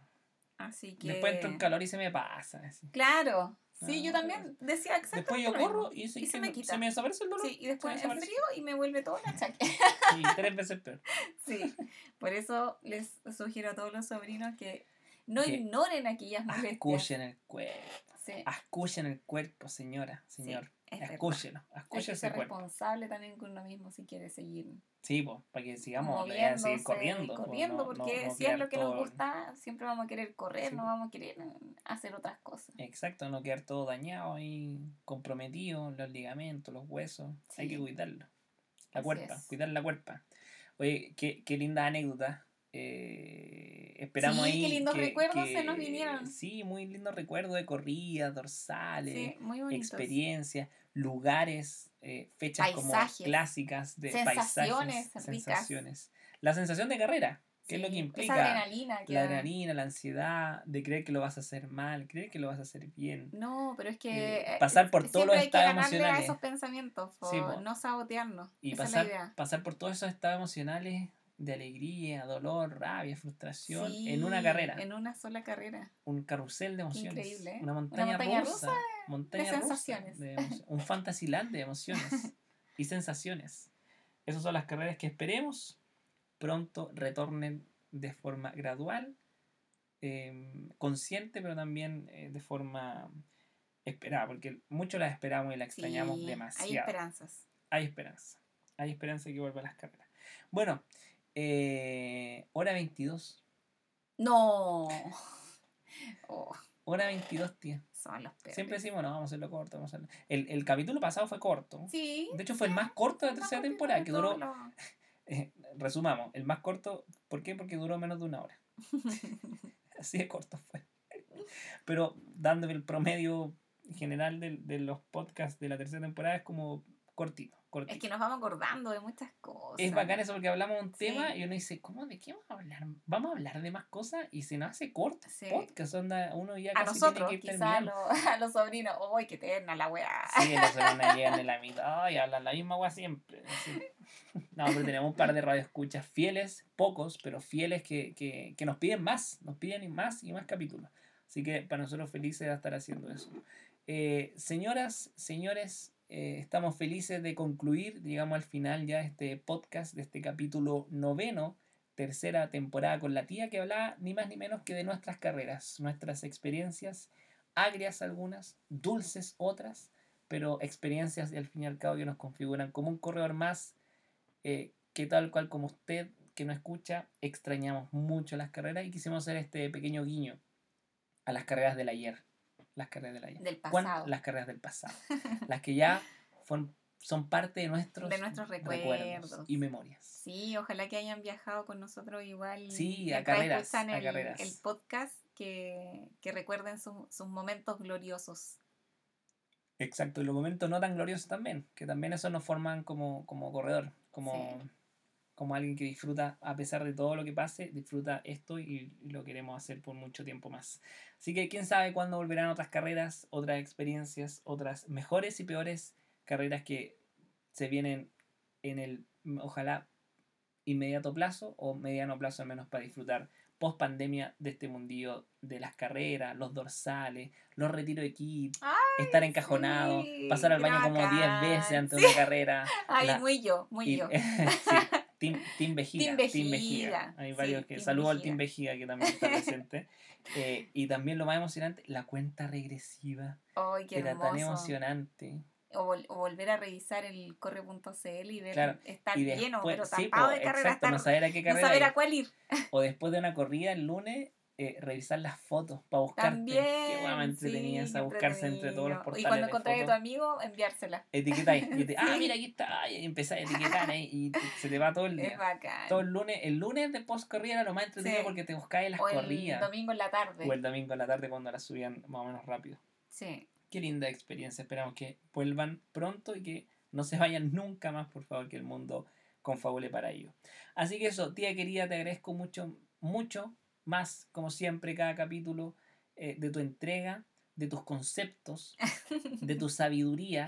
Speaker 2: Así que...
Speaker 1: Después entro en calor y se me pasa. así.
Speaker 2: Claro, sí, yo
Speaker 1: Ah,
Speaker 2: también decía exactamente
Speaker 1: Después yo corro y, se,
Speaker 2: Y se me quita.
Speaker 1: se me desaparece el dolor.
Speaker 2: Sí, y después
Speaker 1: se me
Speaker 2: en
Speaker 1: desaparece.
Speaker 2: frío y me vuelve todo la chaque.
Speaker 1: Y tres veces peor.
Speaker 2: Sí, por eso les sugiero a todos los sobrinos que no ignoren aquellas molestias.
Speaker 1: Escuchen el cuerpo.
Speaker 2: Sí,
Speaker 1: Escuchen el cuerpo, señora, señor.
Speaker 2: Es verdad.
Speaker 1: Escúchelo.
Speaker 2: Hay que ser responsable también con uno mismo si quiere seguir
Speaker 1: Sí, pues, para que sigamos,
Speaker 2: moviéndose
Speaker 1: seguir
Speaker 2: y
Speaker 1: corriendo.
Speaker 2: corriendo,
Speaker 1: no- no-
Speaker 2: porque
Speaker 1: no
Speaker 2: si es lo que
Speaker 1: todo-
Speaker 2: nos gusta, siempre vamos a querer correr,
Speaker 1: Sí.
Speaker 2: no vamos a querer eh, hacer otras cosas.
Speaker 1: Exacto, no quedar todo dañado ahí, comprometido, los ligamentos, los huesos. Hay que
Speaker 2: Sí.
Speaker 1: cuidarlo. La
Speaker 2: Así
Speaker 1: cuerpa,
Speaker 2: es.
Speaker 1: cuidar la cuerpa. Oye, qué, qué linda anécdota. Eh, esperamos
Speaker 2: Sí,
Speaker 1: ahí.
Speaker 2: qué lindos
Speaker 1: que-
Speaker 2: recuerdos se
Speaker 1: que-
Speaker 2: nos vinieron.
Speaker 1: Sí, muy lindo recuerdo de corridas, dorsales,
Speaker 2: Sí,
Speaker 1: experiencias, lugares, eh, fechas como
Speaker 2: Paisajes.
Speaker 1: clásicas de
Speaker 2: Sensaciones
Speaker 1: paisajes,
Speaker 2: ricas.
Speaker 1: sensaciones. La sensación de carrera, que es lo que
Speaker 2: Sí,
Speaker 1: implica
Speaker 2: Esa adrenalina
Speaker 1: la adrenalina, la ansiedad de creer que lo vas a hacer mal, creer que lo vas a hacer bien.
Speaker 2: No, pero es que
Speaker 1: Eh,
Speaker 2: eh,
Speaker 1: pasar por todos los estados
Speaker 2: ganarle a
Speaker 1: emocionales.
Speaker 2: esos pensamientos,
Speaker 1: Sí,
Speaker 2: no sabotearnos.
Speaker 1: Y
Speaker 2: Esa es la
Speaker 1: pasar,
Speaker 2: idea.
Speaker 1: pasar por todos esos estados emocionales de alegría, dolor, rabia, frustración
Speaker 2: Sí,
Speaker 1: en una carrera,
Speaker 2: En una sola carrera.
Speaker 1: un carrusel de emociones,
Speaker 2: Increíble, ¿eh?
Speaker 1: una
Speaker 2: Una
Speaker 1: montaña,
Speaker 2: montaña
Speaker 1: rusa, montaña
Speaker 2: de
Speaker 1: rusa
Speaker 2: sensaciones.
Speaker 1: de emociones, un fantasyland de emociones y sensaciones. Esas son las carreras que esperemos pronto retornen de forma gradual, eh, consciente, pero también eh, de forma esperada, porque mucho la esperamos y la extrañamos
Speaker 2: Sí, Hay
Speaker 1: demasiado.
Speaker 2: esperanzas.
Speaker 1: Hay esperanza. Hay esperanza de que vuelva a las carreras. Bueno, eh, hora 22.
Speaker 2: No. Oh,
Speaker 1: Hora 22, tía.
Speaker 2: son los peores.
Speaker 1: Siempre decimos, no, vamos a hacerlo corto. Vamos a hacerlo. El, el capítulo pasado fue corto.
Speaker 2: Sí.
Speaker 1: De hecho, fue el más corto de la tercera temporada, que duró,
Speaker 2: los-
Speaker 1: eh, resumamos, el más corto, ¿por qué? Porque duró menos de una hora. Así de corto fue. Pero dándole el promedio general de, de los podcasts de la tercera temporada es como cortito, cortito.
Speaker 2: Es que nos vamos acordando de muchas cosas.
Speaker 1: Es bacán eso porque hablamos de un
Speaker 2: Sí.
Speaker 1: tema y uno dice, ¿cómo? ¿De qué vamos a hablar? Vamos a hablar de más cosas y se nos hace corto
Speaker 2: Sí.
Speaker 1: podcast. Onda, uno ya
Speaker 2: A
Speaker 1: casi
Speaker 2: nosotros,
Speaker 1: tiene que ir
Speaker 2: a, los- a los sobrinos. ¡Uy, qué eterna la weá!
Speaker 1: Sí, los semanas llegan en la mitad y hablan la misma agua siempre. No, pero tenemos un par de radioescuchas fieles, pocos, pero fieles que, que, que nos piden más, nos piden más y más capítulos. Así que para nosotros felices de estar haciendo eso. Eh, señoras, señores, eh, estamos felices de concluir, llegamos al final ya de este podcast, de este capítulo noveno tercera temporada con la tía que hablaba ni más ni menos que de nuestras carreras, nuestras experiencias, agrias algunas, dulces otras, pero experiencias al fin y al cabo que nos configuran como un corredor más eh, que tal cual como usted que no escucha, extrañamos mucho las carreras y quisimos hacer este pequeño guiño a las carreras del ayer. Las carreras del ayer.
Speaker 2: Del pasado.
Speaker 1: Las carreras del pasado. las que ya fueron- son parte de nuestros,
Speaker 2: De nuestros recuerdos.
Speaker 1: y memorias.
Speaker 2: Sí, ojalá que hayan viajado con nosotros igual.
Speaker 1: Sí, a carreras, a
Speaker 2: el,
Speaker 1: carreras.
Speaker 2: el podcast, que, que recuerden sus- sus momentos gloriosos.
Speaker 1: Exacto, y los momentos no tan gloriosos también, que también eso nos forman como, como corredor, como,
Speaker 2: Sí.
Speaker 1: Como alguien que disfruta, a pesar de todo lo que pase, disfruta esto y, y lo queremos hacer por mucho tiempo más. Así que quién sabe cuándo volverán otras carreras, otras experiencias, otras mejores y peores carreras que se vienen en el, ojalá, inmediato plazo o mediano plazo al menos para disfrutar post pandemia de este mundillo de las carreras, los dorsales, los retiros de kit, estar encajonado,
Speaker 2: sí,
Speaker 1: pasar al baño como 10
Speaker 2: bacán,
Speaker 1: veces antes
Speaker 2: sí.
Speaker 1: de una carrera.
Speaker 2: Ay,
Speaker 1: La-
Speaker 2: muy yo, muy
Speaker 1: y-
Speaker 2: yo.
Speaker 1: sí, team, team Vejiga.
Speaker 2: Team
Speaker 1: Team
Speaker 2: Vejiga,
Speaker 1: Hay
Speaker 2: sí,
Speaker 1: varios que
Speaker 2: Team
Speaker 1: saludo al
Speaker 2: Vejiga.
Speaker 1: Team Vejiga que también está presente. Eh, y también lo más emocionante, la cuenta regresiva.
Speaker 2: Ay, qué
Speaker 1: Era tan
Speaker 2: hermoso.
Speaker 1: emocionante.
Speaker 2: O, vol- o volver a revisar el corre.cl y ver
Speaker 1: Claro,
Speaker 2: estar
Speaker 1: y
Speaker 2: lleno,
Speaker 1: después,
Speaker 2: pero
Speaker 1: sí,
Speaker 2: tapado
Speaker 1: po,
Speaker 2: de carreras,
Speaker 1: exacto, no saber a qué
Speaker 2: no
Speaker 1: carrera
Speaker 2: saber
Speaker 1: ir.
Speaker 2: a cuál ir.
Speaker 1: O después de una corrida el lunes, eh, revisar las fotos para buscarte.
Speaker 2: También.
Speaker 1: Qué guay
Speaker 2: sí, qué
Speaker 1: a buscarse entre todos los portales
Speaker 2: Y cuando encontráis a tu amigo, enviársela.
Speaker 1: Etiquetáis. Y te- Ah, mira, aquí está. Y empezáis a etiquetar ahí y te- se te va todo el
Speaker 2: Es
Speaker 1: día.
Speaker 2: bacán.
Speaker 1: Todo el lunes, el lunes de post corrida era lo más entretenido
Speaker 2: Sí.
Speaker 1: porque te buscáis las
Speaker 2: o el
Speaker 1: corridas.
Speaker 2: domingo en la tarde.
Speaker 1: O el domingo en la tarde cuando las subían más o menos rápido.
Speaker 2: Sí.
Speaker 1: Qué linda experiencia. Esperamos que vuelvan pronto y que no se vayan nunca más, por favor, que el mundo confabule para ello. Así que eso, tía querida, te agradezco mucho, mucho más, como siempre, cada capítulo, eh, de tu entrega, de tus conceptos, de tu sabiduría,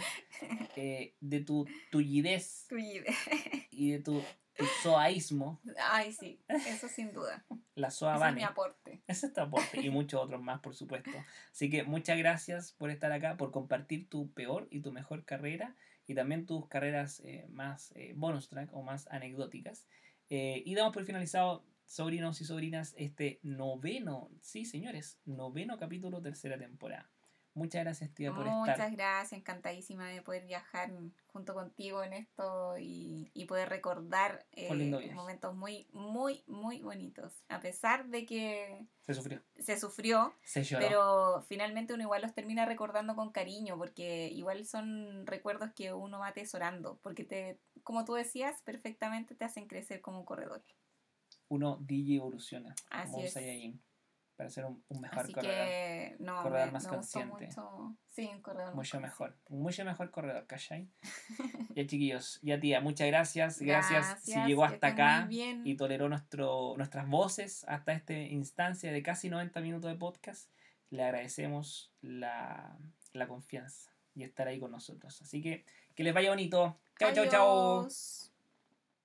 Speaker 1: eh, de tu tullidez y de tu, tu soaísmo,
Speaker 2: Ay, sí, eso sin duda.
Speaker 1: la soa
Speaker 2: es mi aporte.
Speaker 1: Ese es tu aporte y muchos otros más, por supuesto. Así que muchas gracias por estar acá, por compartir tu peor y tu mejor carrera y también tus carreras eh, más eh, bonus track o más anecdóticas. Y damos por finalizado, sobrinos y sobrinas, este noveno, sí señores, noveno capítulo, tercera temporada. Muchas gracias, tía, por
Speaker 2: Muchas
Speaker 1: estar.
Speaker 2: gracias, encantadísima de poder viajar junto contigo en esto y, y poder recordar eh, momentos muy, muy, muy bonitos. A pesar de que
Speaker 1: Se sufrió,
Speaker 2: se sufrió,
Speaker 1: se lloró.
Speaker 2: pero finalmente uno igual los termina recordando con cariño, porque igual son recuerdos que uno va atesorando, porque te, como tú decías, perfectamente te hacen crecer como un corredor.
Speaker 1: Uno DJ evoluciona
Speaker 2: Así
Speaker 1: como
Speaker 2: es.
Speaker 1: Saiyajin para ser un, un mejor
Speaker 2: Así
Speaker 1: corredor.
Speaker 2: que no,
Speaker 1: corredor
Speaker 2: me,
Speaker 1: más
Speaker 2: me
Speaker 1: consciente.
Speaker 2: mucho. Sí, un corredor más
Speaker 1: Mucho mejor,
Speaker 2: consciente.
Speaker 1: un mucho mejor corredor, ¿cachai? ya chiquillos, ya tía, muchas gracias. Gracias, si
Speaker 2: Gracias,
Speaker 1: llegó
Speaker 2: que
Speaker 1: hasta acá y toleró nuestro, nuestras voces hasta esta instancia de casi 90 minutos de podcast. Le agradecemos la, la confianza y estar ahí con nosotros. Así que que les vaya bonito. Chao, chao, chao.